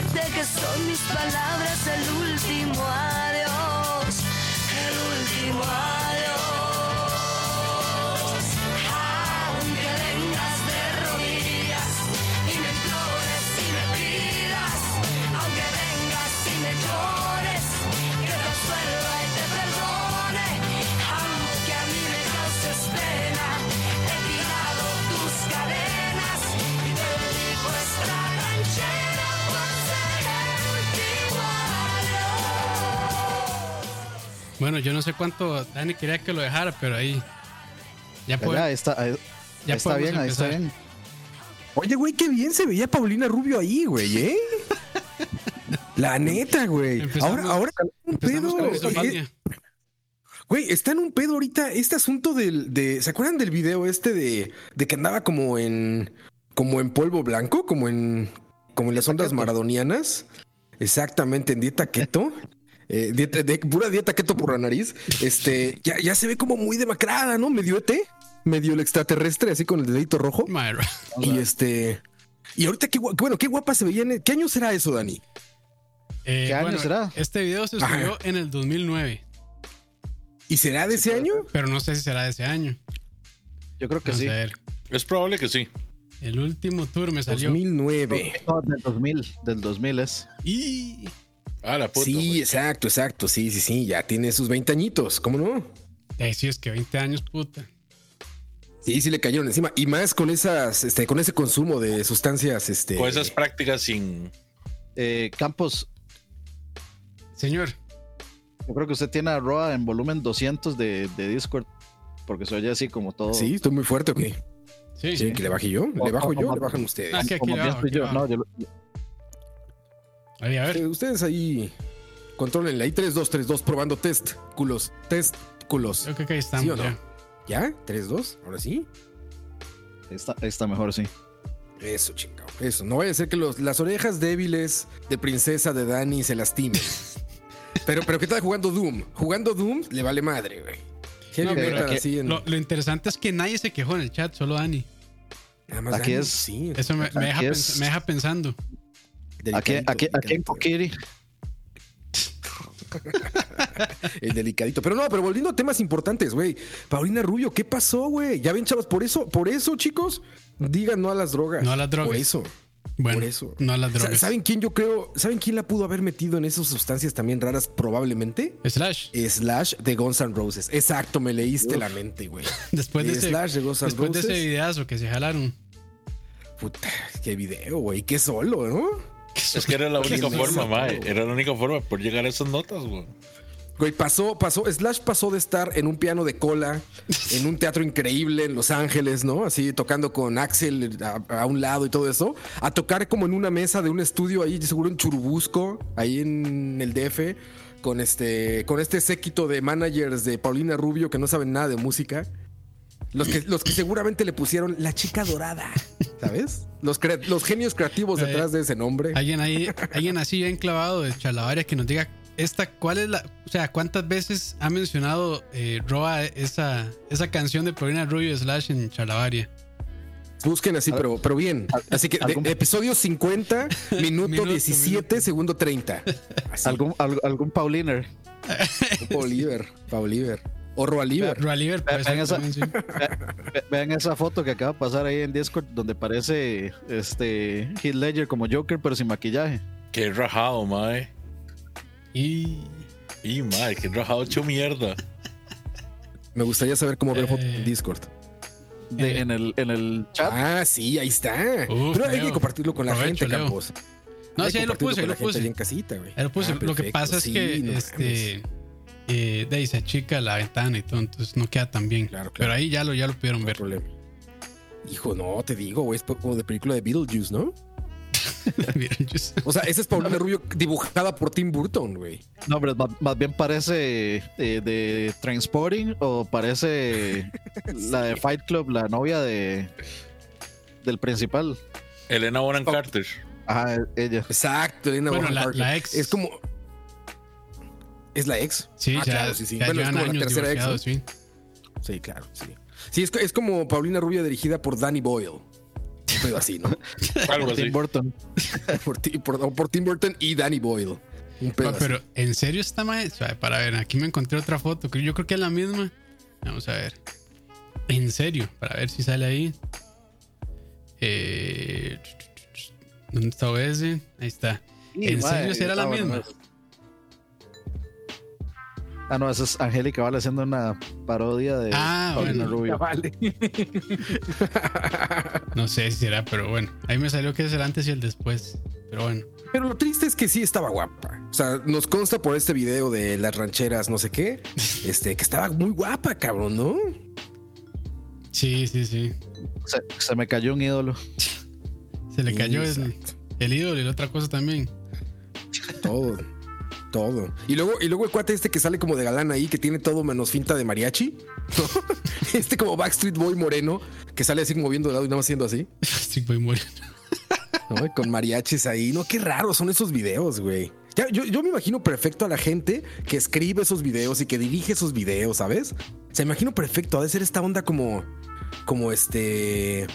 que son mis palabras el último adiós, el último adiós. Bueno, yo no sé cuánto Dani quería que lo dejara, pero ahí. Ya Ya, puede. ahí está, ahí, Ya está bien, ahí está bien. Oye, güey, qué bien se veía Paulina Rubio ahí, güey, ¿eh? La neta, güey. Ahora, ahora, un pedo. Güey, está en un pedo ahorita este asunto del, de, ¿se acuerdan del video este de, de que andaba como en, como en polvo blanco, como en, como en las ondas maradonianas? Exactamente, en dieta keto. Eh, dieta, de, pura dieta keto por la nariz. Este, ya, ya se ve como muy demacrada, ¿no? Medio ET, medio el extraterrestre, así con el dedito rojo. Y este, y ahorita qué bueno, qué guapa se veía. en el- ¿Qué año será eso, Dani? Eh, ¿Qué año bueno, será? Este video se Ajá. subió en el 2009, ¿Y será de ese año? pero no sé si será de ese año. Yo creo que Vamos sí. a ver. Es probable que sí. El último tour me salió. 2009. No, del 2000, del 2000 es. Y Ah, la puta. Sí, exacto, exacto. Sí, sí, sí. Ya tiene sus 20 añitos. ¿Cómo no? eh, sí, es que 20 años, puta. Sí, sí le cayeron encima. Y más con esas, este, con ese consumo de sustancias, este. Con esas prácticas sin. Eh, Campos, Señor, yo creo que usted tiene a Roa en volumen 200 de, de Discord. Porque se oye así como todo. Sí, estoy muy fuerte, ¿o qué? sí, Sí, que le baje yo. Le bajo yo, le bajan ustedes. Ah, Aquí, aquí pienso aquí yo. No, yo a ver. Eh, Ustedes ahí controlenla. Ahí 3, 2, 3, 2, probando test. Culos. Test. Culos. Creo que aquí estamos ¿Sí o no? ya. ¿Ya? 3, 2. Ahora sí. está, mejor, sí. Eso, chingado. Eso. No vaya a ser que los, las orejas débiles de princesa de Dani se lastimen. pero, pero ¿qué tal jugando Doom? Jugando Doom le vale madre, güey. No, pero metal aquí- así en. Lo, lo interesante es que nadie se quejó en el chat, solo Dani. Nada más Aquí Dani, es- Sí, Eso me, me deja, pens- es- me deja pensando. Aquí, delicadito, aquí, aquí en. Kokiri. El delicadito. Pero no, pero volviendo a temas importantes, güey. Paulina Rubio, ¿qué pasó, güey? Ya ven, chavos, por eso, por eso, chicos, digan no a las drogas. No a las drogas. Por eso. Bueno, Por eso. no a las drogas. ¿Saben quién yo creo? ¿Saben quién la pudo haber metido en esas sustancias también raras? Probablemente. Slash. Slash de Guns N' Roses. Exacto, me leíste la mente, güey. Después de, ese, Slash de Guns N' después de ese Roses. videazo que se jalaron. Puta, qué video, güey. Qué solo, ¿no? Es que era la única forma, mae. Era la única forma por llegar a esas notas, güey. Güey, pasó, pasó, Slash pasó de estar en un piano de cola, en un teatro increíble en Los Ángeles, ¿no? Así tocando con Axel a, a un lado y todo eso, a tocar como en una mesa de un estudio ahí, seguro en Churubusco, ahí en el DF, con este, con este séquito de managers de Paulina Rubio que no saben nada de música. Los que, los que seguramente le pusieron la chica dorada, ¿sabes? Los, crea- los genios creativos Eh, detrás de ese nombre. Alguien ahí, alguien así bien clavado de Chalabaria que nos diga esta, ¿cuál es la, o sea, cuántas veces ha mencionado eh, Roa esa, esa canción de Paulina Rubio Slash en Chalabaria? Busquen así, pero, pero bien. Así que de- episodio 50, minuto Minuto, 17, segundo 30. Así. Algún, al- algún Pauliner. Oliver, Oliver. O Roaliver. Roa Liver, puede Vean esa- también, sí. Ve- Vean esa foto que acaba de pasar ahí en Discord donde parece este Heath Ledger como Joker pero sin maquillaje. Qué rajado, mae. Y Y, mae, qué rajado hecho mierda. Me gustaría saber cómo ver foto Eh. en Discord. De- Eh. en, el, en el chat. Ah, sí, ahí está. Uf, pero hay que compartirlo con la gente. Campos. no, sí, que ahí lo puse, ahí lo gente ahí puse. en casita, güey. Ahí lo puse. Ah, lo que pasa es sí, que no este eh, de ahí se achica la ventana y todo, entonces no queda tan bien. Claro, claro. Pero ahí ya lo, ya lo pudieron No ver. problema. Hijo, no, te digo, güey, es como de película de Beetlejuice, ¿no? O sea, esa es Paulina Rubio dibujada por Tim Burton, güey. No, pero más, bien parece eh, de Transporting o parece la de Fight Club, la novia de del principal. Elena Bonham Carter. Ajá, ella. Exacto, Elena Bueno, Bonham la- Carter. la ex. Es como. ¿Es la ex? Sí, Ah, ya, claro, sí, sí. ya Bueno, es como la años tercera ex. ¿no? divorciados, sí. Sí, claro, sí. Sí, es, es como Paulina Rubio dirigida por Danny Boyle. Pero así, ¿no? Algo Por Tim. Burton. por, ti- por- o por Tim Burton y Danny Boyle. Un pedo así. pero en serio está sea, para ver, aquí me encontré otra foto. que Yo creo que es la misma. Vamos a ver. En serio, para ver si sale ahí. Eh, ¿Dónde está ese? Ahí está. ¿En serio será la bueno, misma? Ah, no, esa es Angélica Vale haciendo una parodia de Ah, Paulina bueno. Rubio. Vale. No sé si será, pero bueno. Ahí me salió que es el antes y el después. Pero bueno. Pero lo triste es que sí estaba guapa. O sea, nos consta por este video de las rancheras, no sé qué, este, que estaba muy guapa, cabrón, ¿no? Sí, sí, sí. Se, se me cayó un ídolo. Se le cayó el, el ídolo y la otra cosa también. Todo. Todo. Y luego, y luego el cuate este que sale como de galán ahí, que tiene todo menos finta de mariachi. ¿no? Este como Backstreet Boy moreno, que sale así moviendo de lado y nada más haciendo así. Sí, voy muy ¿no? Con mariachis ahí. No, qué raros son esos videos, güey. Ya, yo, yo me imagino perfecto a la gente que escribe esos videos y que dirige esos videos, ¿sabes? Se imagino perfecto. Ha de ser esta onda como, como este,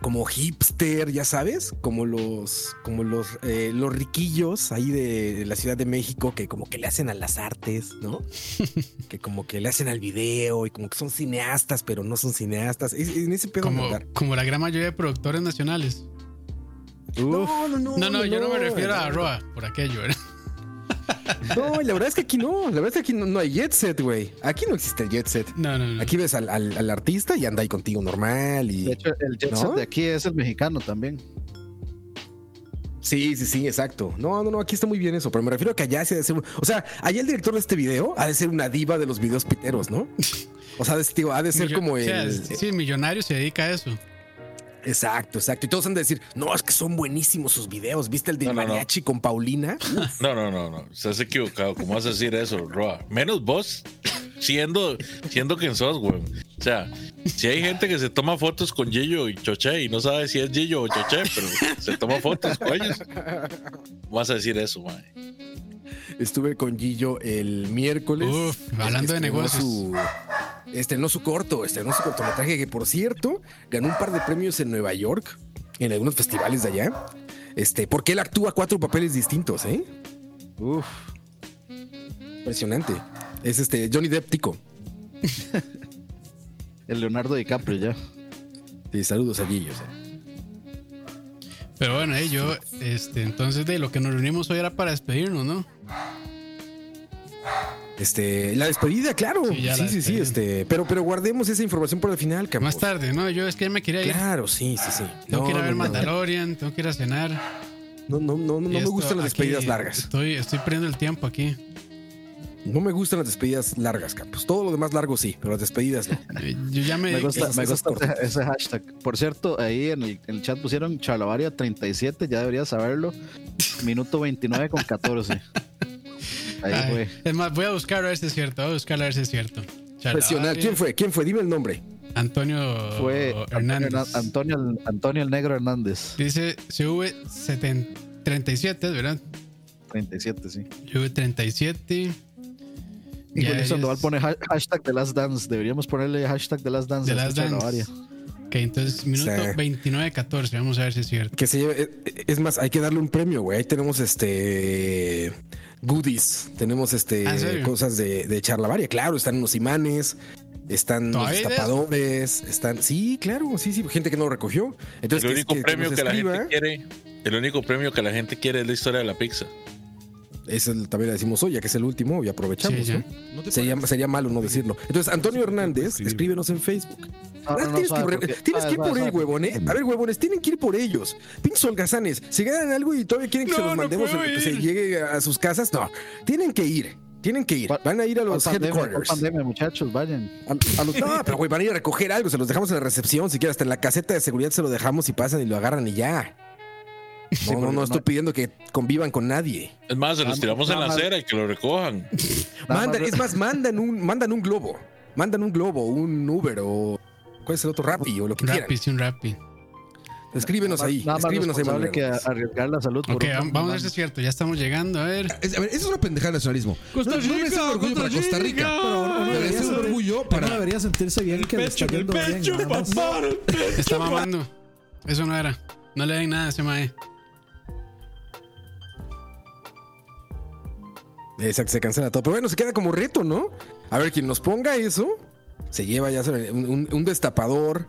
como hipster, ya sabes, como los, como los, eh, los riquillos ahí de, la Ciudad de México que como que le hacen a las artes, ¿no? que como que le hacen al video y como que son cineastas, pero no son cineastas. Es- en ese pedo Como, como la gran mayoría de productores nacionales. No, no, no. No, no, yo no me refiero a. Roa por aquello. ¿verdad? No, la verdad es que aquí no. La verdad es que aquí no, no hay jet set, güey. Aquí no existe el jet set. No, no, no. Aquí ves al, al- al artista y anda ahí contigo normal. Y... De hecho, el jet ¿No? set de aquí es el mexicano también. Sí, sí, sí, exacto. No, no, no, aquí está muy bien eso, pero me refiero a que allá se ha de ser. un- O sea, allá el director de este video ha de ser una diva de los videos piteros, ¿no? O sea, de este ha de ser Millo- como o sea, el. Sí, millonario se dedica a eso. Exacto, exacto. Y todos han de decir, no, es que son buenísimos sus videos. ¿Viste el de No, no, no. mariachi con Paulina? No, no, no, no. Estás equivocado. ¿Cómo vas a decir eso, Roa? Menos vos, siendo, siendo quien sos, güey. O sea, si hay gente que se toma fotos con Gillo y Choché y no sabe si es Gillo o Choché, pero se toma fotos con ellos. ¿Cómo vas a decir eso, man? Estuve con Gillo el miércoles. Uf, hablando de negocios. Su, estrenó su corto, estrenó su cortometraje que, por cierto, ganó un par de premios en Nueva York, en algunos festivales de allá. Este, porque él actúa cuatro papeles distintos, ¿eh? Uf, Impresionante. Es este Johnny Depp Tico. el Leonardo DiCaprio ya. Sí, saludos a Gillo. Pero bueno, eh, yo, este, entonces de lo que nos reunimos hoy era para despedirnos, ¿no? Este, la despedida, claro. Sí, Sí, sí, este, pero, pero guardemos esa información para el final, cabrón. Más tarde, ¿no? Yo es que ya me quería ir. Claro, sí, sí, sí. Tengo que ir a No, ver no, no. Mandalorian, tengo que ir a cenar. No, no, no, no, no Y me esto gustan las despedidas largas. Estoy, estoy perdiendo el tiempo aquí. No me gustan las despedidas largas, Campos. Todo lo demás largo sí, pero las despedidas no. Eh, Yo ya me. Me gusta, esas- me esas gusta ese, hashtag. Por cierto, ahí en el, en el chat pusieron Charlavaria 37, ya deberías saberlo. Minuto 29 con 14. Ahí Ay, fue. es más, voy a buscar a ver si es cierto. Voy a buscar a ver si es cierto. Chalabaria, ¿Quién fue? ¿Quién fue? Dime el nombre. Antonio Fue Hernández. Antonio, Antonio, Antonio el Negro Hernández. Dice CV 70 37, ¿verdad? 37, sí. CV 37. Y Willy Sandoval pone ha- hashtag de Last Dance. Deberíamos ponerle hashtag de Last Dance. The a Last. Dance. Ok, entonces minuto Sí. 29-14. Vamos a ver si es cierto. Que se lleve- eh, es más, hay que darle un premio, güey. Ahí tenemos este goodies. Tenemos este ¿Ah, cosas de, de charlavaria. Claro, están unos imanes, están los destapadores, están. Sí, claro, sí, sí, gente que no lo recogió. Entonces, El único que- premio que la gente quiere, el único premio que la gente quiere es la historia de la pizza. Eso también le decimos hoy, ya que es el último, y aprovechamos, Sí. ¿no? Sería, sería malo no decirlo. Entonces, Antonio Hernández, escríbenos en Facebook. No, no, no, tienes que, suave, re- porque- tienes que ir por él, huevones. A ver, huevones, tienen que ir por ellos. Pinches holgazanes. Si ganan algo y todavía quieren que se los mandemos puedo o que se ir. llegue a sus casas, no. Tienen que ir. Tienen que ir. ¿Cuál- Van a ir a los ¿Cuál pandemia, headquarters. pandemia, muchachos? Vayan. A- a los- no, pero güey, van a ir a recoger algo. Se los dejamos en la recepción. Si quieres, hasta en la caseta de seguridad se lo dejamos y pasan y lo agarran y ya. No, no, no no- estoy pidiendo que convivan con nadie. Es más, se los tiramos en la acera y que lo recojan. Mandan, es más, mandan un, mandan un globo. Mandan un globo, un Uber o. ¿Cuál es el otro? Rappi o lo que quieran. Rappi, sí, un Rappi. Escríbenos ahí. Nada más Escríbenos ahí, que arriesgar la salud. Ok, vamos a ver si es cierto. Ya estamos llegando. A ver. Es- a ver, eso es una pendejada de nacionalismo. Costa no, no Rica, un orgullo Costa para Costa Rica. Pero No debería ser Uno sentirse bien que le está yendo bien. nada más. Está mamando. Eso no era. No le den nada a ese mae. Exacto, se cancela todo. Pero bueno, se queda como reto, ¿no? A ver, quien nos ponga eso, se lleva ya un, un- destapador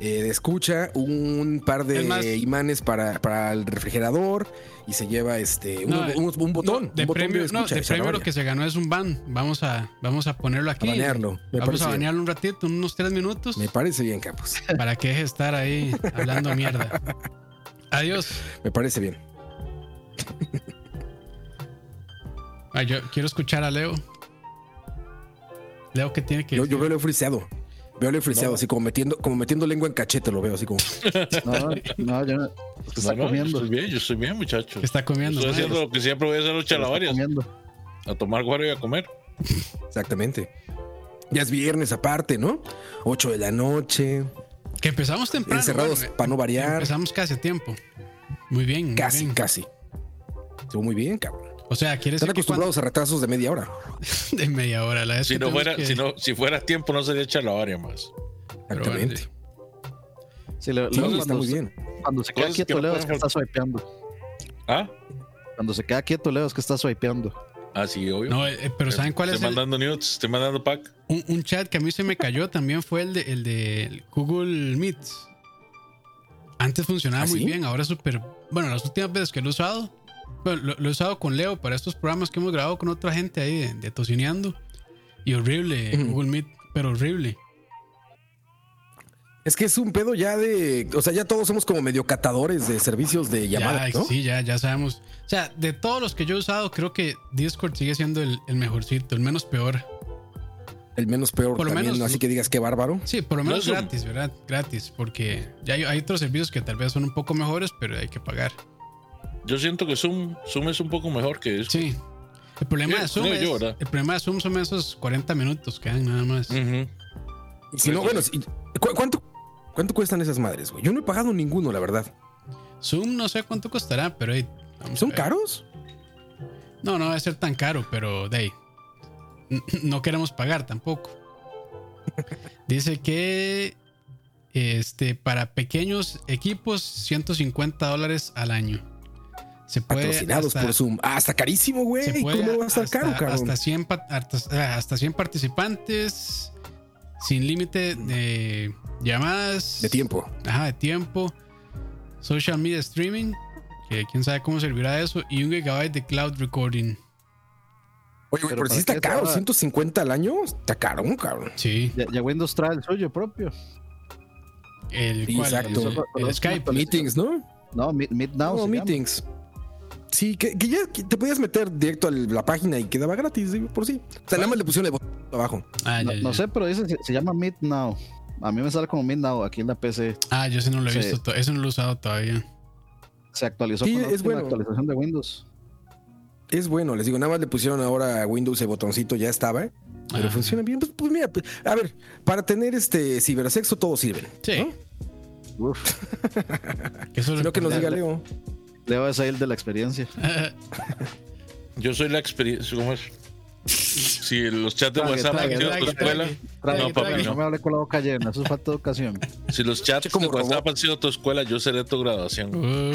eh, de escucha, un par de más- imanes para, para el refrigerador y se lleva este un, No, un- un botón. no, de un botón premio, no, escucha de de premio lo que se ganó es un ban. Vamos a, vamos a ponerlo aquí. A banearlo. Vamos a bien. banearlo un ratito, unos tres minutos, Me parece bien, Campos. para que deje de estar ahí hablando mierda. Adiós. Me parece bien. Ah, yo quiero escuchar a Leo. Leo, ¿qué tiene que Yo, decir? yo veo Leo friseado. Veo Leo friseado, así como metiendo, como metiendo lengua en cachete, lo veo así como. No, no, yo no. Es que está No, no, yo comiendo. estoy bien, yo estoy bien, muchacho. ¿Qué está comiendo? Estoy haciendo lo que siempre voy a hacer los Está chalavarias. comiendo. A tomar guaro y a comer. Exactamente. Ya es viernes aparte, ¿no? 8 de la noche. Que empezamos temprano. encerrados bueno, para no variar. Empezamos casi a tiempo. Muy bien. muy Casi, bien. casi. Estuvo muy bien, cabrón. O sea, quiere Están decir que acostumbrados a retrasos de media hora. cuando- de media hora. La Si que no, fuera, que- si, no, si fuera tiempo, no sería chalabaria más. Pero bueno, Exactamente. Sí, Leo- Sí, está cuando, muy bien. cuando se queda quieto, Leo, es que está swipeando. ¿Ah? Cuando se queda quieto, Leo, es que está swipeando. Ah, sí, obvio. No, eh, pero ¿saben cuál es Estoy el, mandando nudes, estoy mandando pack. un, un chat que a mí se me cayó también fue el de, el de Google Meet. Antes funcionaba ¿Ah, muy sí? bien, ahora es súper. Bueno, las últimas veces que lo he usado, bueno, lo, lo he usado con Leo para estos programas que hemos grabado con otra gente ahí de, de tocineando. Y horrible. Google Meet, pero horrible. Es que es un pedo ya de. O sea, ya todos somos como medio catadores de servicios de llamadas, ya, ¿no? Sí, ya, ya sabemos. O sea, de todos los que yo he usado, creo que Discord sigue siendo el, el mejorcito, el menos peor. El menos peor Por lo también, menos- ¿no? así que digas qué bárbaro. Sí, por lo No menos gratis, ¿verdad? Gratis, porque ya hay, hay otros servicios que tal vez son un poco mejores, pero hay que pagar. Yo siento que Zoom, Zoom es un poco mejor que Discord. Sí. El problema Sí, de Zoom el problema de Zoom son esos 40 minutos que dan nada más. Si no, bueno, si- ¿cu- ¿cuánto, ¿cuánto cuestan esas madres, güey? Yo no he pagado ninguno, la verdad. Zoom no sé cuánto costará, pero hey, a ¿Son caros? No, no debe ser tan caro, pero de ahí, no queremos pagar tampoco. Dice que este para pequeños equipos 150 dólares al año. Se puede Patrocinados hasta- por Zoom. Ah, está carísimo, güey. ¿Cómo va a estar hasta, caro, cabrón? hasta 100 pa- hasta, hasta 100 participantes sin límite de llamadas De tiempo. Ajá, de tiempo. Social media streaming, que quién sabe cómo servirá eso. Y un gigabyte de cloud recording. Oye, güey, Pero pero ¿para sí está caro. ahora? 150 al año. Está caro, cabrón. Sí. Ya, ya Windows trae el suyo propio. El, Sí, exacto. El- Skype. Meetings, ¿no? No, Meet, Meet Now. no, llama. Sí, que, que ya que te podías meter directo a la página y quedaba gratis, digo, por sí. O sea, nada más le pusieron el botón abajo. Ah, No, ya, no ya. sé, pero dice se, se llama Meet Now. A mí me sale como Meet Now aquí en la PC. Ah, yo ese no lo he Sí. visto. to- Eso no lo he usado todavía. Se actualizó Sí, con la bueno. actualización de Windows. Es bueno, les digo, nada más le pusieron ahora a Windows el botoncito, ya estaba, pero Ah. funciona bien. Pues, pues mira, pues, a ver, para tener este cibersexo todos sirven. Sí. ¿no? Uf, Sino que nos diga. Leo. Leo es el de la experiencia. Yo soy la experiencia. ¿Cómo es? Si los chats de Trague, WhatsApp trague, han sido tu trague, escuela. trague, Trague, No, papi, trague, no. me hable con la boca llena, eso es falta de educación. Si los chats como de WhatsApp han sido tu escuela, yo seré tu graduación.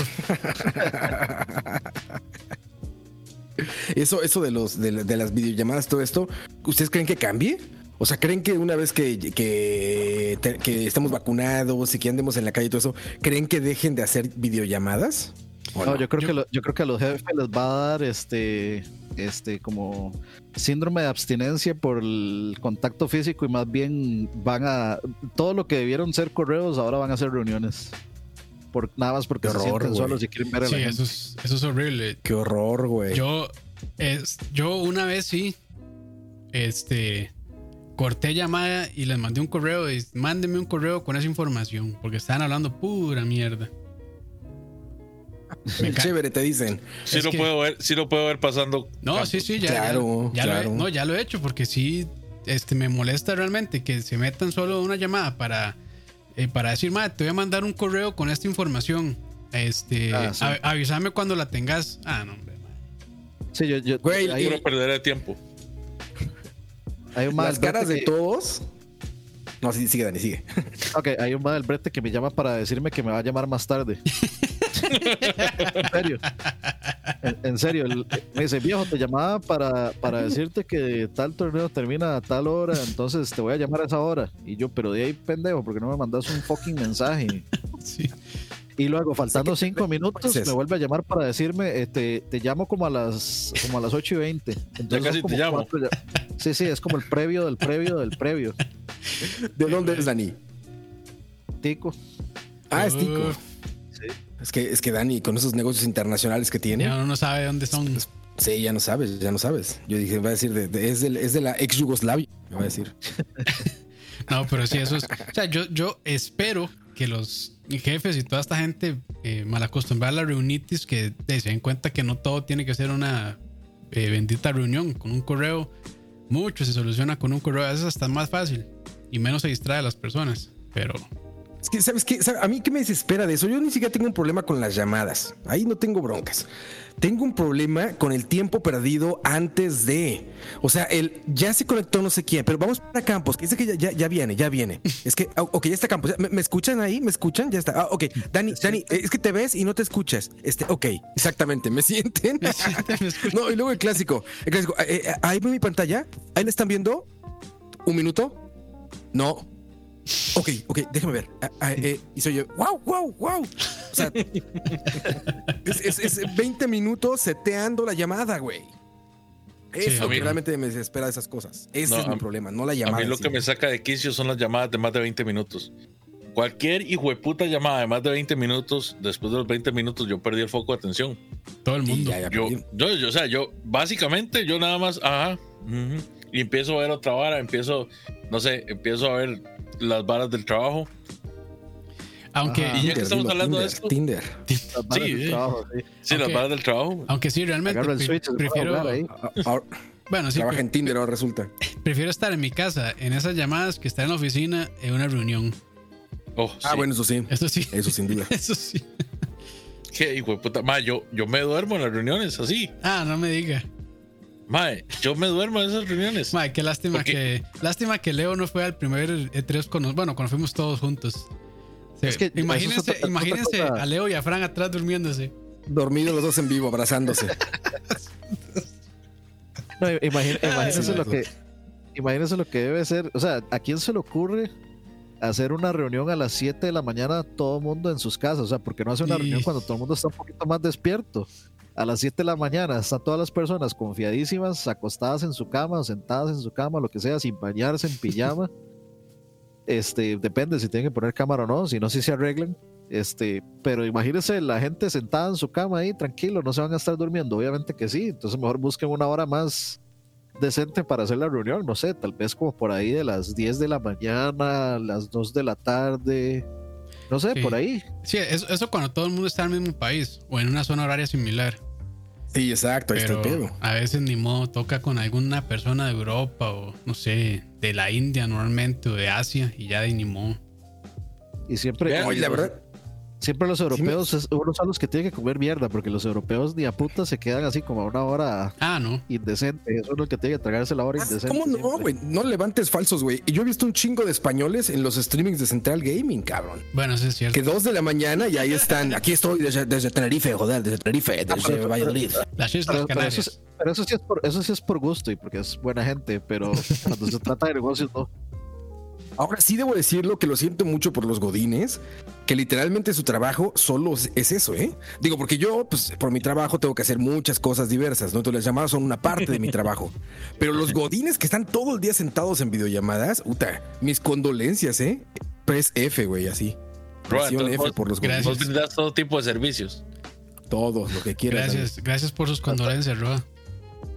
Eso, eso de los de, la- de las videollamadas, todo esto, ¿ustedes creen que cambie? O sea, ¿creen que una vez que, que, que estemos vacunados y que andemos en la calle y todo eso, ¿creen que dejen de hacer videollamadas? ¿O No, no? yo creo Yo- que lo- yo creo que a los jefes les va a dar este este como síndrome de abstinencia por el contacto físico y más bien van a todo lo que debieron ser correos ahora van a ser reuniones. Por, nada más porque Qué se horror, sienten güey. solos y quieren ver a la sí, gente. eso es, eso es horrible. Qué horror, güey. Yo, es, yo una vez sí, este, corté llamada y les mandé un correo y mándenme un correo con esa información, porque estaban hablando pura mierda. Chévere, te dicen. Sí Es lo que- puedo ver, sí lo puedo ver pasando. No, Campos. sí, sí, ya, Claro, ya, ya claro. Lo he, no, ya lo he hecho porque sí, este, me molesta realmente que se metan solo una llamada para, eh, para decir, madre, te voy a mandar un correo con esta información. Este, Ah, sí. a- avísame cuando la tengas. Ah, no, hombre. madre. Sí, yo, yo- Güey, hay, Quiero perder el tiempo. hay un mal Las caras de que, todos. No, sí, sigue, Dani, sigue. Ok, hay un mal del brete que me llama para decirme que me va a llamar más tarde. en serio. En, En serio, el- me dice, viejo, te llamaba para, para decirte que tal torneo termina a tal hora, entonces te voy a llamar a esa hora. Y yo, pero de ahí, pendejo, porque no me mandas un fucking mensaje. Sí. Y luego, faltando cinco minutos, Pues me vuelve a llamar para decirme, eh, te, te llamo como a las como a las 8 y 20. Entonces, casi te llamo. cuatro ya- Sí, sí, es como el previo del previo del previo. ¿De dónde es Dani? Tico. Ah, es Tico. Uf, Es que, es que Dani, con esos negocios internacionales que tiene, ya no sabe dónde son. sí, ya no sabes, ya no sabes. Yo dije, va a decir, de- de- es, de la ex Yugoslavia, me va a decir. No, pero sí, eso es. O sea, yo, yo espero que los jefes y toda esta gente eh, malacostumbrada a la reunitis, que eh, se den cuenta que no todo tiene que ser una eh, bendita reunión con un correo. Mucho se soluciona con un correo, a veces hasta más fácil y menos se distrae a las personas. Pero Es que, ¿sabes qué? ¿Sabe? A mí qué me desespera de eso. Yo ni siquiera tengo un problema con las llamadas. Ahí no tengo broncas. Tengo un problema con el tiempo perdido antes de. O sea, el ya se conectó no sé quién, pero vamos para Campos, que dice que ya, ya, ya viene, ya viene. Es que, ah, ok, ya está Campos. ¿Me, me escuchan ahí? ¿Me escuchan? Ya está. Ah, ok. Dani, Dani, eh, es que te ves y no te escuchas. Este, ok, exactamente. ¿Me sienten? no, y luego el clásico. El clásico. eh, eh, ahí ve mi pantalla. Ahí la están viendo. Un minuto. No. Ok, ok, déjame ver. Ah, ah, eh, y soy yo, wow, wow, wow. O sea, es, es- es 20 minutos seteando la llamada, güey. Eso Sí, a realmente me desespera de esas cosas. Ese No, es mi a- problema, no la A llamada. mí lo que me saca de quicio son las llamadas de más de 20 minutos. Cualquier hijo de puta llamada de más de 20 minutos, después de los 20 minutos yo perdí el foco de atención. todo el Sí, mundo. ya, ya, Yo, yo, yo, o sea, yo básicamente yo nada más, ajá, y empiezo a ver otra vara, empiezo, no sé, empiezo a ver las varas del trabajo. Aunque, Ajá. Y ya que estamos dilo, hablando de esto, Tinder. Las varas Sí, del trabajo, sí. las varas del trabajo. aunque sí, realmente pre- switch, prefiero, bueno, sí, trabaja en Tinder ahora resulta. prefiero estar en mi casa en esas llamadas que estar en la oficina en una reunión. Oh, Ah, sí. bueno, eso sí. Eso sí. Eso sin duda. Eso sí. Qué hijo de puta. Ma, yo, yo me duermo en las reuniones, así. Ah, no me diga. Mae, yo me duermo en esas reuniones. Mae, qué lástima Porque- que lástima que Leo no fue al primer E3 con nos- bueno, cuando fuimos todos juntos. Sí, Es que eso es imagínense, otra- imagínense a Leo y a Fran atrás durmiéndose. Dormidos los dos en vivo, abrazándose. No, imagín- Ah, imagínense lo que imagínense lo que debe ser, o sea, ¿a quién se le ocurre hacer una reunión a las 7 de la mañana todo el mundo en sus casas? O sea, ¿por qué no hace una reunión cuando todo el mundo está un poquito más despierto? A las 7 de la mañana están todas las personas confiadísimas, acostadas en su cama, o sentadas en su cama, lo que sea, sin bañarse, en pijama. Este, depende si tienen que poner cámara o no, si no, si se arreglan. Este, pero imagínense la gente sentada en su cama ahí, tranquilo, no se van a estar durmiendo, obviamente que sí, entonces mejor busquen una hora más decente para hacer la reunión, no sé, tal vez como por ahí de las 10 de la mañana, las 2 de la tarde, no sé, Sí. por ahí. Sí, eso, eso cuando todo el mundo está en el mismo país o en una zona horaria similar. Sí, exacto, ahí está Pero el pedo. a veces ni modo, toca con alguna persona de Europa o no sé, de la India normalmente o de Asia y ya de ni modo. Y siempre, Oye, la verdad, siempre los europeos, es, uno son los que tienen que comer mierda, porque los europeos ni a puta se quedan así como a una hora Ah, no. indecente, eso es lo que tiene que tragarse la hora Ah, indecente. ¿Cómo no, güey? No levantes falsos, güey. Y yo he visto un chingo de españoles en los streamings de Central Gaming, cabrón. Bueno, eso es cierto. Que dos de la mañana y ahí están. Aquí estoy desde, desde Tenerife, joder, desde Tenerife, desde pero- Valladolid. Las Islas Pero, eso, es- pero eso sí es por, eso sí es por gusto y porque es buena gente, pero cuando se trata de negocios no. Ahora sí debo decirlo que lo siento mucho por los godines, que literalmente su trabajo solo es- es eso, ¿eh? Digo, porque yo, pues, por mi trabajo tengo que hacer muchas cosas diversas, ¿no? Entonces las llamadas son una parte de mi trabajo. Pero los godines que están todo el día sentados en videollamadas, puta, mis condolencias, ¿eh? Press F, güey, así. Bro, Presión entonces F vos- por los Gracias. godines. Vos brindas todo tipo de servicios. Todos, lo que quieras. Gracias, gracias por sus condolencias, Roa.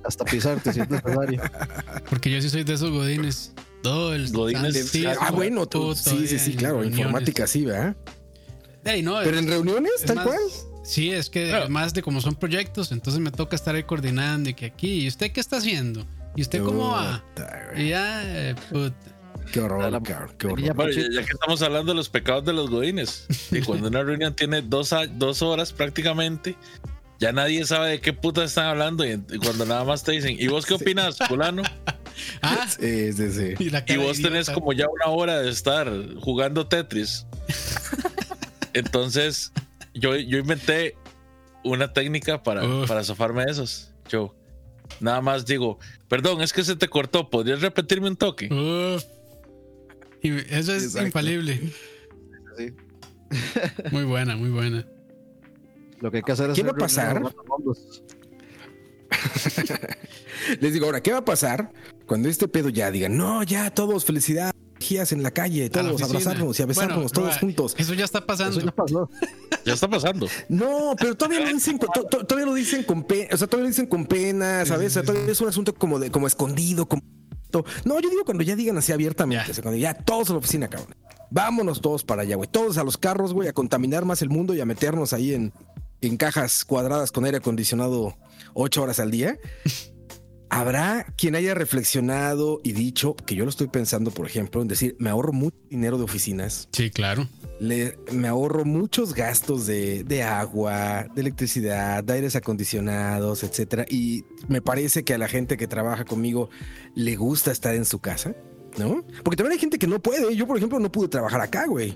Hasta pisarte si es necesario. Porque yo sí soy de esos godines. Todo el Godines, santísimo Ah, bueno, tú, sí, sí, sí, claro, reuniones. informática sí, ¿verdad? No, Pero es- en reuniones, es tal más- cual. Sí, es que Claro. más de como son proyectos, entonces me toca estar ahí coordinando y que aquí, ¿y usted qué está haciendo? ¿Y usted cómo va? Y ya, eh, puta. Qué horror, La- cabrón, qué la horror. niña Bueno, ya, que estamos hablando de los pecados de los godines, y cuando una reunión tiene dos, a- dos horas prácticamente, ya nadie sabe de qué puta están hablando. Y, y cuando nada más te dicen, ¿y vos qué opinas, fulano? Ah, Sí, sí, sí. y, vos tenés idiota. como ya una hora de estar jugando Tetris. Entonces, yo, yo inventé una técnica para, Uf. para zafarme de esos. Yo nada más digo, perdón, es que se te cortó, ¿podrías repetirme un toque? Uf. Y eso es Exacto. infalible. Sí. Muy buena, muy buena. Lo que hay que hacer es. ¿Qué va a pasar? Les digo, ahora, ¿qué va a pasar cuando este pedo ya digan, no, ya todos, felicidad, energías en la calle, la todos oficina. abrazarnos y abrazarnos Bueno, todos juntos? Eso ya está Eso pasando. ya pasó. Ya está pasando. No, pero todavía lo dicen, con- to- to- todavía lo dicen con pena, o sea, todavía lo dicen con pena, ¿sabes? O sea, todavía es un asunto como de, como escondido, como no, yo digo cuando ya digan así abiertamente, Ya. o sea, cuando ya todos a la oficina, cabrón. Vámonos todos para allá, güey. Todos a los carros, güey, a contaminar más el mundo y a meternos ahí en, en cajas cuadradas con aire acondicionado ocho horas al día. Habrá quien haya reflexionado y dicho que yo lo estoy pensando, por ejemplo, en decir, me ahorro mucho dinero de oficinas, Sí, claro. le- me ahorro muchos gastos de, de agua, de electricidad, de aires acondicionados, etcétera. Y me parece que a la gente que trabaja conmigo le gusta estar en su casa, ¿no? Porque también hay gente que no puede. Yo, por ejemplo, no pude trabajar acá, güey.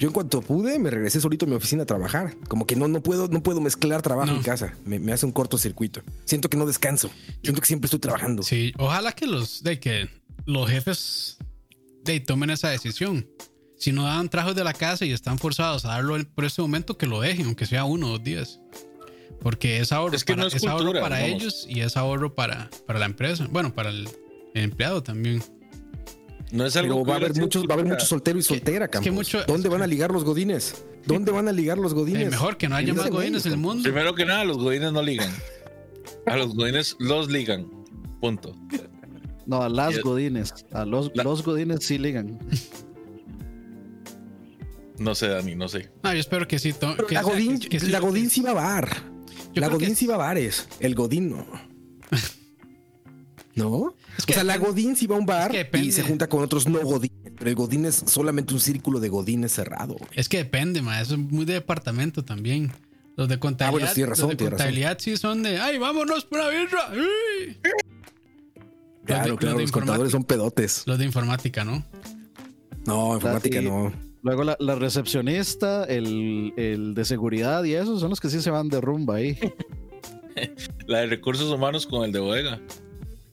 Yo en cuanto pude, me regresé solito a mi oficina a trabajar. Como que no, no puedo, no puedo mezclar trabajo No. y casa. Me, me hace un cortocircuito. Siento que no descanso. Siento que siempre estoy trabajando. Sí, ojalá que los de que los jefes de tomen esa decisión. Si no dan trabajos de la casa y están forzados a darlo por este momento, que lo dejen, aunque sea uno o dos días. Porque es ahorro, Es que para, no es es ahorro para ellos y es ahorro para, para la empresa. Bueno, para el, el empleado también. No es algo Pero va a haber muchos, va a haber cultura. mucho soltero y soltera, que Campos. mucho- ¿Dónde van a ligar los godines? ¿Dónde van a ligar los godines? Eh, mejor que no haya más godines en el mundo. Primero que nada, los godines no ligan. A los godines los ligan. Punto. No, a las Y- godines. A los, La- los godines sí ligan. No sé, Dani, no sé. No, yo espero que sí. Pero que la sea- Godín, que- que sí la lo- Godín sí va a bar. Yo la que Godín sí va a bares. El Godín no. ¿No? Que o sea, la Godín sí va a un bar y se junta con otros no Godines. Pero el Godín es solamente un círculo de Godines cerrado. güey. Es que depende, ma. Eso es muy de departamento también. Los de contabilidad, Ah, bueno, sí, tienes razón, los de razón. contabilidad sí son de, ay, vámonos por una birra. ¡Ay! Claro, los claro, los contadores son pedotes. Los de informática, ¿no? No, informática Sí. no. Luego la, la recepcionista, el, el de seguridad y esos son los que sí se van de rumba ahí. La de recursos humanos con el de bodega.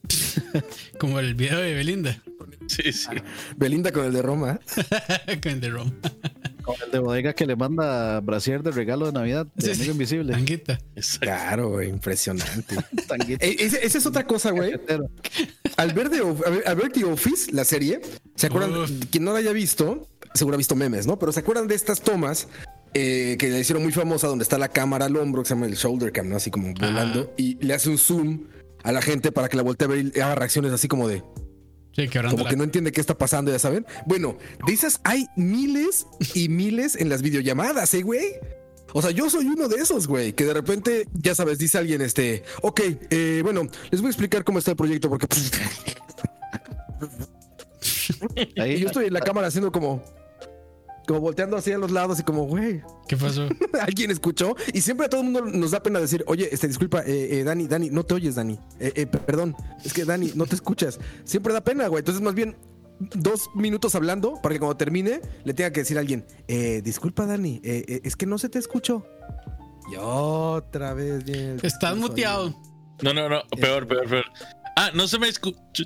Como el video de Belinda Sí, sí. Belinda con el de Roma. con el de Rom. Con el de bodega que le manda brasier de regalo de Navidad de Sí, amigo sí. invisible. Tanguita. Exacto. Claro, güey, impresionante. Tanguita. Eh, ese- esa es otra cosa, güey. Al ver, de, al ver- The Office, la serie, ¿se acuerdan? Uf. Quien no la haya visto, seguro ha visto memes, ¿no? Pero ¿se acuerdan de estas tomas eh, que le hicieron muy famosa donde está la cámara al hombro, que se llama el shoulder cam, ¿no? Así como volando, y le hace un zoom a la gente para que la voltee a ver y haga reacciones así como de, Sí, como la- que no entiende qué está pasando, ya saben. Bueno, de esas hay miles y miles en las videollamadas, ¿eh, güey? O sea, yo soy uno de esos, güey, que de repente, ya sabes, dice alguien, este, ok, eh, bueno, les voy a explicar cómo está el proyecto porque... Ahí, Y yo estoy en la cámara haciendo como. Como volteando así a los lados y como, güey, ¿Qué pasó? alguien escuchó. Y siempre a todo el mundo nos da pena decir, oye, este, disculpa, eh, eh, Dani, Dani, no te oyes, Dani. Eh, eh, perdón, es que Dani, no te escuchas. Siempre da pena, güey. Entonces, más bien, dos minutos hablando para que cuando termine le tenga que decir a alguien, eh, disculpa, Dani, eh, eh, es que no se te escuchó. Y otra vez el Estás muteado. No, no, no. Peor, peor, peor. Ah, no se me escucha.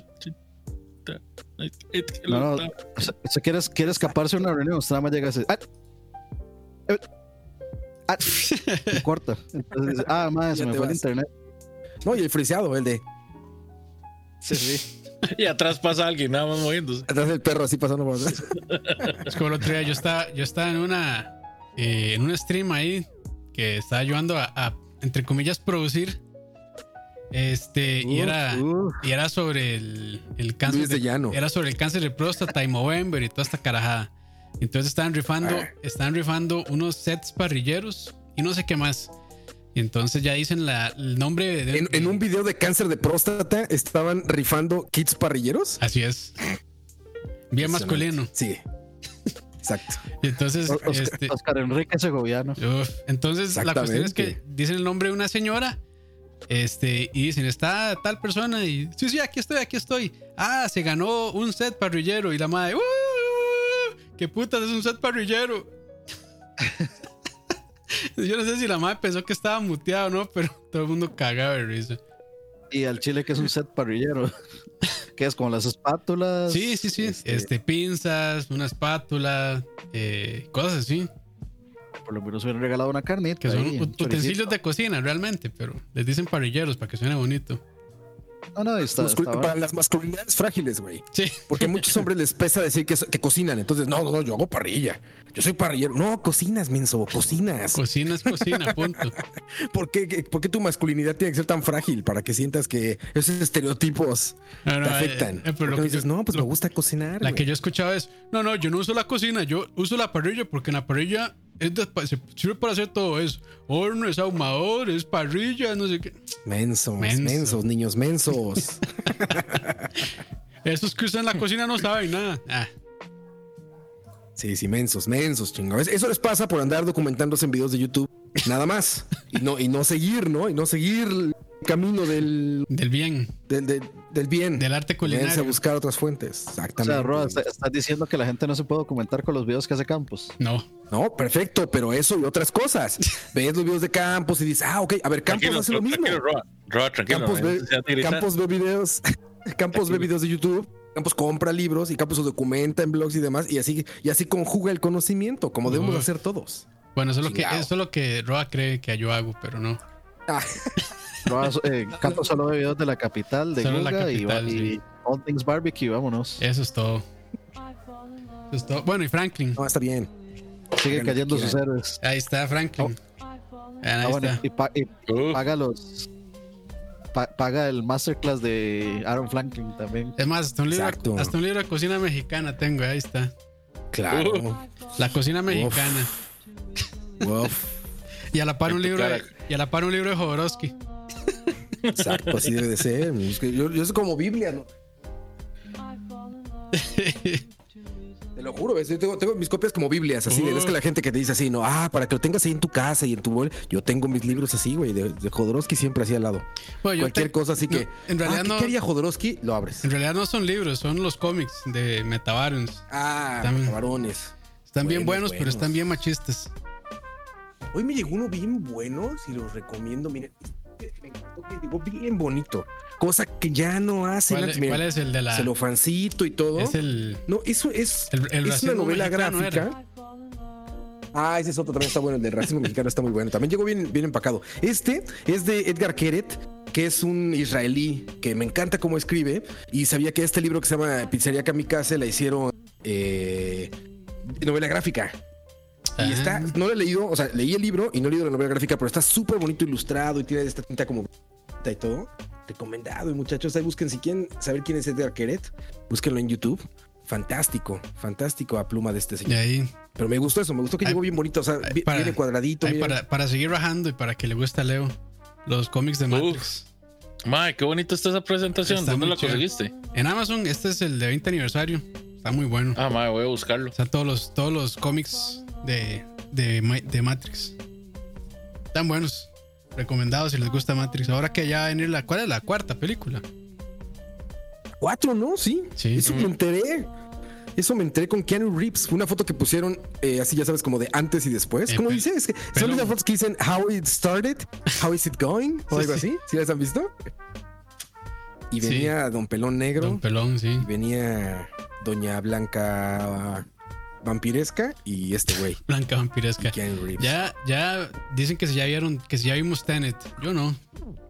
No, no. O sea, si quieres, quiere escaparse de una reunión, nada más llega a decir, "Ah, ah", y corta. Entonces ah, madre, se me fue el internet. No, y el friseado, el de Sí, sí. Y atrás pasa alguien nada más moviéndose. atrás del perro así pasando por atrás. Es como el otro día yo estaba, yo estaba en una eh, en un stream ahí que estaba ayudando a, a, entre comillas producir. Este, y era y era sobre el, el cáncer Luis de Llano. era sobre el cáncer de próstata y Movember y toda esta carajada. Entonces estaban rifando, Ah. estaban rifando unos sets parrilleros y no sé qué más. Y entonces ya dicen la, el nombre de, En, en un video de cáncer de próstata estaban rifando kits parrilleros. Así es. Bien masculino. Sí. Exacto. Y entonces, Oscar, este, Oscar Enrique Segoviano. Uf, entonces la cuestión es que dicen el nombre de una señora este, y dicen, está tal persona y sí, sí, aquí estoy, aquí estoy. Ah, se ganó un set parrillero y la madre, "Uh, ¿qué putas es un set parrillero? Yo no sé si la madre pensó que estaba muteado o no, pero todo el mundo cagaba de risa. Y al chile que es un set parrillero. que es como las espátulas. Sí, sí, sí. este, Este, pinzas, una espátula, eh, cosas así. Por lo menos hubieran regalado una carnita. Que son ahí, utensilios de cocina realmente, pero les dicen parrilleros para que suene bonito. No, no, está, Mascul- está para las masculinidades frágiles, güey. Sí. Porque a muchos hombres les pesa decir que, que cocinan. Entonces, no, no, yo hago parrilla. Yo soy parrillero. No, cocinas, menso, cocinas. Cocina es cocina, punto. ¿Por qué, qué- por qué tu masculinidad tiene que ser tan frágil para que sientas que esos estereotipos No, no, te eh, afectan? eh, pero Porque lo no que dices, yo- no, pues lo- me gusta cocinar. La güey". que yo escuchaba es, no, no, yo no uso la cocina, yo uso la parrilla porque en la parrilla es sirve para hacer todo eso. Horno, es ahumador, es parrilla, no sé qué. Mensos, Menso. mensos, niños mensos. Esos que usan la cocina no saben nada. Ah, Sí, sí, mensos, mensos, chingados. Eso les pasa por andar documentándose en videos de YouTube, nada más. Y no, y no seguir, ¿no? Y no seguir camino del, del bien, del, del- del bien. del arte Váyanse culinario. a buscar otras fuentes. O Exactamente. sea, Roa, está- estás diciendo que la gente no se puede documentar con los videos que hace Campos. No. No, perfecto, pero eso y otras cosas. Ves los videos de Campos y dices, ah, ok, a ver, Campos Tranquilo, hace lo mismo. tranquilo, Roa. Roa, tranquilo. Campos ve. Campos videos, Campos ve videos de YouTube, Campos compra libros y Campos los documenta en blogs y demás y así y así conjuga el conocimiento como debemos hacer todos. Bueno, eso es lo que, eso es lo que Roa cree que yo hago, pero no. Ah, eh, solo ve videos de la capital, de Solo la Guga y. All Things Barbecue, vámonos. Eso es todo. Eso es todo. Bueno, y Franklin. no, está bien. Sigue cayendo sus héroes. Ahí está Franklin. Vean, Ah, ahí bueno, está. y, pa- y paga los. pa- paga el masterclass de Aaron Franklin también. Es más, hasta un, libro, Exacto. hasta un libro de cocina mexicana tengo, ahí está. Claro. La cocina mexicana. Uf, Y a la par un libro de, y a la par un libro de Jodorowsky. Exacto, así debe de ser. Es yo, yo soy como Biblia, ¿no? Te lo juro, ¿ves? yo tengo, tengo mis copias como Biblias, así. de- Es que la gente que te dice así, no, ah, para que lo tengas ahí en tu casa y en tu bol. Yo tengo mis libros así, güey, de, de Jodorowsky siempre así al lado. Bueno, Cualquier te- cosa así no, que. en realidad ah, ¿qué no- quería Jodorowsky? Lo abres. En realidad no son libros, son los cómics de Metabarons. Ah, También. varones. Están bien Buenos, buenos, pero están bien machistas. Hoy me llegó uno bien bueno, si los recomiendo. Miren, me encantó que llegó bien bonito. Cosa que ya no hacen ¿Cuál, es- Miren, cuál es el de la.? celofancito y todo. Es el. No, eso es, El- el es una novela gráfica. Ah, ese es otro, también está bueno. El del racismo mexicano está muy bueno. También llegó bien, bien empacado. Este es de Edgar Keret, que es un israelí que me encanta cómo escribe. Y sabía que este libro que se llama Pizzería Kamikaze la hicieron eh, novela gráfica. Y Ah. está, no lo he leído, o sea, leí el libro y no he leído la novela gráfica, pero está súper bonito ilustrado y tiene esta tinta como y todo. Recomendado, y muchachos, ahí busquen si quieren saber quién es Edgar Keret, búsquenlo en YouTube. Fantástico, fantástico a pluma de este Y señor. ahí. Pero me gustó eso, me gustó que llegó bien bonito, o sea, para- viene cuadradito. para, para seguir rajando y para que le guste a Leo. Los cómics de Matrix. Mae, qué bonita está esa presentación. Está ¿Dónde la chévere. conseguiste? En Amazon, este es el de 20 aniversario. Está muy bueno. Ah, mae, voy a buscarlo. O sea, todos los, todos los cómics de, de, de Matrix. Están buenos. Recomendados si les gusta Matrix. Ahora que ya va a venir la. ¿Cuál es la cuarta película? Cuatro, ¿no? Sí. Sí. Eso me enteré. Eso me enteré con Keanu Reeves. Fue una foto que pusieron eh, así, ya sabes, como de antes y después. Eh, ¿Cómo dice? Es que son esas fotos que dicen How it started, How is it going, o Sí, algo sí. así. ¿Sí las han visto? Y Sí. venía Don Pelón Negro. Don Pelón, sí. y venía Doña Blanca Vampiresca y este güey, Blanca vampiresca. Ya, ya dicen que si ya vieron, que si ya vimos Tenet. Yo no.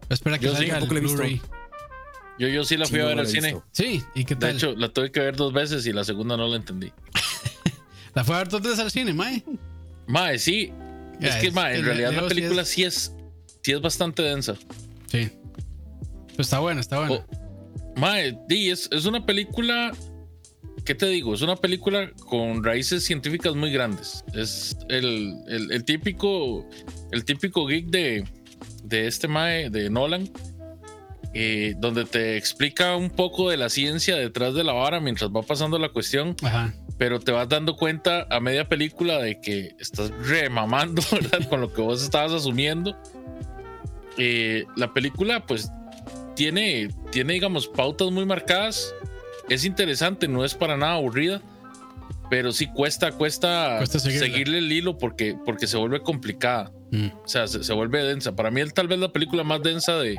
Espera que Yo sí, salga el he visto. Blu-ray. Yo, yo sí la fui Sí, a ver al cine. visto. Sí, ¿y qué De tal? hecho, la tuve que ver dos veces y la segunda no la entendí. ¿La fue a ver dos veces al cine, Mae? Mae, sí. Ya, es que, es mae, en realidad la sí película sí es, sí es bastante densa. Sí. Pues está buena, está buena. Oh, Mae, di, es, es una película. ¿Qué te digo? Es una película con raíces científicas muy grandes. Es el, el- el típico. El típico geek de, de este Mae, de Nolan. eh, donde te explica un poco de la ciencia detrás de la vara mientras va pasando la cuestión, Ajá. pero te vas dando cuenta a media película de que estás remamando, ¿verdad? Con lo que vos estabas asumiendo. Eh, la película, pues, tiene, tiene, digamos, pautas muy marcadas. Es interesante, no es para nada aburrida. pero sí cuesta, cuesta, seguirle el hilo porque, porque se vuelve complicada. Mm. O sea, se, se vuelve densa. Para mí, es tal vez la película más densa de,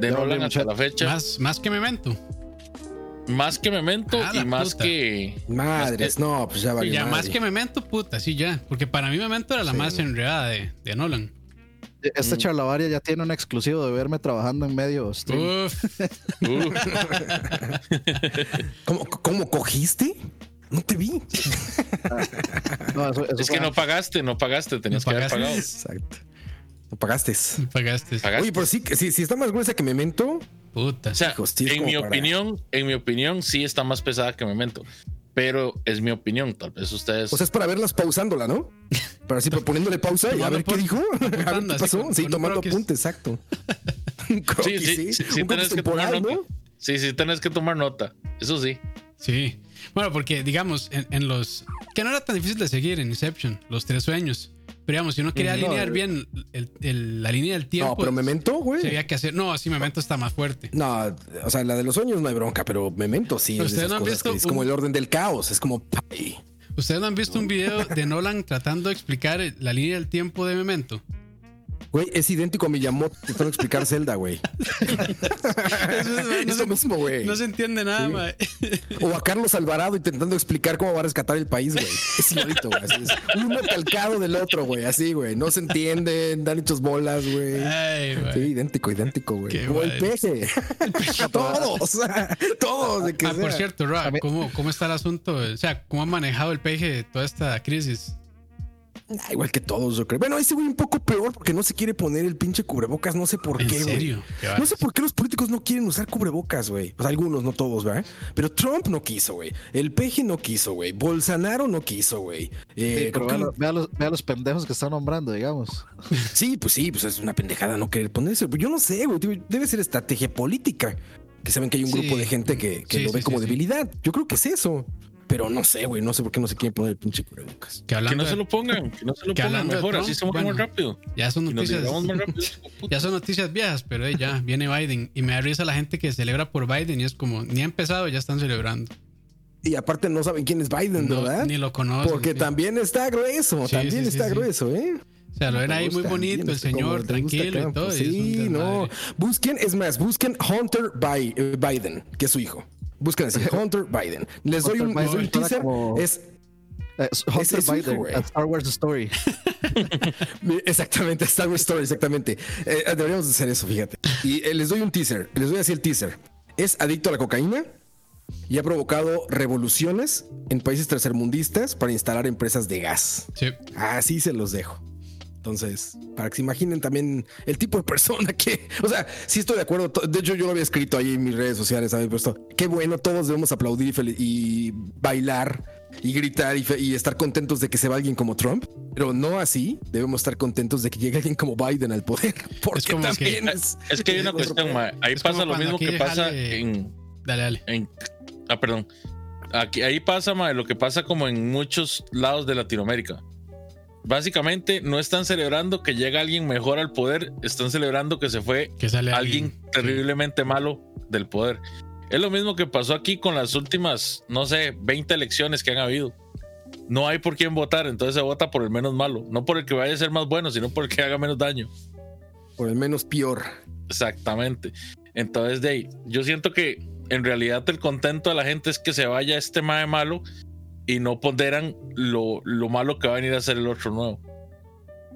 Nolan hasta la fecha. Más, Más, más que Memento. que Memento Ah, y más puta. que. Madres, no, pues ya valió ya más que Memento, puta, sí, ya. Porque para mí Memento era la más enredada de, de Nolan. Este charlavaria ya tiene un exclusivo de verme trabajando en medio stream. Uf, ¿Cómo, ¿Cómo cogiste? No te vi. No, eso- eso es que no pagaste, no pagaste, tenías No que haber pagaste. pagado. Exacto. No pagaste. pagaste. Pagaste. Oye, pero sí, que- sí, sí está más gruesa que Memento. Puta. O sea, Hijo, sí, es en mi para- opinión, en mi opinión, sí está más pesada que Memento. Pero es mi opinión. Tal vez ustedes. O sea, es para verlas pausándola, ¿no? Para así poniéndole pausa y a ver qué dijo. A ver apuntando, qué pasó. con- Sí, tomando apuntes, exacto. Sí, sí, sí. sí, sí Un tenés que tomar. Sí, sí, tenés que tomar nota. Eso sí. Sí. Bueno, porque digamos, en, en los. Que no era tan difícil de seguir en Inception, los tres sueños. Pero digamos, si uno quería No, alinear bien el- el- la línea del tiempo. No, pero Memento, se güey. había que hacer. No, sí, Memento está más fuerte. No, o sea, la de los sueños no hay bronca, pero Memento sí. Pero es de ustedes no han visto es como el orden del caos. Es como. ¿Ustedes no han visto un video de Nolan tratando de explicar la línea del tiempo de Memento? Güey, es idéntico a Miyamoto intentando explicar Zelda, güey. es lo mismo, güey. No se entiende nada, mae. O a Carlos Alvarado intentando explicar cómo va a rescatar el país, güey. Es igualito, güey. así es. Uno calcado del otro, güey. Así, güey. No se entienden, dan hechos bolas, güey. Sí, idéntico, idéntico, güey. Como el madre. peje. todos. Todos. De que Ah, por cierto, mí- ¿cómo, ¿cómo está el asunto? O sea, ¿cómo ha manejado el peje toda esta crisis? Ah, igual que todos, yo creo. Bueno, ese güey un poco peor porque no se quiere poner el pinche cubrebocas. No sé por ¿En qué, güey. No sé por qué los políticos no quieren usar cubrebocas, güey. O sea, algunos, no todos, ¿verdad? Pero Trump no quiso, güey. El peje no quiso, güey. Bolsonaro no quiso, güey. Eh, Sí, pero que- vea, lo- vea los, vea los pendejos que están nombrando, digamos. Sí, pues sí, pues es una pendejada no querer ponerse. Yo no sé, güey. Debe- ser estrategia política. Que saben que hay un Sí. grupo de gente que, que Sí, lo ve sí, como sí, sí. debilidad. Yo creo que es eso. Pero no sé, güey. No sé por qué no se quieren poner el pinche cubrebocas. Que Que hablando no se lo pongan, que no se lo que pongan mejor, Trump, así se mueve bueno. más rápido. ya son noticias. liberamos más rápido. Ya son noticias viejas, pero eh, ya viene Biden. Y me da risa la gente que celebra por Biden y es como, ni ha empezado, ya están celebrando. Y aparte no saben quién es Biden, No, ¿verdad? ni lo conocen. Porque sí. también está grueso. Sí, también sí, está sí. grueso, ¿eh? O sea, lo ven Me ahí muy bonito, el señor, tranquilo y todo. y Sí, no. Busquen, es más, busquen Hunter eh, Biden, que es su hijo. Busquen así, Hunter Biden. Les doy un, les doy teaser. como- Es Eh, Hunter es hijo, Biden, a Star Wars Story. Exactamente, Star Wars Story, exactamente. Eh, deberíamos hacer eso, fíjate. Y eh, les doy un teaser, les doy así el teaser. Es adicto a la cocaína y ha provocado revoluciones en países tercermundistas para instalar empresas de gas. Sí. Así se los dejo. Entonces, para que se imaginen también el tipo de persona que, o sea, sí estoy de acuerdo. De hecho, yo lo había escrito ahí en mis redes sociales, había puesto, qué bueno, todos debemos aplaudir y, bailar y gritar y, estar contentos de que se va alguien como Trump, pero no así. Debemos estar contentos de que llegue alguien como Biden al poder, porque como que- también es, Es que hay una cuestión, ma, ahí Es pasa lo mismo que pasa en, Dale, dale. en- ah, perdón. Aquí, ahí pasa ma, lo que pasa como en muchos lados de Latinoamérica. Básicamente no están celebrando que llega alguien mejor al poder, están celebrando que se fue Que sale alguien terriblemente malo del poder. Es lo mismo que pasó aquí con las últimas, no sé, 20 elecciones que han habido. No hay por quién votar, entonces se vota por el menos malo. No por el que vaya a ser más bueno, sino por el que haga menos daño. por el menos peor. Exactamente. Entonces, de ahí, yo siento que en realidad el contento de la gente es que se vaya este mae malo y no ponderan lo, lo malo que va a venir a ser el otro nuevo.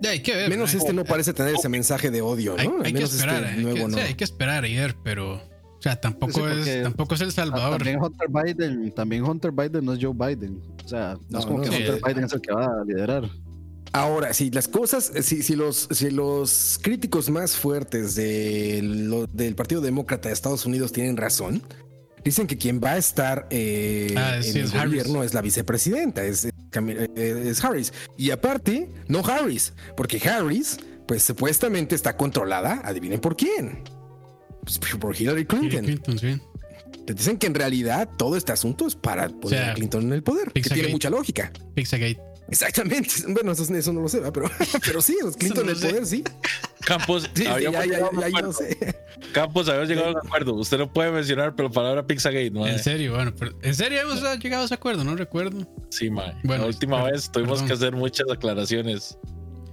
Ya, hay que ver. Menos ¿no? este no parece tener ese mensaje de odio, ¿no? Hay, Al hay que esperar. este hay, nuevo que, no. sí, hay que esperar y ver, pero. O sea, tampoco, Sí, es, tampoco es El Salvador. También Hunter Biden, también Hunter Biden no es Joe Biden. O sea, no, No, es como no, que sí. Hunter Biden es el que va a liderar. Ahora, si las cosas, si, si los, si los críticos más fuertes de lo- del Partido Demócrata de Estados Unidos tienen razón, dicen que quien va a estar eh, Ah, en sí, el es Harris. gobierno es la vicepresidenta, es, Cam- eh, es Harris. Y aparte, no Harris, porque Harris, pues supuestamente está controlada, adivinen por quién. Pues, por Hillary Hillary Clinton. Sí. Te dicen que en realidad todo este asunto es para poner sea, a Clinton en el poder, que Pizzagate. tiene mucha lógica. Pizzagate. Exactamente. Bueno, eso, eso no lo sé, ¿verdad? pero, pero sí, los Clinton en no el sé. poder, sí. Campos, Sí, sí, habíamos ya, ya, llegado ya, yo sé. Campos, habíamos llegado a un acuerdo. Usted no puede mencionar, pero palabra Pizzagate, ¿no? En serio, bueno, pero en serio hemos llegado a ese acuerdo, no recuerdo. Sí, mae. Bueno, la última vez tuvimos perdón. que hacer muchas aclaraciones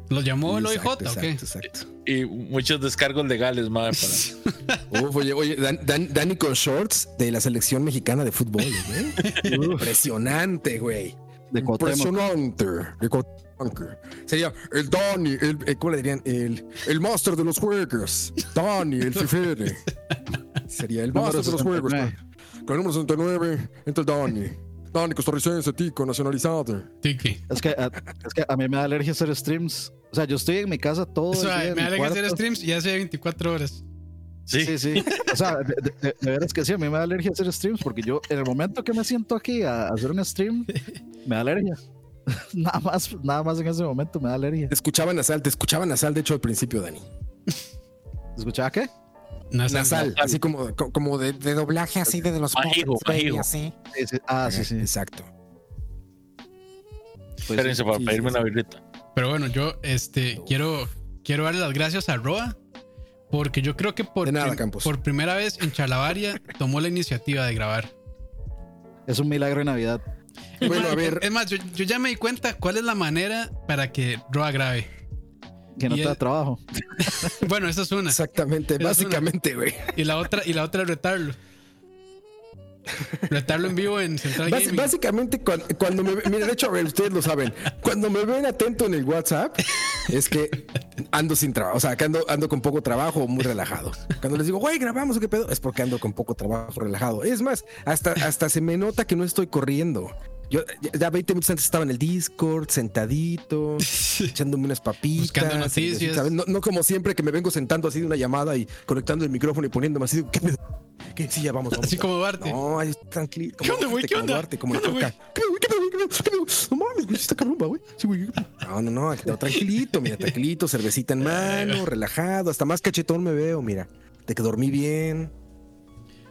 ¿Lo llamó el OIJ Exacto, o qué? exacto, exacto. y muchos descargos legales, mae, para Uf, oye, oye, Dan- Dan- Dani con shorts de la selección mexicana de fútbol, güey. Impresionante, güey. De. Impresionante. De. Sería el Dani, el, el- ¿cómo le dirían? El, el master de los juegos. Dani, el fifere. Sería el master de los juegos. 69. Con el número 69, entra el Dani. Dani, costarricense, tico, nacionalizado. Tiki. Es que, a, es que a mí me da alergia hacer streams. O sea, yo estoy en mi casa todo Eso, el día. en me mi alegra hacer streams y hace 24 horas. Sí, Sí, sí. O sea, de, de- de- de veras que sí, a mí me da alergia hacer streams porque yo, en el momento que me siento aquí a, a hacer un stream, me da alergia. nada más, nada más en ese momento me da alergia. Te escuchaban nasal, te escuchaban nasal, de hecho, al principio, Dani. ¿Escuchaba qué? Nasal. Nasal, así como, co- como de, de doblaje, así de, de los majigo. así. Sí, sí. Ah, sí, sí. Exacto. Pues espérense para sí, pedirme sí, una birrita. Pero bueno, yo este quiero quiero darle las gracias a Roa porque yo creo que por, nada, prim- por primera vez en Chalabaria tomó la iniciativa de grabar. Es un milagro de Navidad. Bueno, a ver, Es más, yo, yo ya me di cuenta cuál es la manera para que Roa grabe. Que no Y te da el- trabajo. Bueno, esa es una. exactamente, Esa básicamente, güey. Y la otra, y la otra es retarlo. Retarlo en vivo en Central Gaming. básicamente, cuando, cuando me mira, de hecho, a ver, ustedes lo saben, cuando me ven atento en el WhatsApp, es que ando sin trabajo, o sea, que ando, ando con poco trabajo muy relajado. Cuando les digo, güey, grabamos, ¿o ¿qué pedo? Es porque ando con poco trabajo, relajado. Es más, hasta, hasta se me nota que no estoy corriendo. Yo ya- ya 20 minutos antes estaba en el Discord, sentadito, echándome unas papitas. Buscando noticias. ¿sabes? No, no como siempre que me vengo sentando así de una llamada y conectando el micrófono y poniéndome así. ¿Qué pedo? ¿Qué? Sí, ya vamos, vamos. Así como Duarte. No, ahí tranquilo. ¿Qué onda, güey? ¿Qué onda? Duarte, como ¿Qué onda. No mames, güey, está cabrón, va, güey. Sí, güey. No, no, no, tengo tranquilito, mira, tranquilito, cervecita en mano, relajado, hasta más cachetón me veo, mira. De que dormí bien.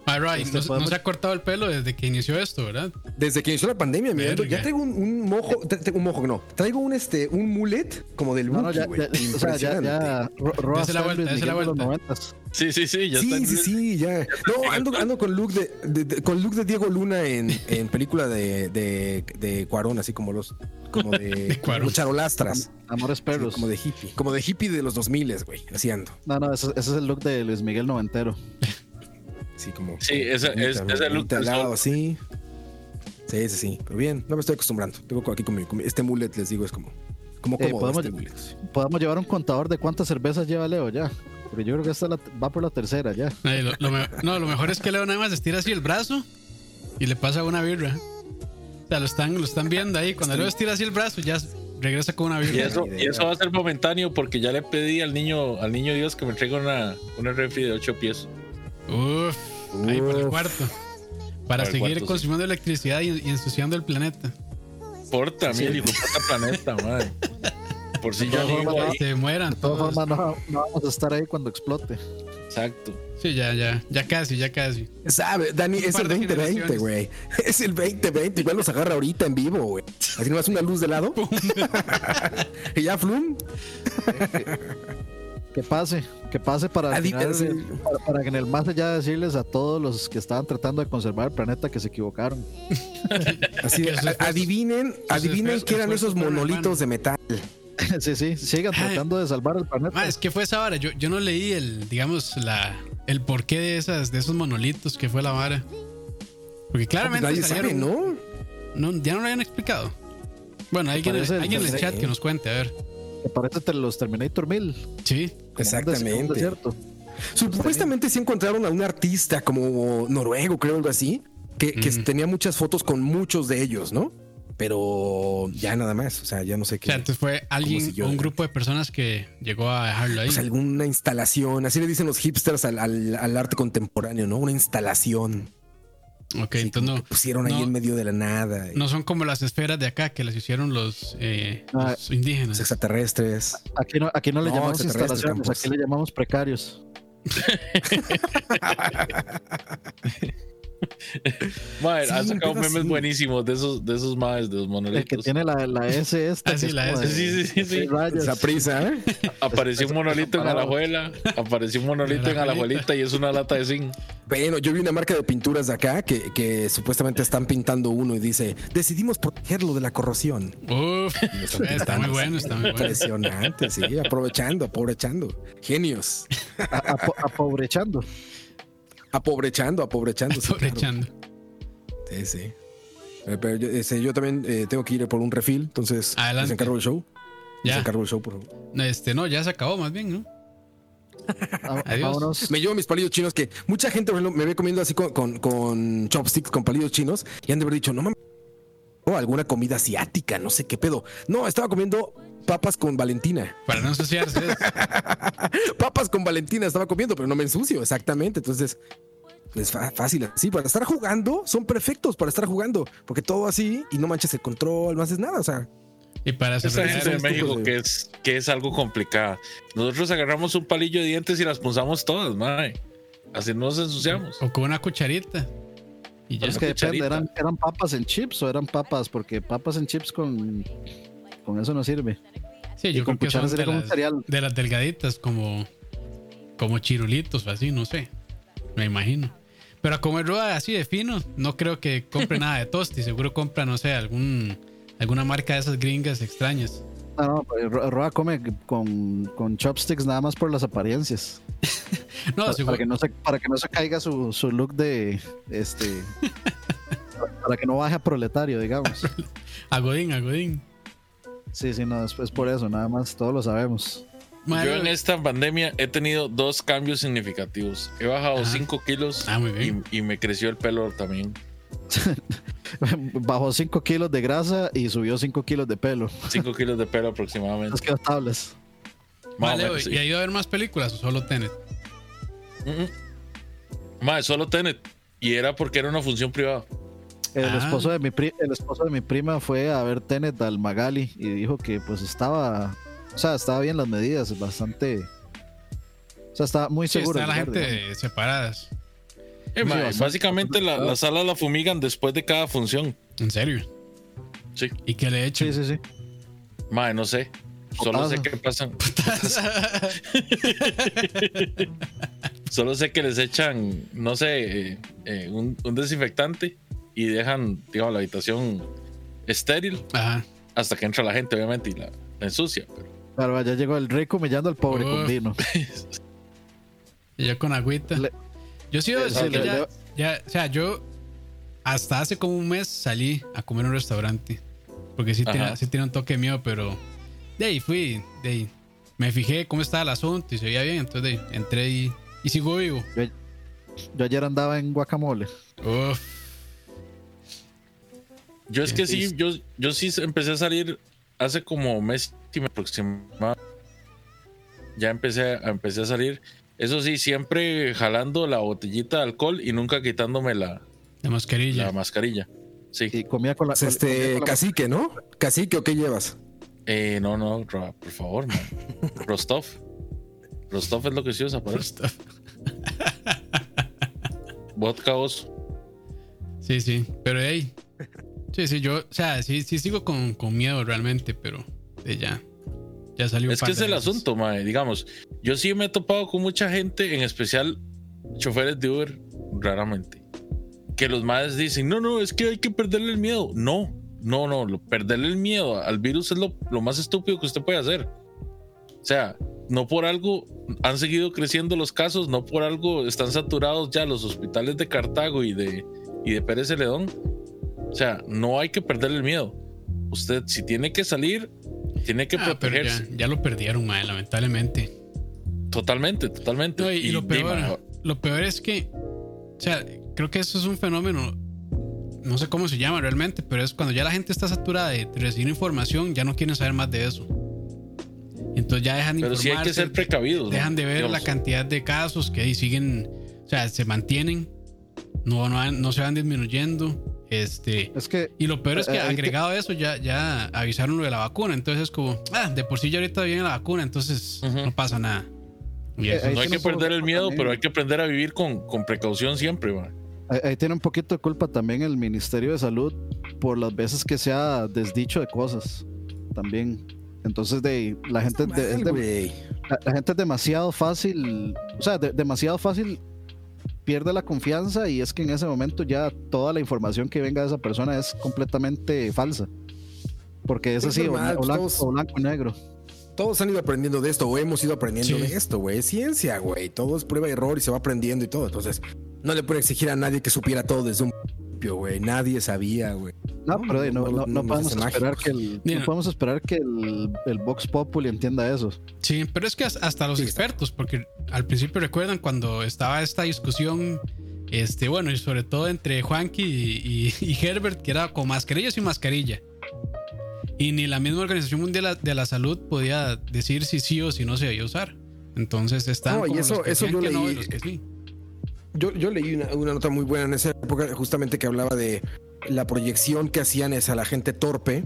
Ah, right, Este, no, podemos- no se ha cortado el pelo desde que inició esto, ¿verdad? Desde que inició la pandemia, mira, Verga. ya traigo un, un mojo, traigo un mojo, no, traigo un este, un mulet como del No, no, ya, ya, o sea, ya, ya, Ro- Roa Dese la vuelta, la los vuelta. noventas. Sí, sí, sí, ya está. Sí, sí, sí, ya. No, ando, ando con look de, de- de- con look de Diego Luna en, en película de, de, de Cuarón, así como los como de, Cuarón. como charolastras. Amores Sí, perros. como de hippie. Como de hippie de los 2000, güey. Así ando. No, no, ese, ese es el look de Luis Miguel noventero. Así como. Sí, ese- es- bonita, ese look bonita al del lado, sol. así. Sí, sí, sí. Pero bien, no me estoy acostumbrando. Tengo aquí con, mi, con mi- este mullet, les digo, es como. Como Eh, cómodo podemos- este mullet. Podemos llevar un contador de cuántas cervezas lleva Leo ya. Porque yo creo que esta la- va por la tercera ya. Ay, lo- lo me- no, lo mejor es que Leo nada más estira así el brazo y le pasa una birra. O sea, lo están, lo están viendo ahí. Cuando Leo estira así el brazo, ya regresa con una Y birra. eso, y eso va a ser momentáneo porque ya le pedí al niño, al niño Dios que me traiga una, una refri de 8 pies. Uf, ahí por el cuarto. Para Para el seguir cuarto, sí. consumiendo electricidad y, y ensuciando el planeta. Porta, hijo de puta planeta, madre. Por si yo digo ahí. Se mueran De todas todos. formas, no, no vamos a estar ahí cuando explote. Exacto. Sí, ya, ya, ya casi, ya casi. Sabe, Dani, es el de 2020, generaciones. güey. Es el 2020. Igual los agarra ahorita en vivo, güey. Así nomás una luz de lado. y ya, flum. Que pase, que pase para, final, sí. para, para que en el más allá decirles a todos los que estaban tratando de conservar el planeta que se equivocaron. Así, adivinen, adivinen qué eran esos monolitos de metal. sí, sí, sigan tratando de salvar el planeta. Ma, es que fue esa vara. Yo, yo no leí el, digamos, la, el porqué de esas, de esos monolitos que fue la vara. Porque claramente Nadie sabe, salieron- ¿no? no, ya no lo habían explicado. Bueno, alguien, alguien en el chat que nos cuente, a ver. Me parece los Terminator 1000. Sí. Exactamente. desierto. Supuestamente sí encontraron a un artista como noruego, creo, algo así, que, que tenía muchas fotos con muchos de ellos, ¿no? Pero ya nada más, o sea, ya no sé O qué. sea, entonces fue alguien, un grupo de personas que llegó a dejarlo ahí. Pues alguna instalación, así le dicen los hipsters al, al- al arte contemporáneo, ¿no? Una instalación. Ok, Así entonces no, pusieron ahí no- en medio de la nada. y no son como las esferas de acá que las hicieron los, eh, Ah, los indígenas. Los extraterrestres. Aquí no, aquí no le No, llamamos extraterrestres, instalaciones, Campos. aquí le llamamos precarios. Sí, ha sacado memes así. buenísimos de esos, de esos maes, de los El que monolitos. tiene la, la S esta. Ah, sí, es la S. Sí, sí, sí. Esa prisa, ¿eh? Apareció un monolito en Alajuela. Apareció un monolito en Alajuelita y es una lata de zinc. Bueno, yo vi una marca de pinturas de acá que, que supuestamente están pintando uno y dice, decidimos protegerlo de la corrosión. Uf, está muy bueno, está muy bueno. Impresionante, sí, aprovechando, aprovechando. Genios. A- apo- apobrechando. Apobrechando, apobrechando. sí, claro. Sí, sí. Eh, Pero yo, ese, yo también eh, tengo que ir por un refill, entonces Adelante. les encargo el show. Les Ya. encargo el show, por favor. Este, no, ya se acabó más bien, ¿no? Adiós. Vámonos. Me llevo mis palillos chinos que mucha gente me ve comiendo así con, con, con chopsticks, con palillos chinos, y han de haber dicho, no mames, o alguna comida asiática, no sé qué pedo. No, estaba comiendo papas con Valentina. Para no ensuciarse. Papas con Valentina estaba comiendo, pero no me ensucio, exactamente. Entonces, es fácil así. Para estar jugando, son perfectos para estar jugando, porque todo así y no manches el control, no haces nada. O sea, Y para de esos México de- que es, que es algo complicada. Nosotros agarramos un palillo de dientes y las punzamos todas, mae. Así no nos ensuciamos. o con una cucharita. Y ya. Es que depende. ¿eran, ¿eran papas en chips o eran papas? Porque papas en chips con, con eso no sirve. Sí, yo creo que son de las, cereal. de las delgaditas, como, como chirulitos así, no sé. Me imagino. Pero como es roda así de fino, no creo que compre nada de tosti. Seguro compra, no sé, algún alguna marca de esas gringas extrañas. No, no, pero Ro- Roa come con, con chopsticks nada más por las apariencias. No, para, para que no se, para que no se caiga su, su look de este para- para que no baje a proletario, digamos. a Godín, a Godín. Sí, sí, no, es, es por eso, nada más, todos lo sabemos. Madre, Yo en esta pandemia he tenido dos cambios significativos. He bajado Ajá. 5 kilos Ah, y, y me creció el pelo también. Bajó 5 kilos de grasa y subió 5 kilos de pelo. 5 kilos de pelo aproximadamente. Nos quedó tablas. Más Vale, menos, sí. ¿y ha ido a ver más películas o solo Tenet? Mm. Mae, solo Tenet. Y era porque era una función privada. El, Ah. esposo de mi pri- el esposo de mi prima fue a ver Tenet al Magali y dijo que pues estaba, o sea, estaba bien las medidas, bastante, o sea, estaba muy Sí, seguro. está la lugar, gente separadas. Eh, básicamente la, la sala la fumigan después de cada función. En serio. Sí. ¿Y qué le he hecho? digamos. Sí, sí, sí. Mae, no sé. Solo sé que pasan. Solo sé que les echan, no sé, eh, eh, un, un desinfectante y dejan, digamos, la habitación estéril Ajá. hasta que entra la gente, obviamente, y la, la ensucia. Pero Claro, ya llegó el rico humillando al pobre con vino. Y yo con agüita. Le- yo sí Sí, le- ya, le- ya, o sea, yo hasta hace como un mes salí a comer en un restaurante. Porque sí tiene, sí tiene un toque mío, pero de ahí fui, de ahí. Me fijé cómo estaba el asunto y se veía bien, entonces de ahí entré y, y sigo vivo. Yo ayer andaba en guacamole. Uf, yo es que sí, yo, yo sí empecé a salir hace como mes y medio aproximadamente. Ya empecé, a- empecé a salir. Eso sí, siempre jalando la botellita de alcohol y nunca quitándome la, de mascarilla. la mascarilla. Sí. Y comía con la. pues, comía este con la- cacique, ¿no? Cacique o qué llevas? Eh, no, no, por favor, man. Rostov. Rostov es lo que se usa para esto. Vodka oso. Sí, sí, pero ahí. Sí, sí, yo, o sea, sí, sí sigo con, con miedo realmente, pero de ya. Ya salió Es que es el asunto, mae. Digamos, yo sí me he topado con mucha gente, en especial choferes de Uber, raramente. Que los madres dicen, no, no, es que hay que perderle el miedo. No, no, no, lo- perderle el miedo al virus es lo, lo más estúpido que usted puede hacer. O sea, no por algo han seguido creciendo los casos, no por algo están saturados ya los hospitales de Cartago y de, y de Pérez Celedón. O sea, no hay que perderle el miedo. Usted, si tiene que salir, tiene que Ah, protegerse. ya, ya lo perdieron, mae, lamentablemente. Totalmente, totalmente. No, y, y lo dime, peor, lo peor es que, o sea, creo que eso es un fenómeno, no sé cómo se llama realmente, pero es cuando ya la gente está saturada de recibir información, ya no quieren saber más de eso. Entonces ya dejan de pero sí hay que ser precavidos. dejan ¿no? de ver Digamos, la cantidad de casos que ahí siguen, o sea, se mantienen, no, no, no se van disminuyendo. Este, Es que y lo peor es que Eh, agregado a eso ya, ya avisaron lo de la vacuna. Entonces es como, ah, de por sí ya ahorita viene la vacuna, entonces no pasa nada. Y eso- ahí No hay que perder el miedo, también. pero hay que aprender a vivir con, con precaución siempre. man. ahí, ahí tiene un poquito de culpa también el Ministerio de Salud por las veces que se ha desdicho de cosas. También. Entonces, de la gente, de- mal, la, la gente es demasiado fácil, o sea, de- demasiado fácil pierde la confianza y es que en ese momento ya toda la información que venga de esa persona es completamente falsa. Porque es así, o, normal, o blanco, todos- o blanco y negro. Todos han ido aprendiendo de esto, o hemos ido aprendiendo Sí. de esto, güey. Es ciencia, güey. Todo es prueba y error y se va aprendiendo y todo. Entonces, no le puede exigir a nadie que supiera todo desde un principio, güey. Nadie sabía, güey. No, No, pero no, no, no, no- no no nos podemos esperar que el, Mira. no podemos esperar que el, el Vox Populi entienda eso. Sí, pero es que hasta- los Sí, expertos, porque al principio recuerdan cuando estaba esta discusión, este, bueno, y sobre todo entre Juanqui y, y- y Herbert, que era con mascarilla y sin mascarilla. Y ni la misma Organización Mundial de la Salud podía decir si sí o si no se debía usar. Entonces están No, y como eso- los que eso decían yo que no leí. y los que sí. Yo, yo leí una, una nota muy buena en esa época, justamente que hablaba de la proyección que hacían es a la gente torpe.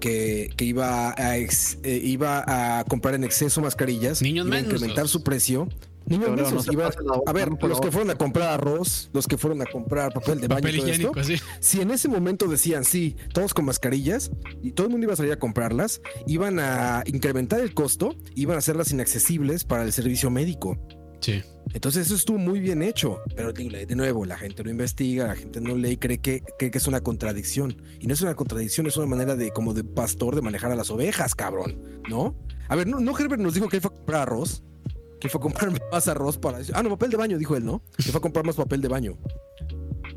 Que, que iba, a ex- eh, iba a comprar en exceso mascarillas, Niños iba a mensos. incrementar su precio. Niños Pero no iba- a ver, los que fueron a comprar arroz, los que fueron a comprar papel de baño Papel y todo esto, sí. si en ese momento decían sí, todos con mascarillas y todo el mundo iba a salir a comprarlas, iban a incrementar el costo, iban a hacerlas inaccesibles para el servicio médico. Sí. Entonces eso estuvo muy bien hecho, pero de nuevo, la gente no investiga, la gente no lee y cree que, cree que es una contradicción. Y no es una contradicción, es una manera de como de pastor de manejar a las ovejas, cabrón, ¿no? A ver, no, no Herbert nos dijo que él fue a comprar arroz, que fue a comprar más arroz para... Ah, no, papel de baño, dijo él, ¿no? Que fue a comprar más papel de baño.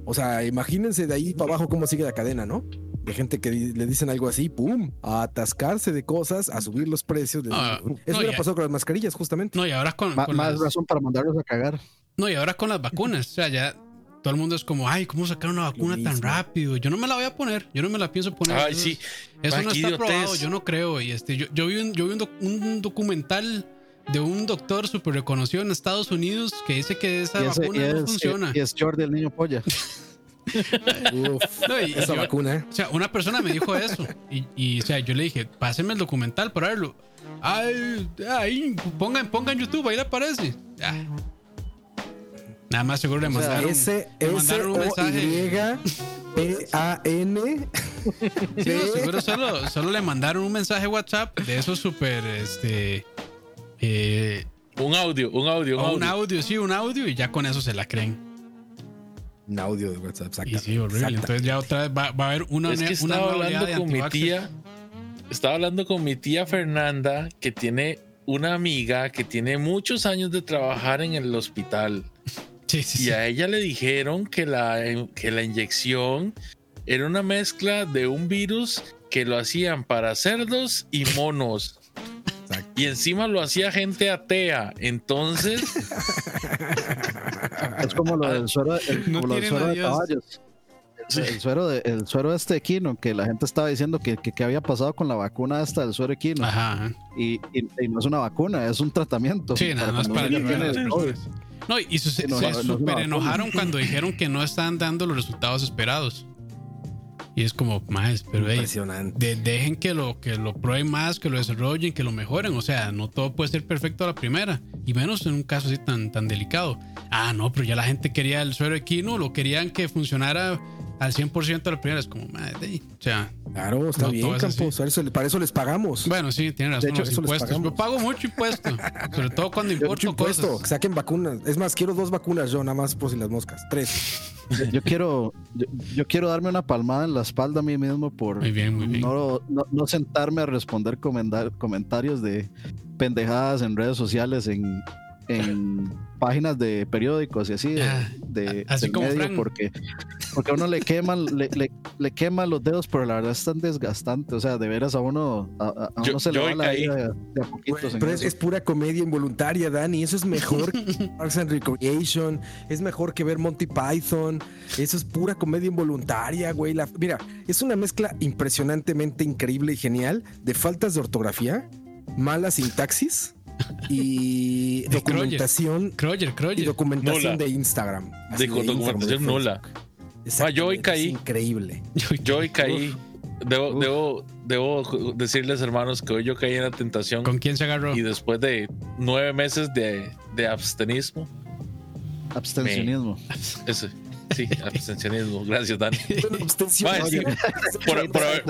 O sea, imagínense de ahí para abajo cómo sigue la cadena, ¿no? De gente que di- le dicen algo así, ¡pum! A atascarse de cosas, a subir los precios. De... Ah, Eso no, hubiera ya- pasado con las mascarillas, justamente. No, y ahora con, Ma- con más las- razón para mandarlos a cagar. No, y ahora con las vacunas, o sea, ya todo el mundo es como, ay, ¿cómo sacar una vacuna tan rápido? Yo no me la voy a poner, yo no me la pienso poner. Ay, Eso- sí. Eso no está probado, yo no creo. Y este, yo, yo vi, un, yo vi un, doc- un documental de un doctor súper reconocido en Estados Unidos que dice que esa Y, ese- vacuna y no funciona. y es Jordi el niño polla. Uf, No, y- y esa yo- vacuna, ¿eh? O sea, una persona me dijo eso. Y, y, o sea, yo le dije, pásenme el documental para verlo. Ay, ahí, pongan, pongan YouTube, ahí le aparece. Ah. Nada más seguro le sea, mandaron, le mandaron un mensaje. P A N Sí, no, seguro solo, solo le mandaron un mensaje WhatsApp de esos súper, este, eh, Un audio, un audio, un audio. un audio, sí, un audio y ya con eso se la creen. Un audio de WhatsApp, Y sí, horrible. Entonces ya otra vez va, va a haber una, es que una estaba hablando con mi tía. Estaba hablando con mi tía Fernanda, que tiene una amiga que tiene muchos años de trabajar en el hospital. Sí, sí, Y sí. a ella le dijeron que la, que la inyección era una mezcla de un virus que lo hacían para cerdos y monos. Y encima lo hacía gente atea. Entonces, Es como lo del suero, el, no como lo del suero de caballos. El, el suero de, el suero este equino, que la gente estaba diciendo que, que, que había pasado con la vacuna esta del suero equino. Ajá. Y, y- y no es una vacuna, es un tratamiento. Sí, nada más cuando para. No, y su- se, no, se no, no es super enojaron cuando dijeron que no estaban dando los resultados esperados. Y es como, más, pero hey, Impresionante. de- dejen que lo, que lo prueben más, que lo desarrollen, que lo mejoren. O sea, no todo puede ser perfecto a la primera. Y menos en un caso así tan, tan delicado. Ah, no, pero ya la gente quería el suero equino, lo querían que funcionara al 100% a la primera. Es como, madre, hey, o sea, Claro, está No, bien. Campos. Para eso, para eso les pagamos. bueno, sí, tienen razón. hecho, los eso les impuestos. Yo pago mucho impuesto, sobre todo cuando Mucho importo impuesto, cosas. que saquen vacunas. Es más, quiero dos vacunas yo, nada más por si las moscas. Tres. Yo, yo quiero, yo, yo quiero darme una palmada en la espalda a mí mismo por Muy bien, muy bien. no, no, no sentarme a responder comenda- comentarios de pendejadas en redes sociales, en, en páginas de periódicos y así, de, Ah, de- así del como medio, Frank. porque, porque a uno le queman, le, le, le queman los dedos, pero la verdad es tan desgastante. O sea, de veras a uno, a, a- a Yo- uno se le va la caí. vida de, de a poquitos en Pero es, es pura comedia involuntaria, Dani. Eso es mejor que Parks and Recreation. Es mejor que ver Monty Python. Eso es pura comedia involuntaria, güey. La- mira, es una mezcla impresionantemente increíble y genial de faltas de ortografía, mala sintaxis y De documentación Kroger, y documentación Nula. de Instagram. De documentación nula. Ah, yo hoy caí. es increíble. Yo hoy caí. Debo, Uf. debo, debo decirles, hermanos, que hoy yo caí en la tentación. ¿Con quién se agarró? Y después de nueve meses de, de abstenismo, Abstencionismo. ese, Sí, abstencionismo. Gracias, Dani. Por, por haber,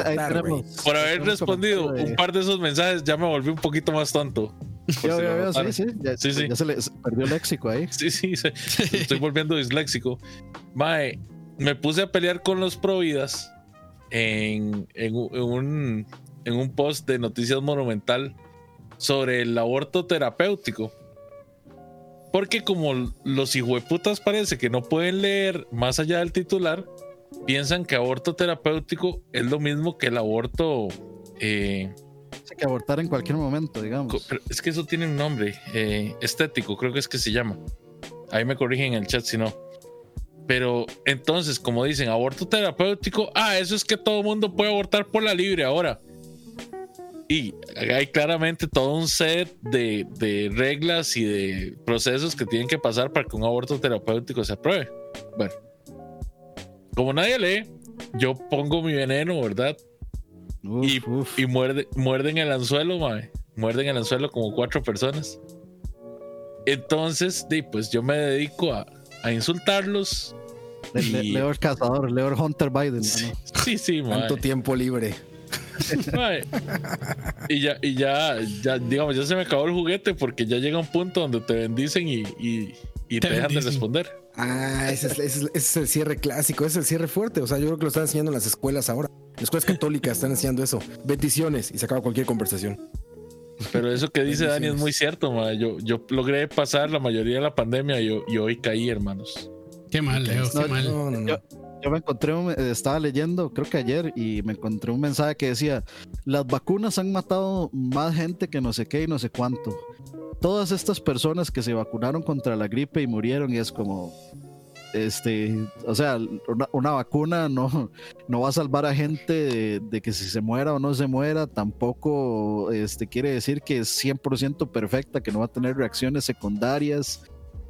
por haber respondido un par de esos mensajes, ya me volví un poquito más tonto. Si Yo, yo, yo, sí, sí, ya, Sí, sí. ya se le perdió el léxico ahí. Sí, sí, se- estoy volviendo disléxico. Mae, me puse a pelear con los providas en, en, un- en un, en un post de Noticias Monumental sobre el aborto terapéutico. Porque como los hijueputas parece que no pueden leer más allá del titular, piensan que aborto terapéutico es lo mismo que el aborto... eh, que abortar en cualquier momento, digamos. pero es que eso tiene un nombre eh, estético, creo que es que se llama. Ahí me corrigen en el chat si no. Pero entonces, como dicen, aborto terapéutico, ah, eso es que todo el mundo puede abortar por la libre ahora. Y hay claramente todo un set de, de reglas y de procesos que tienen que pasar para que un aborto terapéutico se apruebe. Bueno, como nadie lee, yo pongo mi veneno, ¿verdad? Uf, y, uf. y muerde, muerden el anzuelo, mae. Muerden el anzuelo como cuatro personas. Entonces, di, pues yo me dedico a, a insultarlos. Le- y- Leo el cazador, Leo el Hunter Biden. Sí, ¿no? sí, sí, mae. Tanto tiempo libre. Mae. Y ya, y ya, ya, digamos, ya se me acabó el juguete porque ya llega un punto donde te bendicen y, y, y te, Te dejan de responder. Ah, ese es, ese es- ese es el cierre clásico, ese es el cierre fuerte. O sea, yo creo que lo están enseñando en las escuelas ahora. Las escuelas católicas están enseñando eso. Bendiciones y se acaba cualquier conversación. Pero eso que dice Dani es muy cierto. Yo, yo logré pasar la mayoría de la pandemia y, y hoy caí, hermanos. Qué mal, Leo, No, qué mal. No, no, no. Yo- Yo me encontré, un- eh, estaba leyendo, creo que ayer, y me encontré un mensaje que decía, las vacunas han matado más gente que no sé qué y no sé cuánto. Todas estas personas que se vacunaron contra la gripe y murieron, y es como, este, o sea, una, una vacuna no, no va a salvar a gente de, que si se muera o no se muera, tampoco este, quiere decir que es 100% perfecta, que no va a tener reacciones secundarias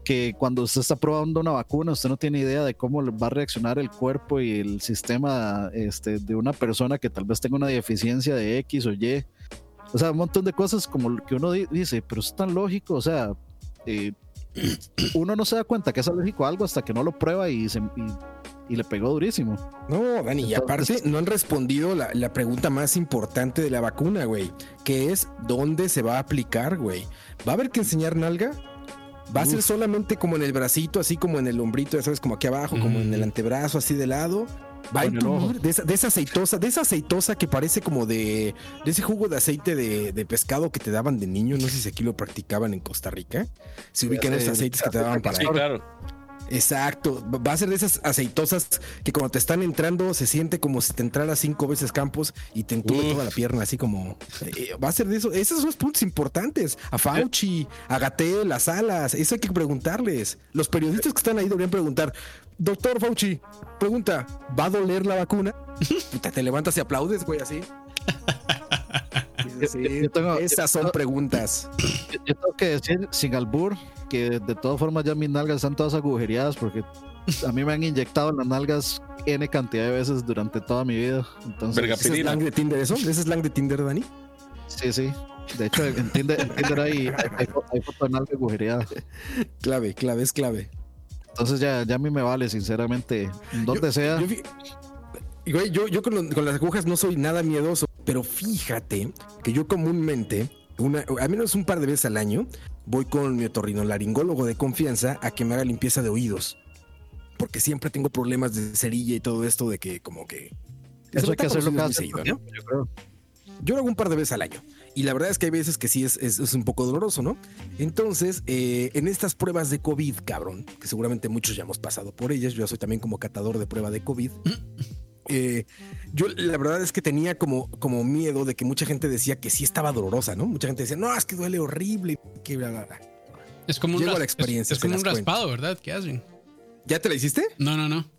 que cuando usted está probando una vacuna, usted no tiene idea de cómo va a reaccionar el cuerpo y el sistema este, de una persona que tal vez tenga una deficiencia de X o Y. O sea, un montón de cosas como que uno di- dice, pero es tan lógico, o sea, eh, uno no se da cuenta que es alérgico a algo hasta que no lo prueba y, se- y- y le pegó durísimo. No, Dani, y aparte no han respondido la, la pregunta más importante de la vacuna, güey, que es dónde se va a aplicar, güey. ¿Va a haber que enseñar nalga? ¿Va a ser solamente como en el bracito, así como en el hombrito, ya sabes, como aquí abajo, como en el antebrazo, así de lado? De esa, de esa aceitosa, de esa aceitosa que parece como de, de ese jugo de aceite de, de pescado que te daban de niño. No sé si aquí lo practicaban en Costa Rica. Se ubican ese- esos aceites que te daban para Sí, claro. Exacto, va a ser de esas aceitosas que cuando te están entrando se siente como si te entrara cinco veces Campos y te entube Uf. toda la pierna, así como eh, va a ser de eso. Esos son los puntos importantes. A Fauci, a Gatel, las alas, eso hay que preguntarles. Los periodistas que están ahí deberían preguntar, doctor Fauci, pregunta, ¿va a doler la vacuna? Puta, te levantas y aplaudes, güey, así. Sí, Yo- yo tengo- esas yo- son preguntas. Yo, yo tengo que decir, sin albur, que de todas formas ya mis nalgas están todas agujereadas porque a mí me han inyectado en las nalgas N cantidad de veces durante toda mi vida. Entonces, Verga, ¿Ese es slang de Tinder eso? ¿Ese es slang de Tinder, Dani? sí, sí. De hecho, en Tinder, en Tinder hay, hay, hay fo- hay foto de nalga agujereada. Clave, clave, es clave. Entonces ya, ya a mí me vale, sinceramente. Donde sea. Yo, güey, yo, yo con, lo- con las agujas no soy nada miedoso, pero fíjate que yo comúnmente, una, al menos un par de veces al año, voy con mi otorrinolaringólogo de confianza a que me haga limpieza de oídos. Porque siempre tengo problemas de cerilla y todo esto de que como que... eso hay que hacerlo cada seguido, ¿no? tiempo, yo creo. Yo lo hago un par de veces al año. Y la verdad es que hay veces que sí es, es- es un poco doloroso, ¿no? Entonces, eh, en estas pruebas de COVID, cabrón, que seguramente muchos ya hemos pasado por ellas, yo soy también como catador de prueba de COVID. Eh, yo la verdad es que tenía como, como miedo de que mucha gente decía que sí estaba dolorosa, ¿no? Mucha gente decía, no, es que duele horrible, que bla, bla, bla. Es como un, Llego la experiencia, es, como un cuento. raspado, ¿verdad? ¿Qué hacen? ¿Ya te la hiciste? No, no, no.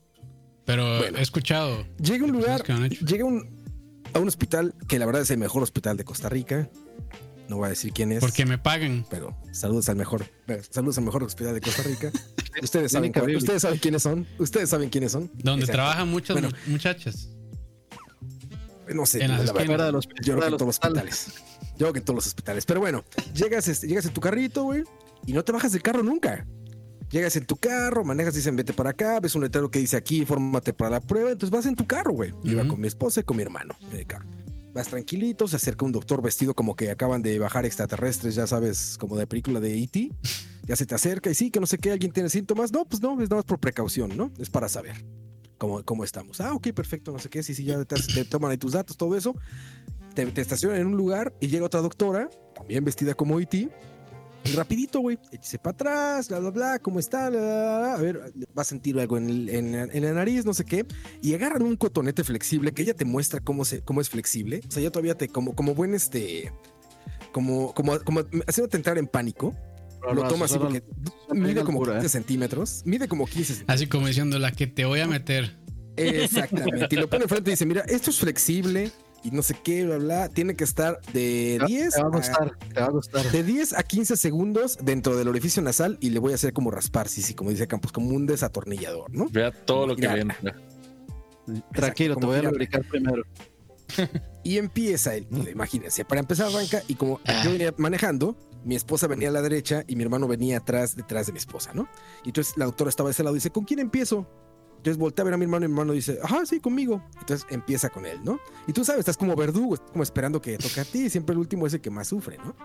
Pero Bueno. he escuchado. Llega un lugar, llega un, a un hospital que la verdad es el mejor hospital de Costa Rica. No voy a decir quién es. Porque me pagan. pero saludos al mejor, saludos al mejor hospital de Costa Rica. Ustedes saben, cuál- ustedes saben quiénes son. Ustedes saben quiénes son. Donde Exacto. trabajan muchas Bueno. muchachas. No sé, en la verdad. de los, Yo creo que en todos los hospital. hospitales. Yo creo que en todos los hospitales. Pero bueno, llegas, este, llegas en tu carrito, güey, y no te bajas del carro nunca. Llegas en tu carro, manejas, dicen vete para acá, ves un letrero que dice aquí, fórmate para la prueba, entonces vas en tu carro, güey. Iba con mi esposa y con mi hermano en el carro. Vas tranquilito, se acerca un doctor vestido como que acaban de bajar extraterrestres, ya sabes, como de película de E.T. Ya se te acerca y sí, que no sé qué, alguien tiene síntomas. No, pues no, es nada más por precaución, ¿no? Es para saber cómo, cómo estamos. Ah, ok, perfecto, no sé qué, sí, sí, ya te, te toman ahí tus datos, todo eso. Te, te estacionan en un lugar y llega otra doctora, también vestida como E.T. Y rapidito, güey, échese para atrás, bla, bla, bla, ¿cómo está? Bla, bla, bla. A ver, va a sentir algo en, el- en, en la nariz, no sé qué. Y agarran un cotonete flexible que ella te muestra cómo, se, cómo es flexible. O sea, ya todavía te, como, como buen este, como, como, como haciéndote entrar en pánico. Lo toma así porque mide como altura, 15 ¿eh? centímetros. Mide como 15 centímetros. Así como diciendo la que te voy a meter. Exactamente. Y lo pone enfrente y dice, mira, esto es flexible y no sé qué, bla, bla. Tiene que estar de Te 10 va a a, gustar, te va a gustar. de 10 a 15 segundos dentro del orificio nasal y le voy a hacer como raspar, sí, sí, como dice Campos, como un desatornillador, ¿no? Vea todo lo que entra. Tranquilo, te voy a lubricar primero. Y empieza el, imagínense, para empezar arranca y como yo venía manejando, mi esposa venía a la derecha y mi hermano venía atrás, detrás de mi esposa, ¿no? Y entonces la doctora estaba de ese lado y dice, ¿con quién empiezo? Entonces voltea a ver a mi hermano y mi hermano dice, ajá, sí, conmigo. Entonces empieza con él, ¿no? Y tú sabes, estás como verdugo, como esperando que toque a ti, siempre el último es el que más sufre, ¿no?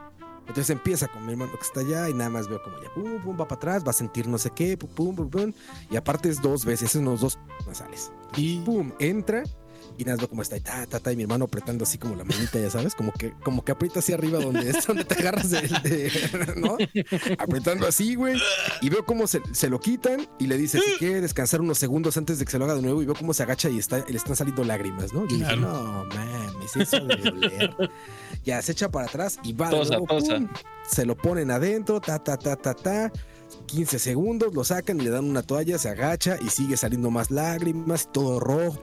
Entonces empieza con mi hermano que está allá y nada más veo como ya, pum, pum, va para atrás, va a sentir no sé qué, pum, pum, pum, pum. Y aparte es dos veces, es unos dos nasales. Y pum, entra y nada veo cómo está y ta, ta, ta, y mi hermano apretando así como la manita, ya sabes, como que, como que aprieta así arriba donde es, donde te agarras de, de- ¿no? Apretando así, güey. Y veo cómo se, se lo quitan y le dice, si quiere descansar unos segundos antes de que se lo haga de nuevo, y veo cómo se agacha y está, le están saliendo lágrimas, ¿no? Y dije, no, mames, eso de doler. Ya se echa para atrás y va de Tosa, pum, se lo ponen adentro, ta, ta, ta, ta, ta. 15 segundos, lo sacan y le dan una toalla, se agacha y sigue saliendo más lágrimas, todo rojo.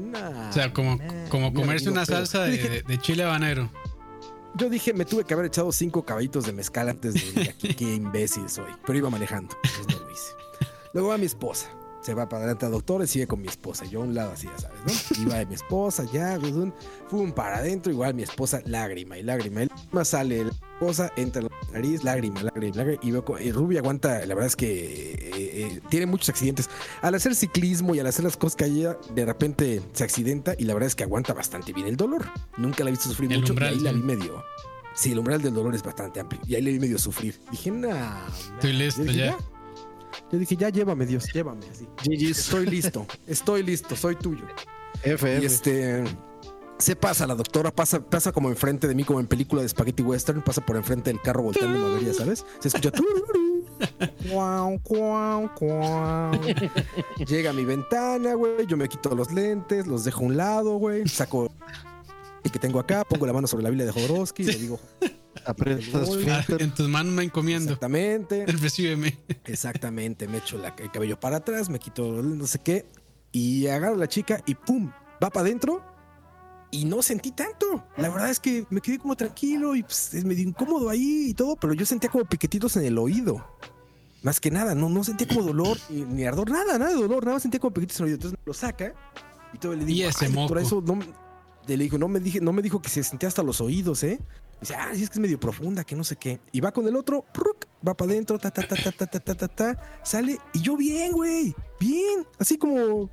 Nah, o sea, como, como comerse una salsa de, dije- de- de chile habanero. Yo dije, me tuve que haber echado cinco caballitos de mezcal antes de venir aquí. Qué imbécil soy. Pero iba manejando. Entonces no lo hice. Luego va mi esposa. Se va para adelante al doctor y sigue con mi esposa. Yo a un lado así, ya sabes, ¿no? Iba de mi esposa, ya, fum, fum, para adentro. Igual mi esposa, lágrima y lágrima. Y lágrima sale esposa, entra en la nariz, lágrima, lágrima, lágrima. Y veo Ruby aguanta, la verdad es que eh, eh, tiene muchos accidentes. Al hacer ciclismo y al hacer las cosas que ella, de repente se accidenta y la verdad es que aguanta bastante bien el dolor. Nunca la he visto sufrir El mucho. umbral, y ahí la vi medio. Sí, el umbral del dolor es bastante amplio. Y ahí le vi medio sufrir. Dije, nah. Estoy nah". listo dije, ya. Yo dije, ya llévame, Dios, llévame. Así. Estoy listo, estoy listo, soy tuyo. F, Y este. Se pasa la doctora, pasa, pasa como enfrente de mí, como en película de Spaghetti Western, pasa por enfrente del carro volteando a ver, ya sabes. Se escucha. cuau, cuau, cuau. Llega a mi ventana, güey. Yo me quito los lentes, los dejo a un lado, güey. Saco el que tengo acá, pongo la mano sobre la Biblia de Jodorowsky y le digo, Aprietas Ah, en tus manos me encomiendo. exactamente. Recíbeme. Exactamente, me echo la- el cabello para atrás, me quito no sé qué y agarro a la chica y pum, va para adentro y no sentí tanto. La verdad es que me quedé como tranquilo y pues, es medio incómodo ahí y todo, pero yo sentía como piquetitos en el oído. Más que nada, no, no sentía como dolor ni, ni ardor, nada, nada de dolor, nada más sentía como piquetitos en el oído. Entonces lo saca y todo le digo, Y ese "Ay, por moco". eso no, me-". le digo, no me, dije, no me dijo que se sentía hasta los oídos, ¿eh? Dice, ah, sí, es que es medio profunda, que no sé qué. Y va con el otro, va para adentro, ta, ta, ta, ta, ta, ta, ta, ta, ta, sale, y yo bien, güey, bien, así como,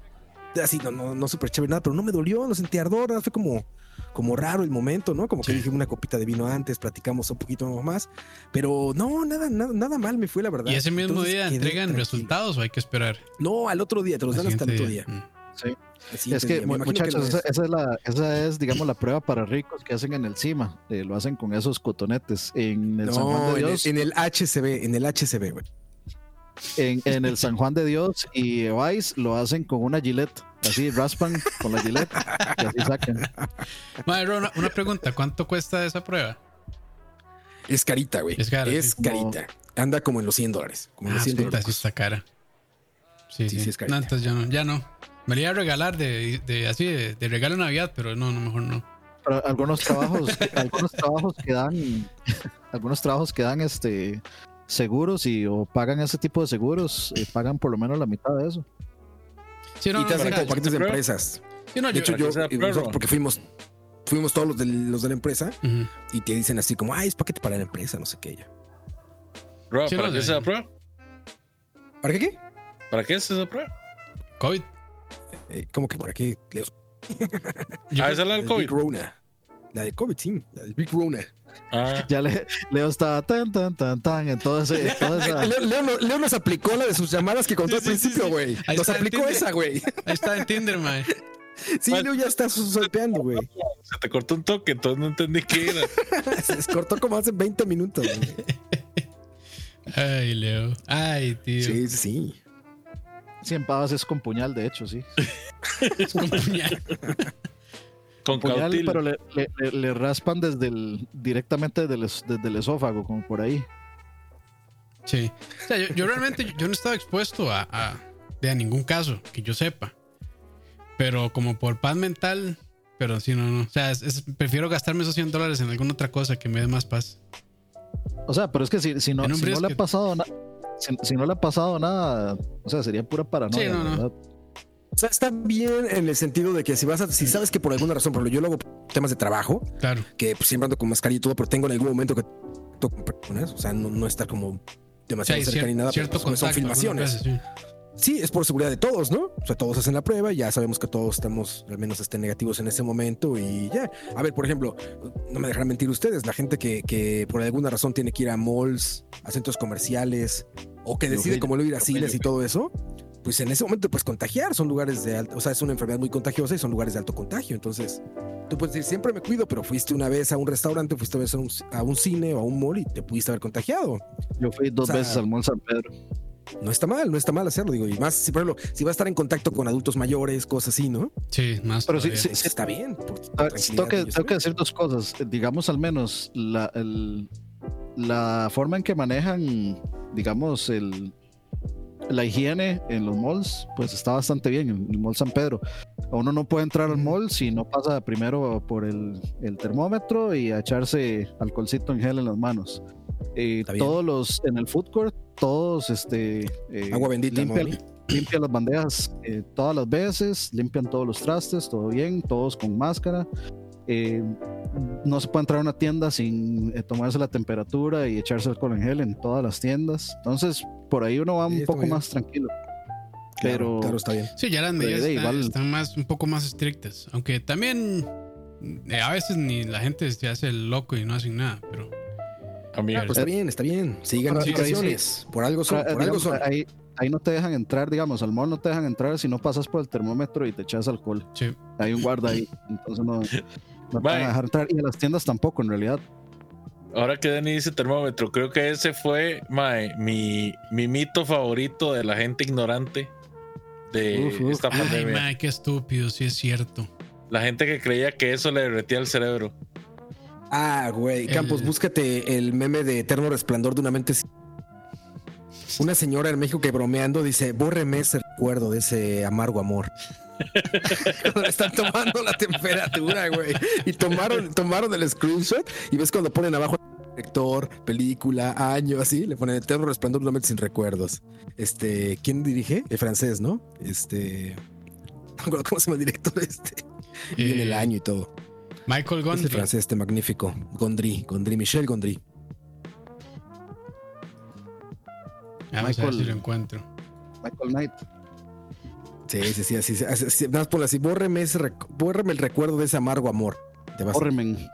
así, no, no, no súper chévere, nada, pero no me dolió, no sentí ardor, nada, fue como, como raro el momento, ¿no? Como que Sí. dije una copita de vino antes, platicamos un poquito más, pero no, nada, nada, nada mal me fue, la verdad. ¿Y ese mismo Entonces, día entregan tranquilo. resultados o hay que esperar? No, al otro día, te los dan hasta el otro día. Mm. siguiente Es que, día. Muchachos, no esa, es- esa es la, esa es, digamos, la prueba para ricos que hacen en el CIMA. eh, lo hacen con esos cotonetes. En el San Juan No, de en el, Dios, en el HCB, en el HCB, güey. En, en el San Juan de Dios y Vice lo hacen con una Gillette. Así raspan con la Gillette y así sacan. Madre, una, una pregunta: ¿cuánto cuesta esa prueba? Es carita, güey. Es cara, Es sí. carita. Anda como en los 100 dólares. Como en Ah, los 100 sí, dólares. sí está cara. Sí, Sí, sí. sí es carita. no, entonces ya no, ya no. Me la iba a regalar de, de así de, de regalo de Navidad, pero no, no, mejor no. Pero algunos trabajos, algunos trabajos que dan, algunos trabajos que dan este seguros y o pagan ese tipo de seguros, eh, pagan por lo menos la mitad de eso. Sí, no, y no, te hacen mira, como paquetes de empresas. sí, no, De hecho, yo, nosotros porque fuimos, fuimos todos los de, los de la empresa y te dicen así como, ay, es paquete para la empresa, no sé qué. Ya. Sí, ¿para no, qué se da prueba? ¿Para qué qué? ¿Para qué es esa prueba? COVID. Eh, ¿Cómo que para qué? Leo? Ah, esa es la del El COVID. Big Rona. La de COVID, sí. La del Big Rona. Ah, Ya le, Leo estaba tan, tan, tan, tan, en todo ese, toda esa- Leo, Leo no- Leo nos aplicó la de sus llamadas que contó Sí, al sí, principio, sí. güey. Nos aplicó esa, güey. Ahí está en Tinder, mae. Sí, Leo ya está solpeando, güey. se te cortó un toque, entonces no entendí qué era. Se les cortó como hace 20 minutos, güey. Ay, Leo. Ay, tío. Sí, sí, sí. 100 pavas es con puñal, de hecho, sí. Es con puñal. Con Puñal, cautil. pero le, le- le- le raspan desde el, directamente desde el, es- desde el esófago, como por ahí. Sí. O sea, yo, yo realmente yo no estaba expuesto a, a, de a ningún caso que yo sepa. Pero como por paz mental, pero sí, no, no. O sea, es- es- prefiero gastarme esos 100 dólares en alguna otra cosa que me dé más paz. O sea, pero es que si, si no, si no le ha pasado nada, si, si no le ha pasado nada, o sea, sería pura paranoia. Sí, no, no. O sea, está bien en el sentido de que si vas a, si sabes que por alguna razón, por ejemplo, yo lo hago por temas de trabajo, Claro. que pues, siempre ando con mascarilla y todo, pero tengo en algún momento que toco con personas, o sea, no, no estar como demasiado cerca ni nada, pero pues, son filmaciones. veces, sí. Sí, es por seguridad de todos, ¿no? O sea, todos hacen la prueba y ya sabemos que todos estamos, al menos estén negativos en ese momento y ya. A ver, por ejemplo, no me dejarán mentir ustedes, la gente que, que por alguna razón tiene que ir a malls, a centros comerciales o que decide como lo ir a yo y todo eso, pues en ese momento pues contagiar, son lugares de alto, o sea, es una enfermedad muy contagiosa y son lugares de alto contagio, entonces tú puedes decir, siempre me cuido, pero fuiste una vez a un restaurante, fuiste una vez a un, a un cine o a un mall y te pudiste haber contagiado. Yo fui dos O sea, veces al Mall San Pedro. No está mal, no está mal hacerlo, digo, y más, si por ejemplo, si va a estar en contacto con adultos mayores, cosas así, ¿no? Sí, más. Pero sí, está bien. tengo que, tengo que decir dos cosas. Eh, Digamos, al menos, la, el- la forma en que manejan, digamos, el, la higiene en los malls, pues está bastante bien. En el Mall San Pedro. Uno no puede entrar al mall si no pasa primero por el, el termómetro y a echarse alcoholcito en gel en las manos. Eh, todos los en el food court, todos este eh, Agua bendita, limpian, Moni. limpian las bandejas eh, todas las veces, limpian todos los trastes, todo bien, todos con máscara. Eh, no se puede entrar a una tienda sin eh, tomarse la temperatura y echarse alcohol en gel en todas las tiendas. Entonces, por ahí uno va Sí, un está poco bien. más tranquilo. Claro, Pero claro, está bien. Sí, ya las medidas de están, igual- están más, un poco más estrictas. Aunque también eh, a veces ni la gente se hace el loco y no hacen nada. Pero Amigo, Pues está bien, está bien. Sigan las Sí, sí. Por algo son, Ah, por algo digamos, son. ahí, ahí no te dejan entrar, digamos, al mall no te dejan entrar si no pasas por el termómetro y te echas alcohol. sí. Hay un guarda ahí, entonces no, no te van a dejar entrar. Y a las tiendas tampoco, en realidad. ahora que Dani dice termómetro, creo que ese fue mae, mi, mi mito favorito de la gente ignorante de Uf, uf. esta Ay, pandemia. mae, qué estúpido, sí es cierto. La gente que creía que eso le derretía el cerebro. Ah, güey. Campos, El- búscate el meme de Eterno Resplandor de una mente. Una señora en México que bromeando dice: Bórreme ese recuerdo de ese amargo amor. Cuando le están tomando la temperatura, güey. Y tomaron, tomaron el screenshot y ves cuando ponen abajo director, película, año, así, le ponen Eterno Resplandor de mente sin recuerdos. Este, ¿quién dirige? El francés, ¿no? Este. No me acuerdo cómo se llama el director este. Y en Eh, el año y todo. Michael Es el Gondry. francés este magnífico. Gondry, Gondry, Michel Gondry. Vamos a ver Michael- si lo encuentro. Michael Knight. Sí, sí, sí, así, así, así, nada más ponle así, bórreme, ese rec- bórreme el recuerdo de ese amargo amor. Te vas a- Bórremen,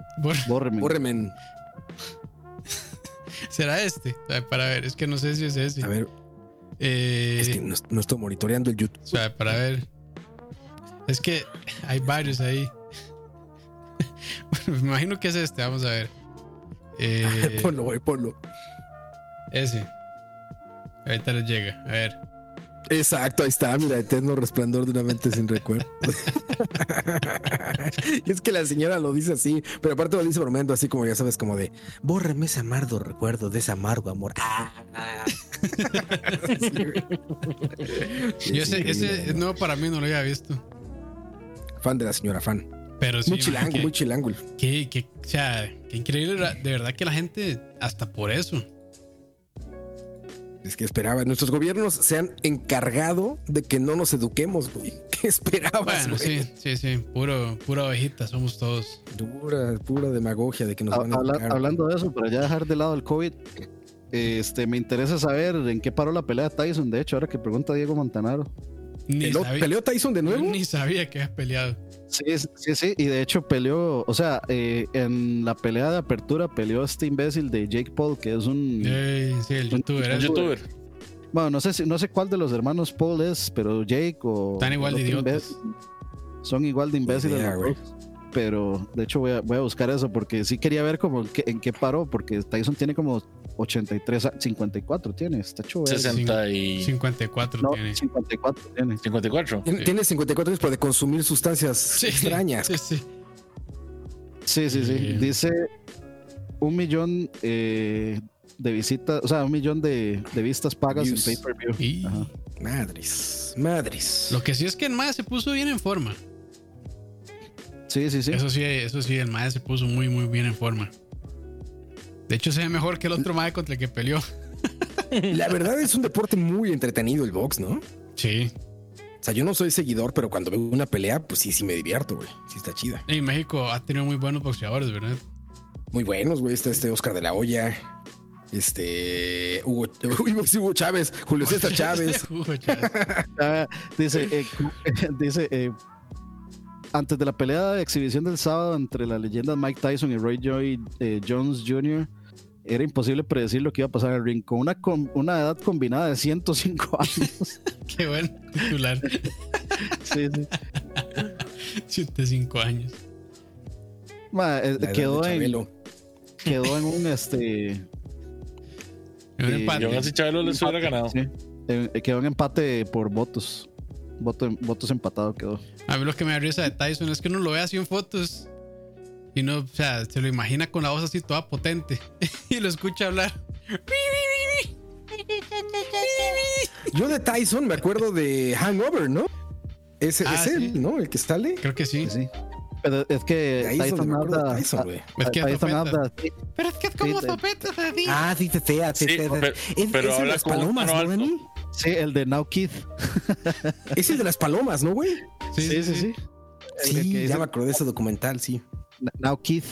bórremen. bórreme en- ¿Será este? Para ver, es que no sé si es ese. A ver, Eh, es que no, no estoy monitoreando el YouTube. O sea, para ver. Es que hay varios ahí. bueno, me imagino que es este. Vamos a ver. Eh, ponlo, güey, ponlo. ese. Ahorita les llega. A ver. Exacto, ahí está, mira, eterno resplandor de una mente sin recuerdo. y es que la señora lo dice así, pero aparte lo dice bromeando así como ya sabes, como de bórreme ese amargo recuerdo de ese amargo amor. Ah, ah. Sí, güey. Yo ese, ese es nuevo para mí, no lo había visto. fan de la señora fan. Pero sí, muy chilango, que- muy chilango. que- que- o sea, qué increíble. De verdad que la gente, hasta por eso. Es que esperaba, nuestros gobiernos se han encargado de que no nos eduquemos, güey. ¿Qué esperabas, Bueno, güey? sí, sí, sí. Puro, pura ovejita, somos todos. Pura, pura demagogia de que nos van a Habla- educar. hablando de eso, para ya dejar de lado el COVID, Este, me interesa saber en qué paró la pelea de Tyson. De hecho, ahora que pregunta Diego Montanaro. Ni ¿Peló, sabía, ¿Peleó Tyson de nuevo? ni sabía que habías peleado. Sí, sí, sí. Y de hecho peleó, o sea, eh, en la pelea de apertura peleó este imbécil de Jake Paul, que es un. Ey, sí, el youtuber. Un ese. youtuber. Bueno, no sé si, no sé cuál de los hermanos Paul es, pero Jake o. Están igual de idiotas. imbécil, Son igual de imbéciles. Pero de hecho voy a, voy a buscar eso porque sí quería ver como que- en qué paró, porque Tyson tiene como 83, a- 54 tiene, está verga. 60 y 54 No, tiene. 54 tiene. 54. Tiene, tiene 54 años, pero de consumir sustancias Sí, extrañas. Sí, sí. Sí, sí, sí. Bien. Dice un millón eh, de visitas, o sea, un millón de, de vistas pagas en pay-per-view. Madres, madres. lo que sí es que el MAE se puso bien en forma. Sí, sí, sí. Eso sí, eso sí, el MAE se puso muy, muy bien en forma. De hecho, se ve mejor que el otro MAE contra el que peleó. La verdad es un deporte muy entretenido el box, ¿no? Sí. O sea, yo no soy seguidor, pero cuando veo una pelea, pues sí, sí me divierto, güey. Sí está chida. En México ha tenido muy buenos boxeadores, ¿verdad? Muy buenos, güey. Está este Oscar de la Hoya. Este. Hugo, Hugo, Hugo Chávez. Julio César Chávez. Hugo Chávez. Ah, dice, eh, dice eh, antes de la pelea de exhibición del sábado entre las leyendas Mike Tyson y Roy Joy eh, Jones Jr., era imposible predecir lo que iba a pasar en el ring. Con una, com- una edad combinada de 105 años. Qué buen titular. sí, sí. 75 años. Ma, eh, quedó, en, quedó en un este. En un Sí, empate. Y aún así Chabelo les hubiera ganado. Sí, eh, quedó en empate por votos. Voto, votos empatado quedó. A mí lo que me da risa de Tyson es que uno lo ve así en fotos y no, o sea, se lo imagina con la voz así toda potente y lo escucha hablar. Yo de Tyson me acuerdo de Hangover, ¿no? Ese Ah, es sí. él, ¿no? El que sale. Creo que sí. Pero es que Ahí Tyson habla. Es que Tyson habla. Pero es que es como así. Ah, sí, te fea, Sí, pero, pero habla palomas, ¿no? Sí, el de Now Keith. Ese es de las palomas, ¿no, güey? Sí, sí, sí. El Sí, que- que ya me acordé de ese documental, sí. Now Keith.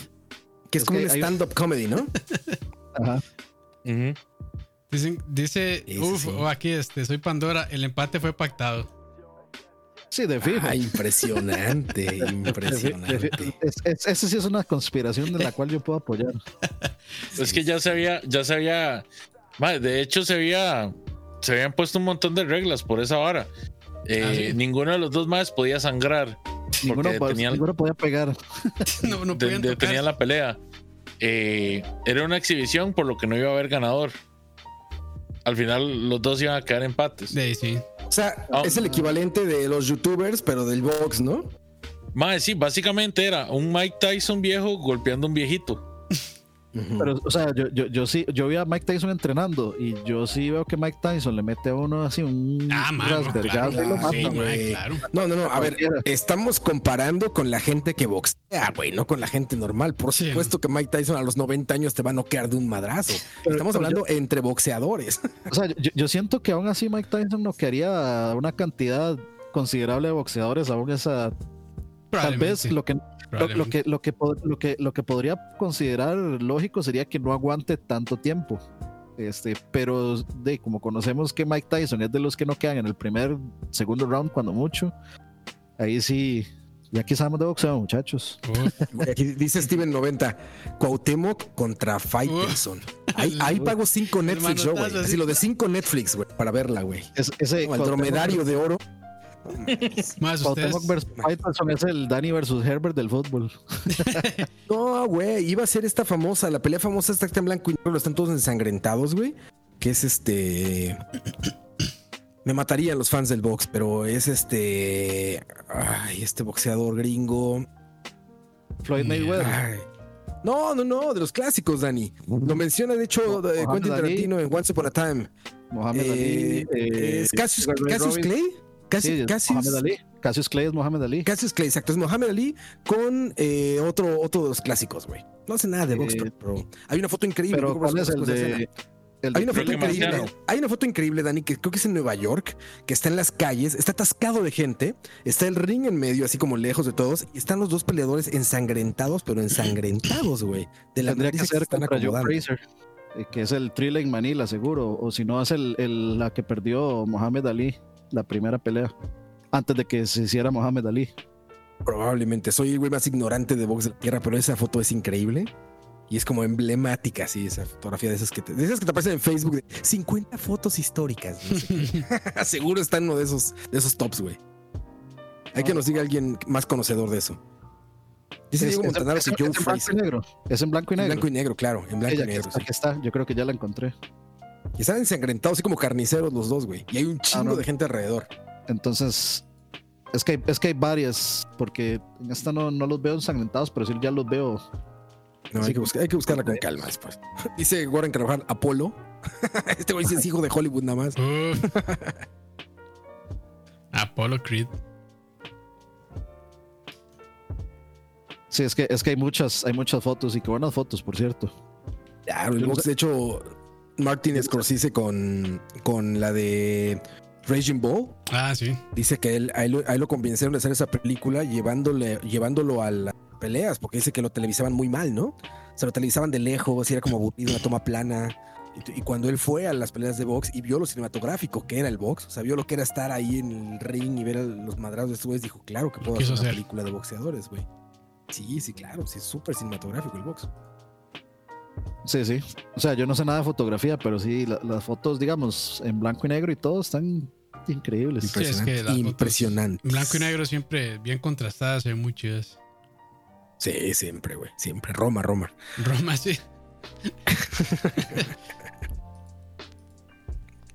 Que es, Es como que un stand-up comedy, ¿no? Ajá. Dicen- dice, Ese uff, sí. oh, aquí este, soy Pandora, el empate fue pactado. Sí, de fijo. Ah, impresionante, impresionante. es- es- Eso sí es una conspiración de la cual yo puedo apoyar. Es que ya se había, ya se había, de hecho se había, se habían puesto un montón de reglas por esa vara. Eh, Ah, ¿sí? Ninguno de los dos más podía sangrar Ninguno, tenían, ninguno podía pegar. No, no de- de- tenían la pelea. Eh, era una exhibición por lo que no iba a haber ganador. Al final los dos iban a quedar empates. Sí, sí. O sea, Ah. es el equivalente de los youtubers, pero del box, ¿no? Sí, básicamente era un Mike Tyson viejo golpeando a un viejito. Pero, o sea, yo, yo, yo sí, yo vi a Mike Tyson entrenando y yo sí veo que Mike Tyson le mete a uno así un Ah, mano, claro, mata, sí, claro. No, no, no. A ver, estamos comparando con la gente que boxea, güey, no con la gente normal. Por Sí. supuesto que Mike Tyson a los 90 años te va a noquear de un madrazo. Pero- Estamos hablando entre boxeadores. O sea, yo, yo siento que aún así Mike Tyson no quería una cantidad considerable de boxeadores aún esa tal vez lo que lo, lo que lo que lo que lo que podría considerar lógico sería que no aguante tanto tiempo este pero de como conocemos que Mike Tyson es de los que no quedan en el primer segundo round cuando mucho ahí sí ya aquí sabemos de boxeo muchachos Güey, Aquí dice Steven 90, Cuauhtémoc contra Faitelson. Ahí, ahí pago 5 Netflix yo, güey. Así así. lo de 5 Netflix, güey, para verla, güey. Es- ese Como el dromedario de oro. Más ustedes. Es el Danny versus Herbert del fútbol No, güey, iba a ser esta famosa, la pelea famosa está en blanco y negro, están todos ensangrentados, güey. Que es este. Me matarían los fans del box, pero es este. Ay, este boxeador gringo. Floyd Mayweather Ay. No, no, no, de los clásicos, Dani. Lo menciona, de hecho, Mohamed de Quentin. Tarantino en Once Upon a Time. Mohamed Eh, Ali eh, ¿Es Cassius, Ray Cassius Robinson. Clay? Cassius, Sí, es Cassius- Mohamed Ali Cassius Clay es Mohamed Ali Cassius Clay, exacto. Es Mohamed Ali con eh, otro, otro de los clásicos, güey. No sé nada de box, Eh, pero, pero hay una foto increíble. pero no recuerdo ¿cuál es el cómo se llama esa de escena. el Hay una foto que increíble. Marciano. Hay una foto increíble, Dani, que creo que es en Nueva York, que está en las calles, está atascado de gente, está el ring en medio, así como lejos de todos, y están los dos peleadores ensangrentados, pero ensangrentados, güey. De la tendría que ser contra Joe. Fraser eh, que es el Thriller en Manila, seguro. O si no, es el, el- la que perdió Mohamed Ali, la primera pelea, antes de que se hiciera Mohamed Ali. Probablemente soy el güey más ignorante de box de la tierra, pero esa foto es increíble. Y es como emblemática, sí, esa fotografía de esas que te, de esas que te aparecen en Facebook de 50 fotos históricas. no sé qué. Seguro está en uno de esos, de esos tops, güey. Hay que nos diga alguien más conocedor de eso. Dice Es- Diego es- Montanaro es- que es Joe en blanco y negro. Es en blanco y En negro. blanco y negro, claro, en blanco Ella, y aquí, negro. está, sí. aquí está, yo creo que ya la encontré. Y están ensangrentados, así como carniceros los dos, güey. Y hay un chingo no. de gente alrededor. Entonces, es que, hay- es que hay varias, porque en esta no, no los veo ensangrentados, pero sí ya los veo. No, hay, que buscar- hay que buscarla con calma después. Dice Warren Carvajal, Apolo. este güey es hijo de Hollywood nada más. Uf. Apollo Creed. Sí, es que, es que hay muchas, hay muchas fotos y qué buenas fotos, por cierto. Claro, el Yo no box, sé- de hecho, Martin Scorsese con, con la de Raging Bull Ah, sí. dice que él, a, él, a él lo convencieron de hacer esa película llevándole, llevándolo a las peleas, porque dice que lo televisaban muy mal, ¿no? Se lo televisaban de lejos y era como aburrido, una toma plana. Y, cuando él fue a las peleas de box y vio lo cinematográfico que era el box, o sea, vio lo que era estar ahí en el ring y ver a los madrazos de estos güeyes, dijo, claro que puedo hacer una hacer. película de boxeadores, güey. Sí, sí, claro, sí, es súper cinematográfico el box. Sí, sí. O sea, yo no sé nada de fotografía, pero sí, la- las fotos, digamos, en blanco y negro y todo están increíbles. Sí, es que las fotos Impresionante. En blanco y negro siempre bien contrastadas, se ven muy chidas. Sí, siempre, güey. Siempre. Roma, Roma. Roma, sí.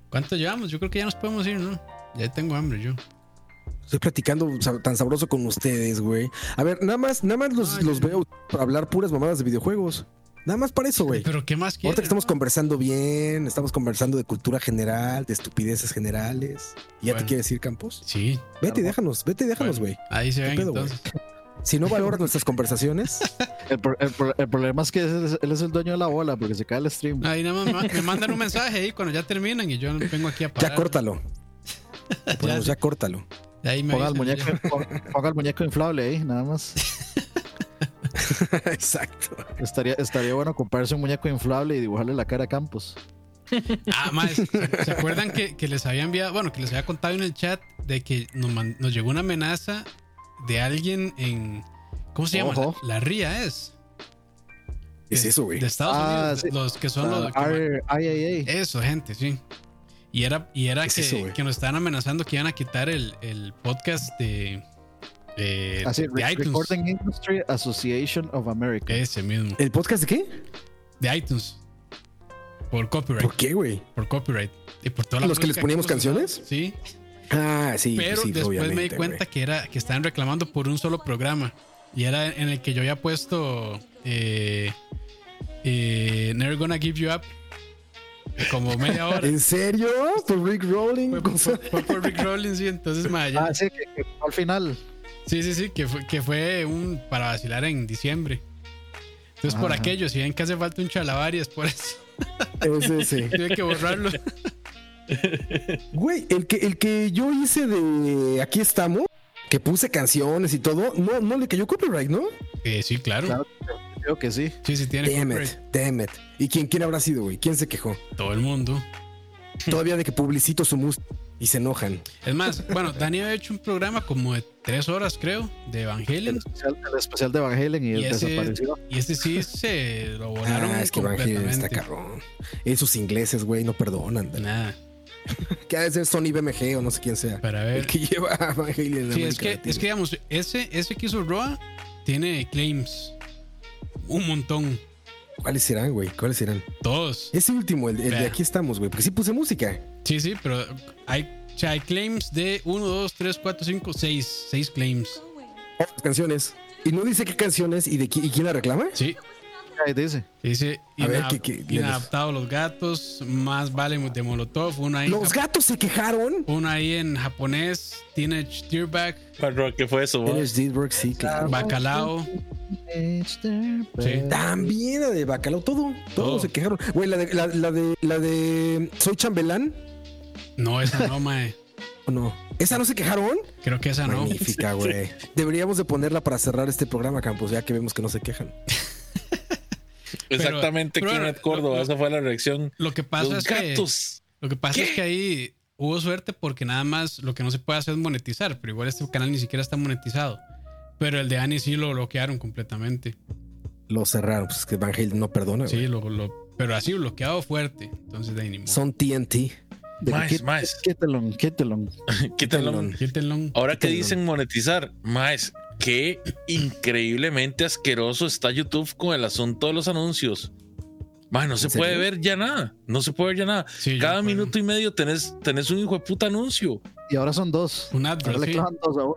¿Cuánto llevamos? Yo creo que ya nos podemos ir, ¿no? Ya tengo hambre yo. Estoy platicando tan sabroso con ustedes, güey. A ver, nada más, nada más los, Ay, los ay. veo para hablar puras mamadas de videojuegos. Nada más para eso, güey. Pero ¿qué más Ahorita quieres? que estamos conversando bien, estamos conversando de cultura general, de estupideces generales. ¿Y ya Bueno. te quieres ir, Campos? Sí, Vete y déjanos, vete y déjanos, güey. ahí se ¿Qué ven pedo. Si no valoras nuestras conversaciones, El, pro- el pro- el problema es que él es, el dueño de la bola porque se cae el stream. Ahí nada más me mandan un mensaje ahí cuando ya terminan y yo vengo aquí a parar. ya córtalo. Ponemos, ya córtalo. Ahí me Ponga el, muñeco, pon- ponga el muñeco inflable ahí, nada más. Exacto. Estaría, estaría bueno comprarse un muñeco inflable y dibujarle la cara a Campos. Ah, más, ¿se, se acuerdan que, que les había enviado, bueno, que les había contado en el chat de que nos, man- nos llegó una amenaza de alguien en, ¿cómo se llama? Ojo. La, la RIA es. ¿Qué es eso, güey? De Estados Ah, Unidos, sí. los que son los... R- IAA. Eso, gente, sí. Y era, y era ¿Qué es que, eso, que nos estaban amenazando que iban a quitar el, el podcast de, de, Así, de Re- iTunes. Recording Industry Association of America. Ese mismo. ¿El podcast de qué? De iTunes. Por copyright. ¿Por qué, güey? Por copyright. Y por toda la ¿Los que les poníamos canciones? Sí. Ah, sí, Pero sí, después me di cuenta que era que estaban reclamando por un solo programa. Y era en el que yo había puesto eh, eh, Never Gonna Give You Up. Como media hora. ¿En serio? ¿Por Rick Rolling? Fue, fue- fue por Rick Rollins, sí. Entonces, ma, ya- Ah, sí, que, que al final. Sí, sí, sí, que fue, que fue un para vacilar en diciembre. Entonces, por aquello, si ven que hace falta un chalavarias, por eso Ese, sí. tuve que borrarlo. Güey, el que, el que yo hice de Aquí estamos, que puse canciones y todo, no, no le cayó copyright, ¿no? Eh, sí, claro. Claro. Creo que sí. Sí, sí, tiene Damn copyright. it, damn it. ¿Y quién, quién habrá sido, güey? ¿Quién se quejó? Todo el mundo. Todavía de que publicito su música y se enojan. Es más, bueno, Dani había hecho un programa como de tres horas, creo, de El Evangelion. especial, el especial de Van Halen y, Y él ese, desapareció. y este sí se lo volaron Ah, es que Van Halen está cabrón. Esos ingleses, güey, no perdonan. Nada, Que ha de ser Sony BMG o no sé quién sea. para El ver. que lleva a Van Halen en Sí, es que, es que digamos, ese, ese que hizo Roa tiene claims. Un montón. ¿Cuáles serán, güey? ¿Cuáles serán? Todos. Ese último, el, el de aquí estamos, güey. Porque sí puse música. Sí, sí, pero hay, o sea, hay claims de 1, 2, 3, 4, 5, 6. 6 claims. Canciones. Y no dice qué canciones y de qui- y quién la reclama. Sí. Dice. Dice A ver, ¿qué- inadaptado los gatos, más vale de Molotov, una ahí, Los gatos se quejaron. una ahí en japonés, Teenage Tearback, Roa, ¿Qué fue eso? Dennis Dilberg, sí, claro. Bacalao. También la de Bacalao, todo. Todos Todo. se quejaron. Güey, la de, la, la de la de Soy Chambelán. No, esa no, mae. ¿O no? ¿Esa no se quejaron? Creo que esa no. Magnífica, güey. Deberíamos de ponerla para cerrar este programa, Campos, ya que vemos que no se quejan. Exactamente pero Kenneth Córdoba. lo- Esa fue la reacción. Lo que pasa Los es que lo que pasa es que ahí hubo suerte porque nada más lo que no se puede hacer es monetizar, pero igual este canal ni siquiera está monetizado. Pero el de Annie sí lo bloquearon completamente. Lo cerraron, pues es que Van Halen no perdona. Sí, lo, lo- pero así bloqueado fuerte. Entonces de ahí. Son TNT. Más, más. Quítenlo. Quítenlo. Ahora que dicen monetizar, más qué increíblemente asqueroso está YouTube con el asunto de los anuncios. Más no se serio? puede ver ya nada. No se puede ver ya nada. Sí, Cada minuto y medio tenés, tenés un hijo de puta anuncio. Y ahora son dos. Un Ahora advert, le clavan dos a uno.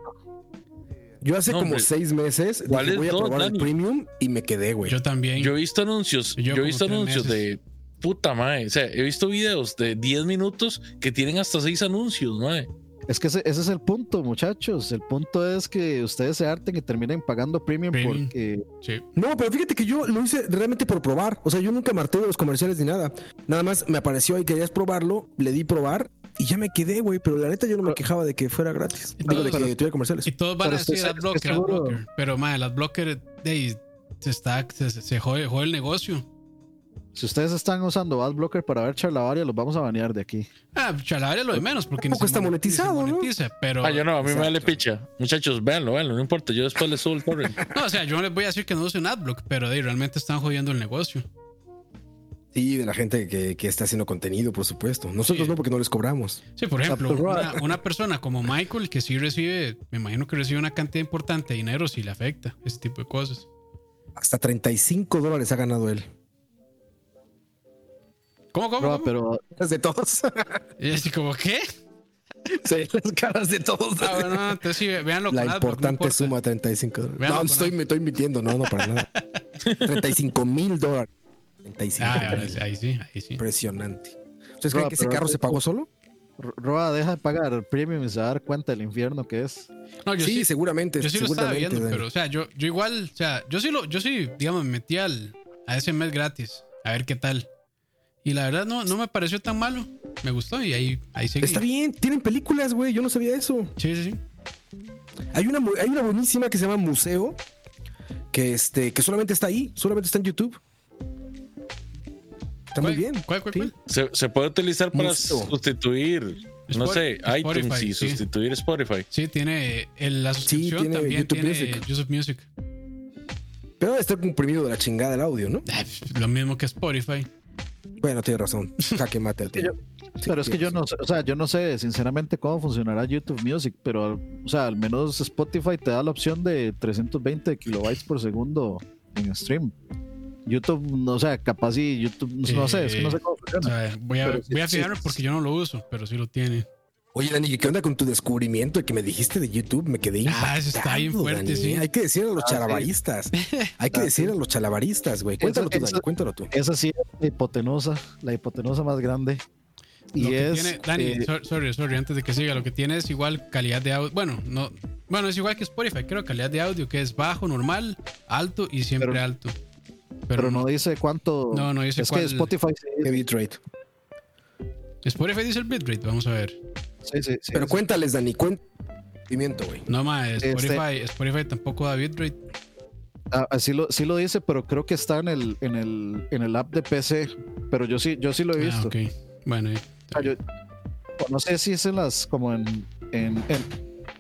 Yo hace No, como hombre. seis meses ¿Cuál dije, es voy a dos, probar el premium y me quedé, güey. Yo también. Yo he visto anuncios. Yo Yo, he visto anuncios meses. de puta madre. O sea, he visto videos de 10 minutos que tienen hasta 6 anuncios, madre. Es que ese, ese es el punto, muchachos. El punto es que ustedes se harten y terminen pagando premium, Premium. porque Sí. No, pero fíjate que yo lo hice realmente por probar. O sea, yo nunca marté los comerciales ni nada. Nada más me apareció y querías probarlo, le di probar y ya me quedé, güey. Pero la neta yo no me quejaba de que fuera gratis. Digo, de Pero- que tuviera comerciales. Y todos van Pero a decir adblocker. Pero, madre, el adblocker de se está, se, se jode, jode el negocio. Si ustedes están usando AdBlocker para ver charlavaria, los vamos a banear de aquí. Ah, chalabaria lo de menos, porque Tampoco está monetizado, ¿no? pero. Ah, yo no, a mí me vale Exacto. picha. Muchachos, véanlo, véanlo, no importa. Yo después les subo el torrent. No, o sea, yo no les voy a decir que no usen adblock, pero de realmente están jodiendo el negocio. Sí, de la gente que, que está haciendo contenido, por supuesto. Nosotros Sí. no, porque no les cobramos. Sí, por ejemplo, una, una persona como Michael que sí recibe, me imagino que recibe una cantidad importante de dinero, sí le afecta ese tipo de cosas. Hasta 35 dólares ha ganado él. ¿Cómo, cómo? Roa, cómo? pero Las de todos. Y así como, ¿qué? sí, las caras de todos. Ah, bueno, no, entonces sí, véanlo con La no importante importa. suma 35 dólares. No, estoy, me estoy mintiendo. No, no, para nada. 35 mil dólares. 35 Ah, ahí, sí, ahí sí. Impresionante. ¿Ustedes No, creen que ese carro se pagó solo? Ro- Roa deja de pagar premium y se va a dar cuenta del infierno que es. No, yo sí, sí, seguramente. yo sí lo estaba viendo, Dani. pero o sea, yo, yo igual, o sea, yo sí lo, yo sí, digamos, me metí al, a ese mes gratis, a ver qué tal. Y la verdad no, no me pareció tan malo. Me gustó y ahí, ahí seguí. Está bien, tienen películas, güey. Yo no sabía eso. Sí, sí, sí. Hay una, hay una buenísima que se llama Museo, que, este, que solamente está ahí, solamente está en YouTube. Está muy ¿Cuál- bien. ¿Cuál, cuál, Sí. cuál? Se, se puede utilizar para Museo. sustituir, no sé, Spotify, iTunes y sí. sustituir Spotify. Sí, tiene el, la suscripción tiene también YouTube tiene Music. YouTube Music. Pero debe estar comprimido de la chingada el audio, ¿no? Ah, Lo mismo que Spotify. Bueno, tienes razón. Jaque mate al tema. pero es que yo no sé, o sea, yo no sé sinceramente cómo funcionará YouTube Music, pero o sea, al menos Spotify te da la opción de 320 kilobytes por segundo en stream. YouTube, no, o sea, capaz y YouTube, no sé, es que no sé cómo O funciona. sea, voy a, Pero sí, voy a sí, fijarme sí. porque yo no lo uso, pero sí lo tiene. Oye, Dani, ¿qué onda con tu descubrimiento que me dijiste de YouTube? Me quedé Ah, eso está bien impactado, fuerte, Dani. sí. Hay que decir a los Ah, sí. chalabaristas. Hay que Ah, decir sí. a los chalabaristas, güey. Cuéntalo tú, Dani, eso- cuéntalo tú. Esa sí es la hipotenusa, la hipotenusa más grande. Y Lo que es. tiene, Dani, eh, so- sorry, sorry, antes de que siga, lo que tiene es igual calidad de audio. Bueno, no, bueno, es igual que Spotify, creo, calidad de audio que es bajo, normal, alto y siempre Pero- alto. pero no dice cuánto. No, no dice Es cuál- que Spotify bitrate. Spotify dice el bitrate, vamos a ver. Sí, sí, sí, Pero sí. cuéntales, Dani, cuéntales. Pimiento, güey. No, más Este- Spotify, Spotify tampoco da bitrate. Ah, ah, sí lo, sí lo dice, pero creo que está en el, en el, en el app de PC. Pero yo sí, yo sí lo he Ah, visto. ok. Bueno, ahí- O sea, yo- o no sé si es en las, como en, en, en,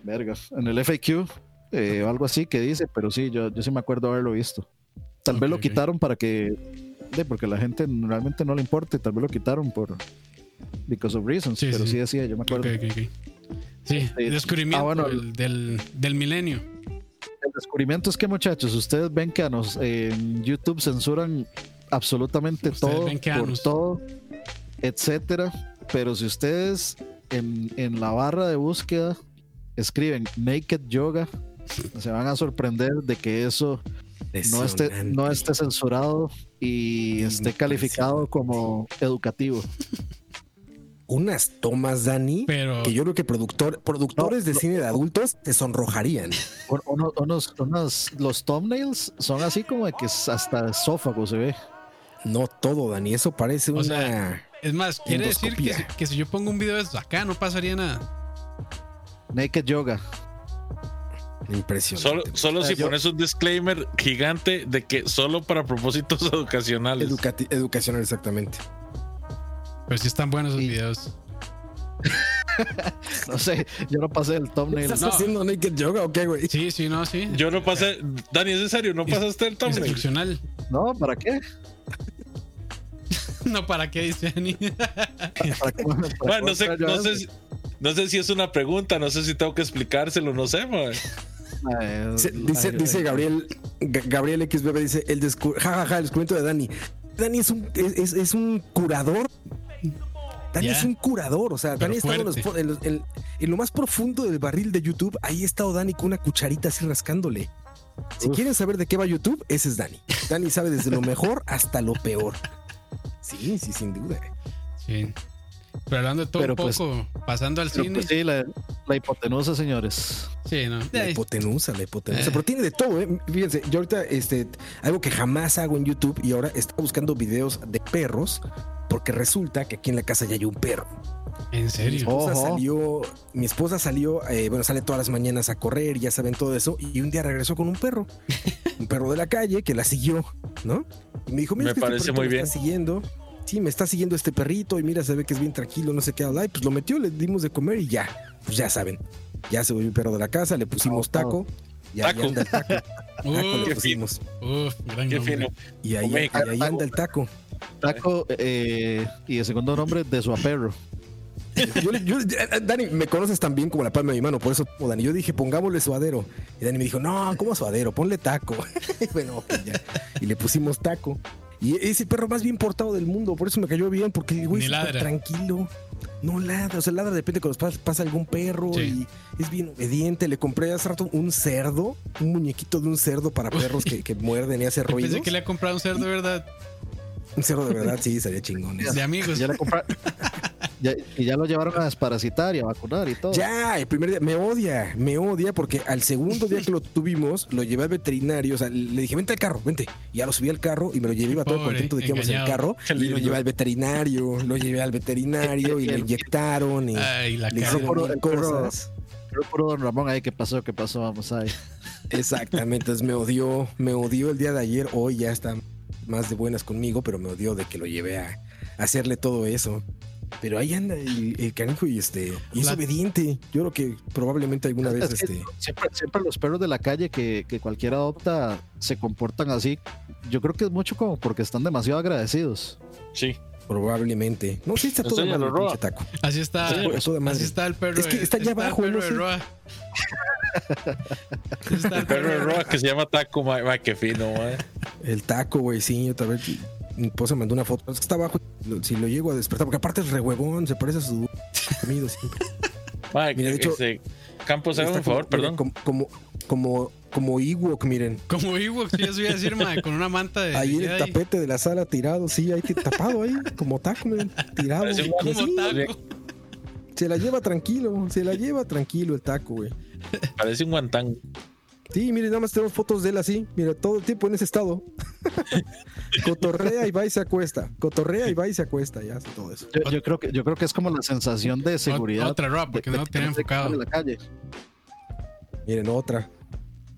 verga, en el FAQ eh, o algo así que dice, pero sí, yo, yo sí me acuerdo haberlo visto. Tal Ok, vez lo ok. quitaron para que, de, porque a la gente realmente no le importe, tal vez lo quitaron por, because of reasons, Sí, pero sí. sí decía, yo me acuerdo. Sí, Sí. descubrimiento Ah, bueno. del, del, del milenio. El descubrimiento es que, muchachos, ustedes ven que a nos, en YouTube censuran absolutamente Ustedes todo, ven que por todo, etcétera. Pero si ustedes en, en la barra de búsqueda escriben Naked Yoga, se van a sorprender de que eso no esté, no esté censurado y esté calificado como educativo. Unas tomas, Dani, Pero que yo creo que productor, productores No, de no. cine de adultos te sonrojarían. Un- uno- unos, unos- los thumbnails son así como de que hasta esófago se ve. No todo, Dani. Eso parece O una. sea, es más, quiere decir que, si- que si yo pongo un video de esto acá no pasaría nada. Naked Yoga. Impresionante. Solo, solo si yo- pones un disclaimer gigante de que solo para propósitos educacionales. Educati- educacional, exactamente. Pero sí están buenos esos Sí. videos. No sé, yo no pasé el thumbnail. ¿Estás No. haciendo naked yoga o qué, güey? Sí, sí, no, sí. Yo no pasé. Dani, ¿es en serio? ¿No pasaste el thumbnail? Instruccional. No, ¿para qué? No, ¿para qué dice Dani? ¿Para qué- para qué Man, no, sé, no, sé si, no sé si es una pregunta, no sé si tengo que explicárselo, no sé, man. Ay, Se- ay, dice, ay, dice ay. Gabriel, Ga- Gabriel XBB dice, el descu ja, ja, ja, el descubrimiento de Dani. Dani es un, es, es- es un curador. Dani es un curador, o sea, Pero Dani ha estado en, los fuerte. fo- en los- en- en lo más profundo del barril de YouTube. Ahí ha estado Dani con una cucharita así rascándole. Si quieren saber de qué va YouTube, ese es Dani. Dani sabe desde lo mejor hasta lo peor. Sí, sí, sin duda. Sí. Pero hablando de todo Pero un pues- poco, pasando al Pero cine. pues sí, la, la hipotenusa, señores. Sí, no. La hipotenusa, la hipotenusa. Eh. Pero tiene de todo, ¿eh? Fíjense, yo ahorita, este, algo que jamás hago en YouTube y ahora estaba buscando videos de perros porque resulta que aquí en la casa ya hay un perro. ¿En Mi serio? esposa Ojo. salió, mi esposa salió, eh, bueno, sale todas las mañanas a correr, ya saben todo eso, y un día regresó con un perro, un perro de la calle que la siguió, ¿no? Y me dijo, mira, Me es que parece este perrito muy me bien. Está siguiendo. Sí, me está siguiendo este perrito y mira, se ve que es bien tranquilo, no sé qué habla. Y pues lo metió, le dimos de comer y ya, pues ya saben. Ya se volvió el perro de la casa, le pusimos taco. Y ahí Taco. anda el taco. Taco le pusimos. gran Qué fino. Y ahí, Come, y ahí anda el taco. Taco eh, y de segundo nombre de su perro. Yo le- yo- eh, Dani, me conoces tan bien como la palma de mi mano, por eso, Dani, yo dije, pongámosle suadero. Y Dani me dijo, no, ¿cómo suadero? Ponle taco. Y bueno, ya. Y le pusimos taco. Y es el perro más bien portado del mundo, por eso me cayó bien, porque güey es tranquilo. No ladra, o sea, ladra depende cuando pasa, pasa algún perro Sí. y es bien obediente. Le compré hace rato un cerdo, un muñequito de un cerdo para perros que, que muerden y hace Yo ruidos. Pensé que le ha comprado un cerdo, ¿verdad? Un cerdo de verdad, sí, sería chingón. De amigos. Ya le compra- ya- y ya lo llevaron a desparasitar y a vacunar y todo. Ya, el primer día me odia, me odia porque al segundo día que lo tuvimos, lo llevé al veterinario, o sea, le dije, vente al carro, vente. Y ya lo subí al carro y me lo llevé, iba todo contento de que íbamos en el carro. Y lo llevé al veterinario, lo llevé al veterinario y le inyectaron y Ay, la le hicieron perro- cosas. Pero puro don Ramón ahí, ¿qué pasó? ¿Qué pasó? Vamos ahí. Exactamente, entonces me odió, me odió el día de ayer, hoy ya está más de buenas conmigo, pero me odió de que lo llevé a, a hacerle todo eso. Pero ahí anda el, el canijo y este y es La- obediente. Yo creo que probablemente alguna vez Es que este siempre, siempre los perros de la calle que, que cualquiera adopta se comportan así. Yo creo que es mucho como porque están demasiado agradecidos. Sí. Probablemente. No, sí está todo mal, Roa. pinche taco. Así está. Toda madre. Así está el perro. Es que de- está allá el abajo, perro no de sé. Roa. Así está el Perro de Roa. que se llama Taco, ma, ma, qué fino, ma. El taco, güey, sí, otra vez. Mi esposa mandó una foto. Es que está abajo. Si lo llego a despertar, porque aparte es re huevón, se parece a su amigo siempre. Ma, Mira, de hecho- este, Campos, Está un favor, como- perdón. Como, como, como, como Ewok, miren. Como Ewok, sí, eso iba a decir, mae, con una manta de. Ahí el tapete de la sala tirado, sí, ahí tapado ahí, como taco, miren, tirado. Como taco. se la lleva tranquilo, se la lleva tranquilo el taco, güey. Parece un guantán. Sí, miren, nada más tenemos fotos de él así. Mira, todo el tiempo en ese estado. Cotorrea y va y se acuesta. Cotorrea y va y se acuesta. Ya hace todo eso. Yo, yo creo que, yo creo que es como la sensación de seguridad. Otra Roa, porque de- no se enfocado. en la calle. Miren, otra.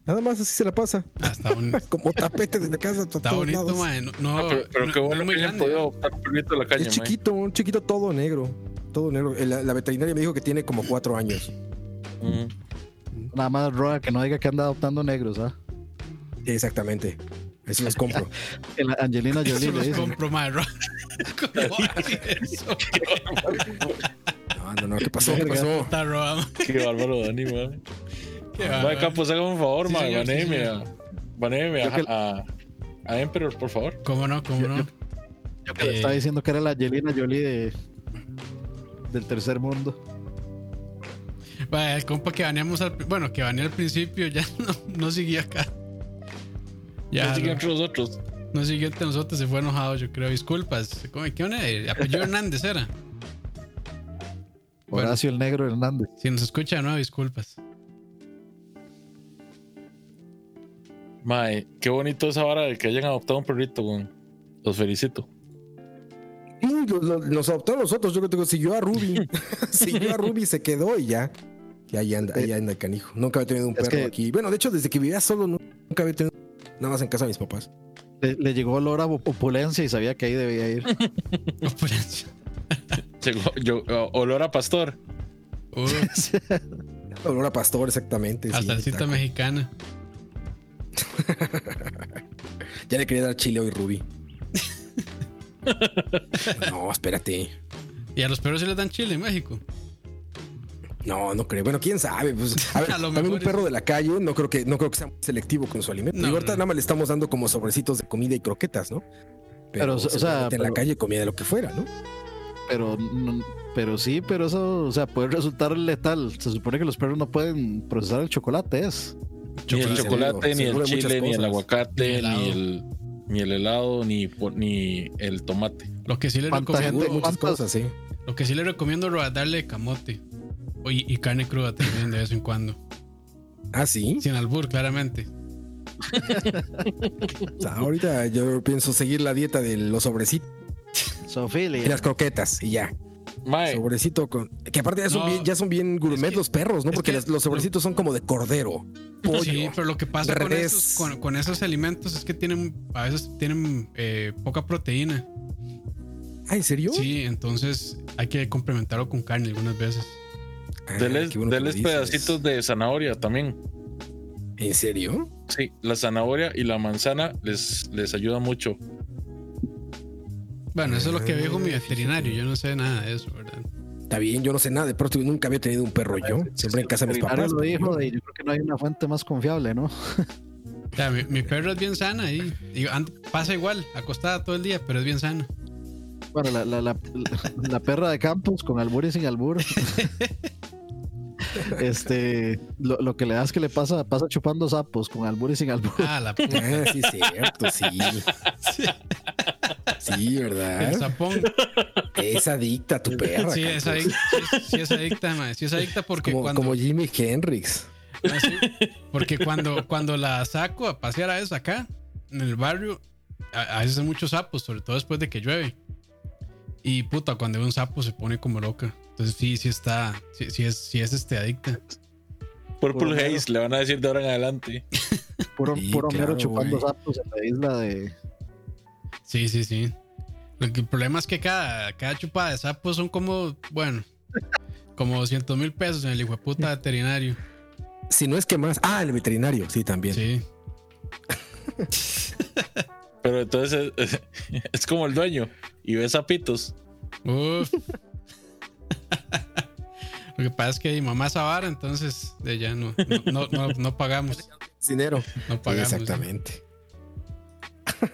Nada más así se la pasa. Ah, está, boni- Como tapete de la casa. está todos bonito, lados. mae. No, no, Ah, pero, pero no- qué no bueno que hayan podido un de la calle, Es chiquito, un chiquito todo negro. Todo negro. La, la veterinaria me dijo que tiene como cuatro años. Ujú. Nada más Roa que no diga que anda adoptando negros, ¿ah? Exactamente. Eso los compro. La Angelina Jolie Eso los dice. compro, mae. Roa. ¿Cómo va a decir eso? No, no, no. ¿Qué pasó? ¿Qué pasó? Está. Qué bárbaro, Dani, ma. Bárbaro. Campos, hágame un favor, Sí, ma. señor, sí, Baneme señor. a, baneme a, a, a Emperor, por favor. ¿Cómo no? ¿Cómo no? Yo que le Eh. estaba diciendo que era la Angelina Jolie de, del tercer mundo. Vaya, el compa que baneamos al. Bueno, que baneé al principio ya no, no siguió acá. Ya, no, entre nosotros. no siguió entre nosotros, se fue enojado, yo creo. Disculpas. ¿Cómo- ¿Qué onda? El apellido Hernández era. Bueno. Horacio el Negro Hernández. Si nos escucha, no, disculpas. Mae, qué bonito esa vara de que hayan adoptado un perrito, weón. Los felicito. Sí, lo- lo- nos adoptaron nosotros. Yo creo que siguió a Ruby. siguió a Ruby, se quedó y ya. Y ahí anda, ahí anda el canijo. Nunca había tenido un Es perro que- aquí. Bueno, de hecho, desde que vivía solo, nunca había tenido nada más en casa de mis papás. Le, le llegó olor a opulencia y sabía que ahí debía ir. Opulencia. Llegó- yo- olor a pastor. Olor a pastor, exactamente. a sí, salsita mexicana. Ya le quería dar chile hoy, Ruby. no, espérate. Y a los perros se les dan chile en México. No, no creo. Bueno, quién sabe. Pues, a ver, A lo también un perro de la calle, no creo que, no creo que sea muy selectivo con su alimento. No, y ahorita no. nada más le estamos dando como sobrecitos de comida y croquetas, ¿no? Pero, Pero, o sea, en la calle comía de lo que fuera, ¿no? Pero, no- pero sí, pero eso, o sea, puede resultar letal. Se supone que los perros no pueden procesar el chocolate, es. Ni el Chocolate, ni el chile, ni el aguacate, Ni el ni el, ni el helado, ni, ni el tomate. Lo que sí le ¿Cuánta recomiendo, muchas ¿cuántas- cosas, sí. lo que sí le recomiendo Roa, darle camote. O- Y, y carne cruda también de vez en cuando. Ah, sí. Sin albur, claramente. O sea, ahorita yo pienso seguir la dieta de los sobrecitos y Sofilia. las croquetas y ya. Mae, Sobrecito con. Que aparte ya son, No, bien, ya son bien gourmet que- los perros, ¿no? es Porque que- los, sobrecitos son como de cordero, pollo. Sí, pero lo que pasa con esos, con, con esos alimentos es que tienen, a veces tienen eh, poca proteína. Ah, ¿en serio? Sí, entonces hay que complementarlo con carne algunas veces. Ah, deles, bueno pedacitos de zanahoria también. ¿En serio? Sí, la zanahoria y la manzana les, les ayuda mucho. Bueno, eso es lo que dijo mi fíjate. veterinario. Yo no sé nada de eso, ¿verdad? Está bien, yo no sé nada de pronto nunca había tenido un perro yo. Siempre en casa de mis papás. lo dijo y yo creo que no hay una fuente más confiable, ¿no? O sea, mi, mi perro es bien sana y, pasa igual, acostada todo el día, pero es bien sana. Bueno, la, la, la, la perra de Campos con albur y sin albur. este, lo, lo que le da es que le pasa, pasa chupando sapos con albur y sin albur. Ah, la puta. Ah, sí, cierto, sí. Sí, El ¿verdad? sapón. Es adicta tu perra. Sí, es adicta, sí, sí es adicta, mae. Sí es adicta porque como, cuando. como Jimi Hendrix. Ah, sí. Porque cuando, cuando la saco a pasear a veces acá, en el barrio, a, a veces hay muchos sapos, sobre todo después de que llueve. Y puta, cuando ve un sapo se pone como loca. Entonces sí, sí está, sí, sí es, sí es este adicta. Purple Haze, le van a decir de ahora en adelante. Puro, Sí, puro claro, mero chupando sapos en la isla de. Sí, sí, sí. Lo que- el problema es que cada, cada chupada de sapo son como, bueno, como 200 mil pesos en el hijo de puta veterinario. Si no es que más. Ah, el veterinario, sí, también. Sí. Pero entonces es, es como el dueño y ve sapitos. Uf. Lo que pasa es que mi mamá es avara, entonces de ya no, no, no, no- no pagamos. Dinero. No Sí, pagamos. exactamente.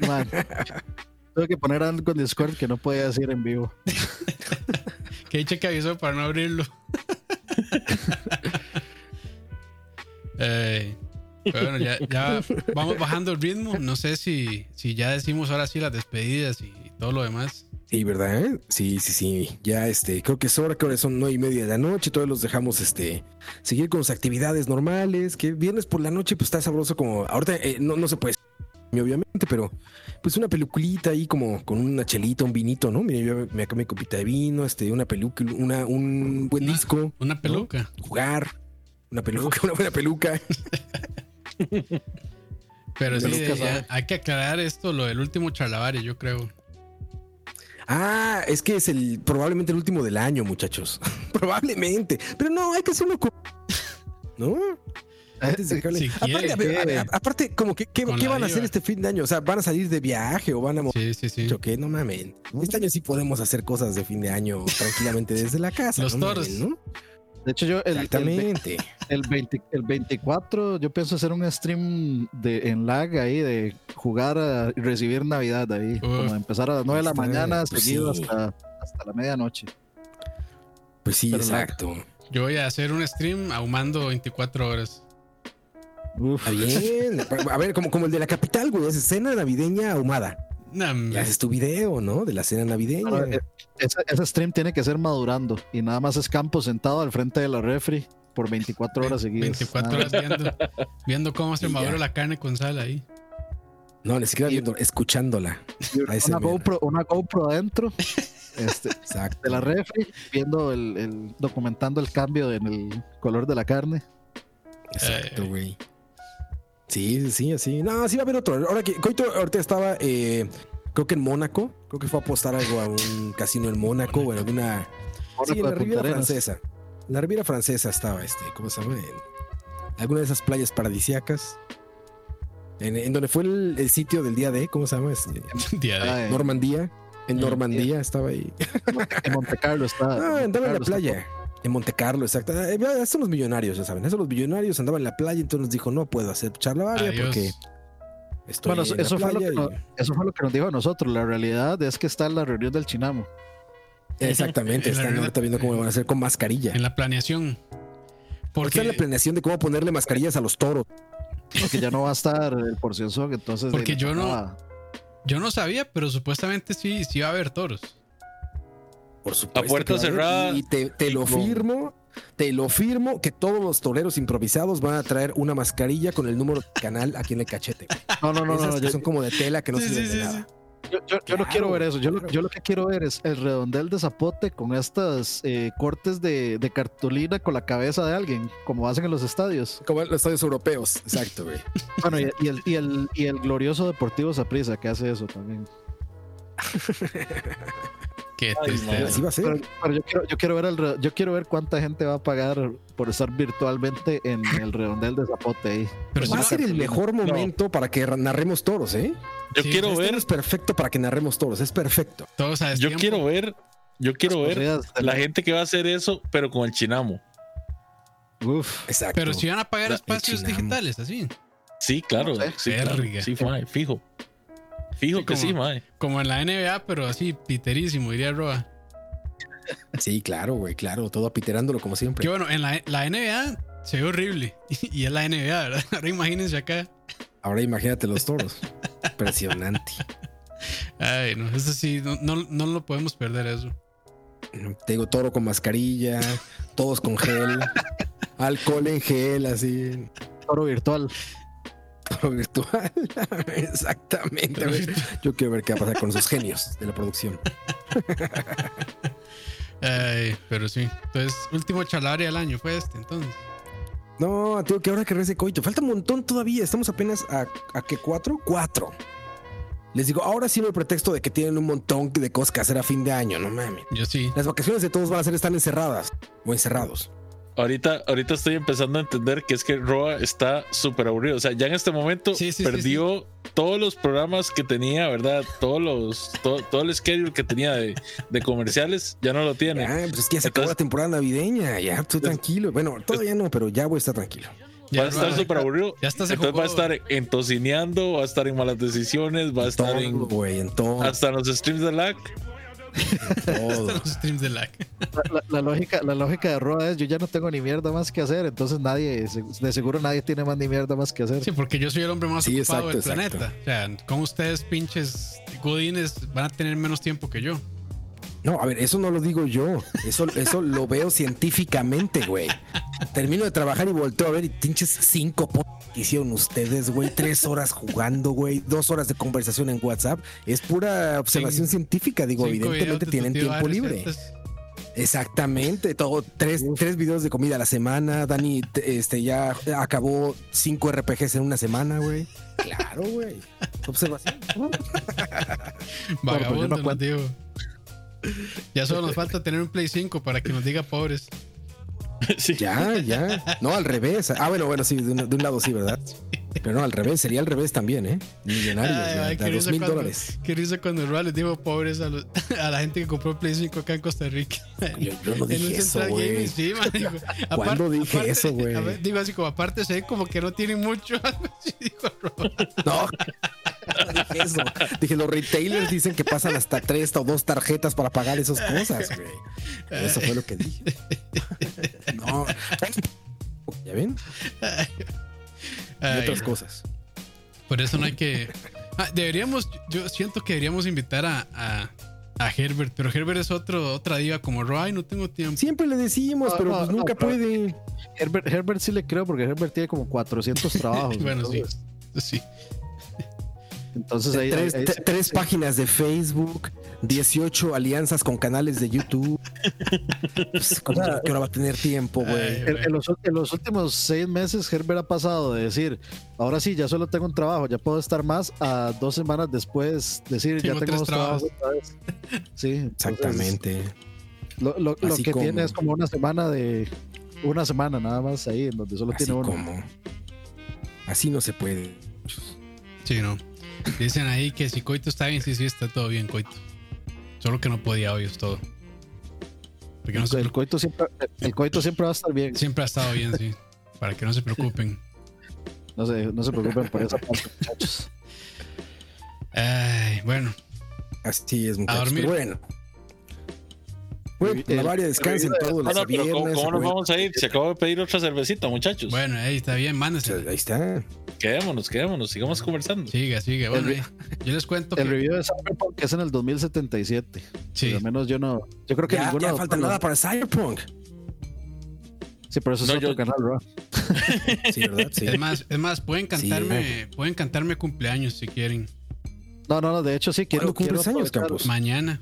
Man, Tuve que poner algo en Discord que no podía decir en vivo. Que dicho que avisó para no abrirlo. Eh, pero bueno, ya, ya vamos bajando el ritmo. No sé si, si ya decimos ahora sí las despedidas y todo lo demás. Sí, ¿verdad? Sí, sí, sí. Ya este, creo que es hora que ahora son nueve y media de la noche. Todos los dejamos este seguir con sus actividades normales. Que viernes por la noche, pues está sabroso como. Ahorita eh, no, no se puede obviamente, pero pues una peluculita ahí como con una chelita, un vinito, ¿no? Mira, yo me acabé mi copita de vino, este, una peluca, una, un buen Una- disco, Una peluca. jugar, una peluca, una buena peluca. Pero sí, Peluca, ya hay que aclarar esto, lo del último charlavaria, yo creo. Ah, es que es el probablemente el último del año, muchachos. probablemente. Pero no, hay que hacerlo con. ¿No? Antes de Si aparte, a ver, a aparte, como que, ¿qué, van a hacer IVA. este fin de año? O sea, ¿van a salir de viaje o van a Sí, sí, sí. ¿O qué? No mamen. Este año sí podemos hacer cosas de fin de año tranquilamente desde la casa. Los no toros. mamen, ¿no? De hecho, yo el, Exactamente. el 20 el 24 yo pienso hacer un stream de, en lag ahí de jugar a y recibir Navidad ahí. Como empezar a las 9 de la Está, mañana pues seguido sí. hasta, hasta la medianoche. Pues sí, Pero exacto. Yo voy a hacer un stream ahumando 24 horas. Uf. Está bien. A ver, como, como el de la capital, güey. Es escena navideña ahumada. Me- haces tu video, ¿no? De la cena navideña. Bueno, eh, ese, ese stream tiene que ser madurando y nada más es campo sentado al frente de la refri por 24 horas seguidas. 24 Nada horas viendo, viendo cómo se madura la carne con sal ahí. No, ni siquiera viendo, escuchándola. Ese Una. GoPro, una GoPro adentro este, Exacto. de la refri, viendo el, el- documentando el cambio en el color de la carne. Exacto, güey. Sí, sí, así. No, sí va a haber otro. Ahora que Coito ahorita estaba, eh, creo que en Mónaco. Creo que fue a apostar algo a un casino en Mónaco o en alguna. Sí, en la Riviera. Francesa. En la Riviera Francesa estaba este, ¿cómo se llama? En alguna de esas playas paradisíacas. En, en donde fue el, el sitio del día de, ¿cómo se llama? Este, Día de- Ah, en- Normandía. En Normandía estaba ahí. en Monte Carlo está. Ah, Monte andaba en la playa. En Monte Carlo, exacto. Eh, ya, Estos son los millonarios, ya saben. Esos son los millonarios andaban en la playa, entonces nos dijo, no puedo hacer Adiós. porque estoy Bueno, en eso la fue, lo que y- nos, eso fue lo que nos dijo a nosotros. La realidad es que está en la reunión del Chinamo. Exactamente, están realidad- ahorita viendo cómo lo van a hacer con mascarilla. en la planeación. Porque está en la planeación de cómo ponerle mascarillas a los toros. Porque ya no va a estar el porción entonces. Porque yo no- ah, yo no sabía, pero supuestamente sí, sí va a haber toros. Por supuesto. A puerta cerrada. Y te, te lo firmo, te lo firmo que todos los toreros improvisados van a traer una mascarilla con el número de canal aquí en el cachete. güey. No, no, no, no. Esas no, que yo, son como de tela que no Sí, sirven sí, de sí, nada. yo- yo- yo no quiero ver eso. Yo, lo- claro. yo lo que quiero ver es el redondel de zapote con estas eh, cortes de, de cartulina con la cabeza de alguien, como hacen en los estadios. Como en los estadios europeos. Exacto, güey. Bueno, y, y el, y, el, y el glorioso Deportivo Saprissa que hace eso también. Qué tristeza. Así va a ser. Pero, pero yo, quiero, yo, quiero ver el, re- yo quiero ver cuánta gente va a pagar por estar virtualmente en el redondel de zapote ahí. Pero va a ser el mejor momento para que narremos toros, ¿eh? Yo Sí, quiero Este ver, es perfecto para que narremos toros, es perfecto. todos a yo quiero ver, yo quiero ver la gente que va a hacer eso, pero con el chinamo. Uf. Exacto. Pero si van a pagar La- espacios digitales, así. Sí, claro. No sé. Sí, claro. Sí, fijo. Fijo Sí, que como- sí, mae. Como en la NBA, pero así, piterísimo, diría Roa. Sí, claro, güey, claro, todo apiterándolo como siempre. Que bueno, en la, la NBA se ve horrible. Y es la NBA, ¿verdad? Ahora imagínense acá. Ahora imagínate los toros. Impresionante. Ay, no, eso sí, no, no, no lo podemos perder eso. Te digo, toro con mascarilla, todos con gel, alcohol en gel, así, Toro virtual. Toro virtual. Exactamente. güey. Yo quiero ver qué va a pasar con esos genios de la producción. Ay, pero sí. Entonces, último chalaria del año fue este, entonces. No, tengo que ahora que regrese Coito. Falta un montón todavía. Estamos apenas a, a qué cuatro? Cuatro. Les digo, ahora sí no hay pretexto de que tienen un montón de cosas que hacer a fin de año, no mames. Yo sí. Las vacaciones de todos van a ser estar encerradas o encerrados. Ahorita, ahorita estoy empezando a entender que es que Roa está súper aburrido. O sea, ya en este momento Sí, sí, sí, perdió todos los programas que tenía, ¿verdad? Todos los, todo, todo el schedule que tenía de, de comerciales, ya no lo tiene. Ya, pues es que ya se acabó la temporada navideña. Ya estoy tranquilo. Bueno, todavía no, pero ya voy a estar tranquilo. Ya, va a estar súper aburrido. ya se Entonces va a estar entocineando, va a estar en malas decisiones, va a estar Todo, en en todo. hasta en los streams de lag. Todo. los streams de lag. La, la- la lógica, la lógica de Roa es: yo ya no tengo ni mierda más que hacer, entonces nadie, de seguro nadie tiene más ni mierda más que hacer. Sí, porque yo soy el hombre más Sí, ocupado del exacto. planeta. O sea, con ustedes, pinches godines, van a tener menos tiempo que yo. No, a ver, eso no lo digo yo. Eso, eso lo veo científicamente, güey. Termino de trabajar y volteo a ver y pinches cinco p que hicieron ustedes, güey. Tres horas jugando, güey. Dos horas de conversación en WhatsApp. Es pura observación científico. Digo, Cinco evidentemente tienen tiempo libre. Exactamente, todo, tres, tres videos de comida a la semana. Dani te- este, ya acabó cinco RPGs en una semana, güey. Claro, güey. Observación. Vagabundo, no digo. Ya solo nos falta tener un Play 5 para que nos diga pobres. Sí. Ya, ya. No, al revés. Ah, bueno, bueno, sí, de un, de un lado sí, ¿verdad? Pero no, al revés, sería al revés también, ¿eh? Millonarios, Ay, ay, de qué dos mil cuando- dólares. Qué risa cuando Roa les digo pobres a, los- a la gente que compró Play 5 acá en Costa Rica. Yo, yo no dije eso, güey. Sí, ¿Cuándo dije aparte- eso, güey? a Digo así como aparte se ve como que no tienen mucho. no dije eso. Dije, los retailers dicen que pasan hasta tres o dos tarjetas para pagar esas cosas, güey. Eso fue lo que dije. No. ¿Ya ven? Y otras cosas. Por eso no hay que. Ah, deberíamos, yo siento que deberíamos invitar a, a, a Herbert, pero Herbert es otro, otra diva como Roy, no tengo tiempo. Siempre le decimos, No, pero no, pues no, nunca pero- puede. Herbert, Herbert sí le creo porque Herbert tiene como 400 trabajos. bueno, sí. Sí. Entonces ahí, tres, ahí- tres sí. páginas de Facebook, 18 alianzas con canales de YouTube. Pues, ¿cómo que ahora va a tener tiempo, güey? En, en los, en los últimos seis meses, Herbert ha pasado de decir, ahora sí, ya solo tengo un trabajo, ya puedo estar más, a dos semanas después decir, Tengo ya tengo tres dos trabajos otra vez. Sí, entonces, Exactamente. Lo, lo- lo Así que como- tiene es como una semana de. Una semana nada más ahí, en donde solo Así tiene uno. como. Así no se puede. Sí, no. Dicen ahí que si Coito está bien, sí, sí, está todo bien, Coito. Solo que no podía hoy, es todo. Porque no El, se el preocupen. coito siempre, el coito siempre va a estar bien. Siempre ha estado bien, sí. Para que no se preocupen. No se, no se preocupen por esa parte, muchachos. Ay, bueno, Así es, muchachos. dormir. Pero bueno. Bueno, la varia descansen todos los no, pero ¿cómo, viernes. cómo nos vamos a ir? Se acabó de pedir otra cervecita, muchachos. bueno, ahí está bien, mándese. Ahí está. Quedémonos, quedémonos, sigamos conversando. Siga, siga. Bueno, El- yo les cuento El que. review de Cyberpunk es en el 2077. Sí. Lo menos yo no. Yo creo que Ya, ninguno. ya falta nada para Cyberpunk. Sí, pero eso es No, otro yo- canal, bro. Sí, ¿verdad? Sí. Es más, es más, pueden Sí, cantarme, pueden cantarme cumpleaños si quieren. No, no, no, de hecho sí quiero. ¿Cuándo cumples quiero años, Campos? Mañana.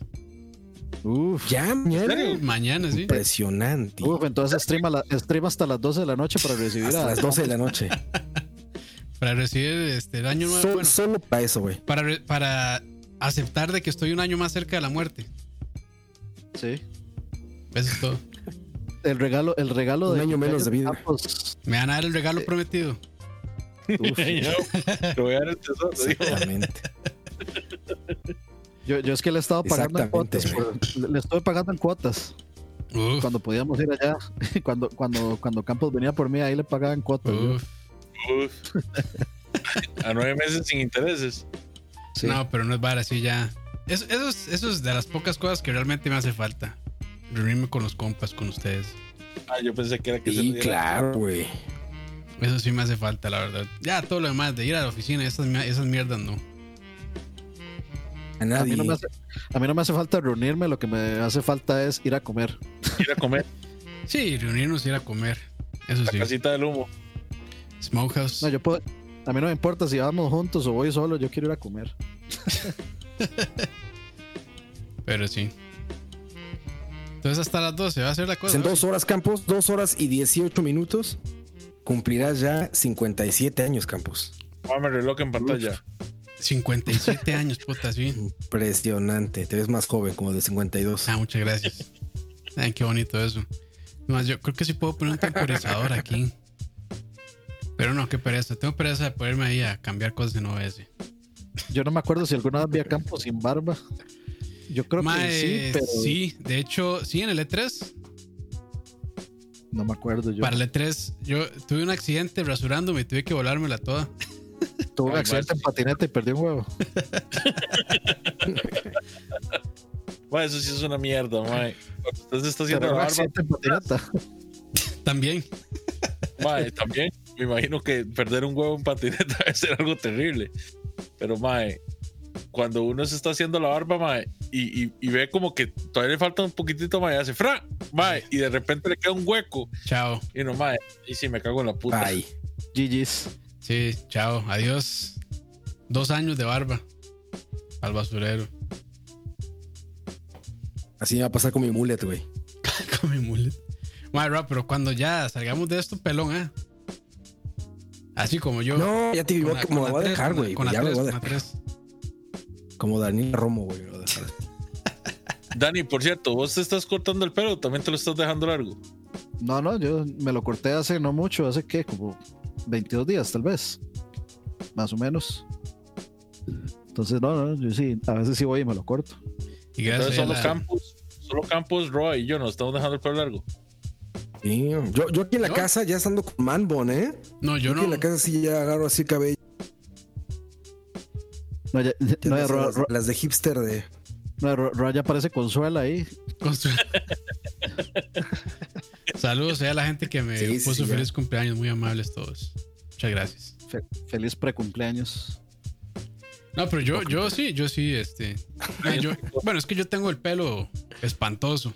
Uf. Ya, mañana. Mañana, sí. Impresionante. Uf, entonces stream, la- stream hasta las 12 de la noche para recibir Hasta a las 12 de la noche. Para recibir este, el año nuevo. Sol- bueno, Solo para eso, güey. para, para aceptar de que estoy un año más cerca de la muerte. Sí. Eso es todo. El regalo, el regalo Un de año menos de vida. Campos, Me van a dar el regalo prometido. uf. Yo, te voy a dar el tesoro, digo. Exactamente. Yo, yo es que le he estado pagando en cuotas. por- le- estuve pagando en cuotas. Uf, Cuando podíamos ir allá, cuando, cuando, cuando Campos venía por mí, ahí le pagaban cuotas. uf. Uf. A nueve meses sin intereses. Sí. No, pero no es vara así ya. Eso, eso, es, eso es de las pocas cosas que realmente me hace falta. Reunirme con los compas, con ustedes. Ah, yo pensé que era que se Sí, claro, güey. Eso sí me hace falta, la verdad. Ya todo lo demás, de ir a la oficina, esas, esas mierdas no. A mí, no me hace, a mí no me hace falta reunirme, lo que me hace falta es ir a comer. Ir a comer Sí, reunirnos y ir a comer. Eso la sí. casita del humo. Smokehouse. No, yo puedo, a mí no me importa si vamos juntos o voy solo, yo quiero ir a comer. Pero sí. Entonces hasta las 12 va a ser la cosa. En dos horas, Campos, dos horas y 18 minutos, cumplirás ya 57 años, Campos. El reloj en pantalla. 57 años, puta, sí. Impresionante. Te ves más joven, como de 52. Ah, muchas gracias. Ay, qué bonito eso. Más, yo creo que sí puedo poner un temporizador aquí. Pero no, qué pereza. Tengo pereza de ponerme ahí a cambiar cosas en OBS. Yo no me acuerdo si alguna vez vi a Campos sin barba. Yo creo que sí, pero sí, de hecho, sí, en el E3. no me acuerdo. Yo Para el E3, yo tuve un accidente rasurándome y tuve que volármela toda. Tuve un accidente en patineta y perdí un huevo. Mae, eso sí es una mierda, mae. Usted está haciendo un barba, accidente en patineta. También. mae, también. Me imagino que perder un huevo en patineta debe ser algo terrible. Pero, mae, cuando uno se está haciendo la barba, mae, y, y- y ve como que todavía le falta un poquitito, mae, hace fra, mae, y de repente le queda un hueco. Chao. Y no, mae, y si me cago en la puta. Ay, GG's. Sí, chao. Adiós. Dos años de barba. Al basurero. así me va a pasar con mi mullet, güey. Con mi mullet. Rob, pero cuando ya salgamos de esto, pelón, ¿eh? Así como yo. No, ya te digo, me la voy a tres, dejar, con la- güey. Con la Ya me tres, voy a con la dejar. tres. Como Daniel Romo, güey. Dani, por cierto, vos te estás cortando el pelo, también te lo estás dejando largo. No, no, yo me lo corté hace no mucho, hace que como 22 días tal vez. Más o menos. Entonces, no, no, yo sí, a veces sí voy y me lo corto. Y Entonces gracias a solo la- Campos, solo Campos, Roa y yo nos estamos dejando el pelo largo. Sí, yo, yo aquí en la ¿Yo? casa ya estando con Manbon, ¿eh? No, yo Yo aquí no. en la casa sí ya agarro así cabello. No, ya, no, las, ya, Ro- las- Ro- las de hipster de. no, Ro- Ro ya parece consuela ahí. Constru- Saludos a la gente que me Sí, puso sí, ya. feliz cumpleaños, muy amables todos. Muchas gracias. Fe- feliz precumpleaños. No, pero yo, yo sí, yo sí, este. ah, yo- bueno, es que yo tengo el pelo espantoso.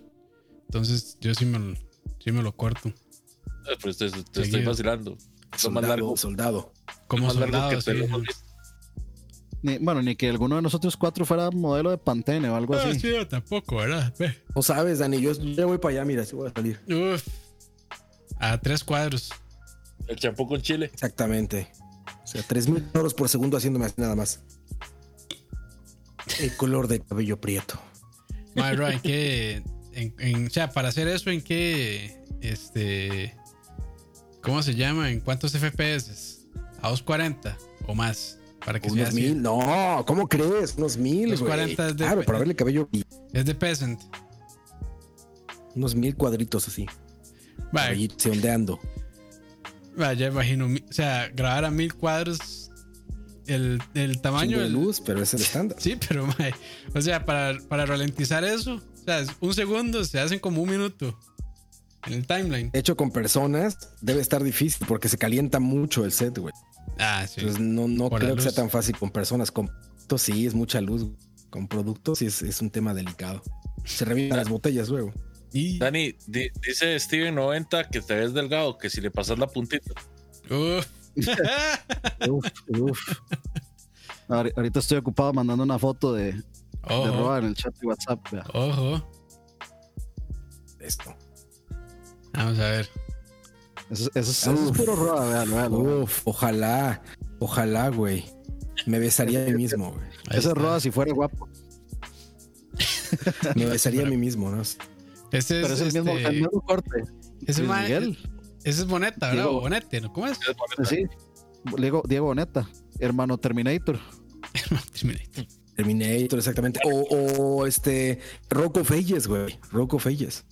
Entonces, yo sí me, lo- sí me lo corto. Eh, Pues te, te estoy vacilando. Lo más Soldado, largo, soldado. Como largo soldado, que te sí. lo hemos visto. Ni- bueno, ni que alguno de nosotros cuatro fuera modelo de Pantene o algo Ah, así. sí, yo tampoco, ¿verdad? Ve. No sabes, Dani, yo ya voy para allá, mira, si voy a salir. Uf. A tres cuadros. El champú con chile. Exactamente. O sea, 3000 euros por segundo haciéndome así nada más. El color de cabello prieto. Bro, ¿en qué. En, en- o sea, para hacer eso, ¿en qué. Este. ¿Cómo se llama? ¿En cuántos FPS? ¿A 240 o más? Para que Unos así. mil. No, ¿cómo crees? Unos mil. Los güey. 40 es de- Claro, para verle el cabello. Es de Peasant. Unos mil cuadritos así. Vaya, Cabellito ondeando. vaya, imagino. O sea, grabar a mil cuadros. El, el tamaño de luz, pero es el estándar. Sí, pero, o sea, para, para ralentizar eso, o sea, un segundo se hacen como un minuto en el timeline. Hecho con personas, debe estar difícil porque se calienta mucho el set, güey. Ah, sí. Entonces no, no Por creo que sea tan fácil con personas. Con productos sí es mucha luz. güey. Con productos sí es, es un tema delicado. Se revientan las botellas luego. Y, Dani, di- dice Steven90 que te ves delgado, que si le pasas la puntita. Uf. Uf, uf. Ahori- Ahorita estoy ocupado mandando una foto de, de ojo, Roa en el chat de WhatsApp. vea. ojo. Esto. Vamos a ver. Eso, eso es- eso es puro Roa, véalo, véalo. Uf, ojalá. Ojalá, güey. Me besaría a mí mismo, güey. Está. es Roa si fuera guapo. Me besaría a mí mismo, ¿no? Ese es, Pero es el mismo, este, el mismo corte. Luis mae- Miguel. ese es Boneta, ¿verdad? Diego. Bonete, ¿no? ¿Cómo es? Sí. Diego, Diego Boneta, hermano Terminator. Terminator, exactamente. O, o este. Rocco Feyes, güey. Rocco Feyes.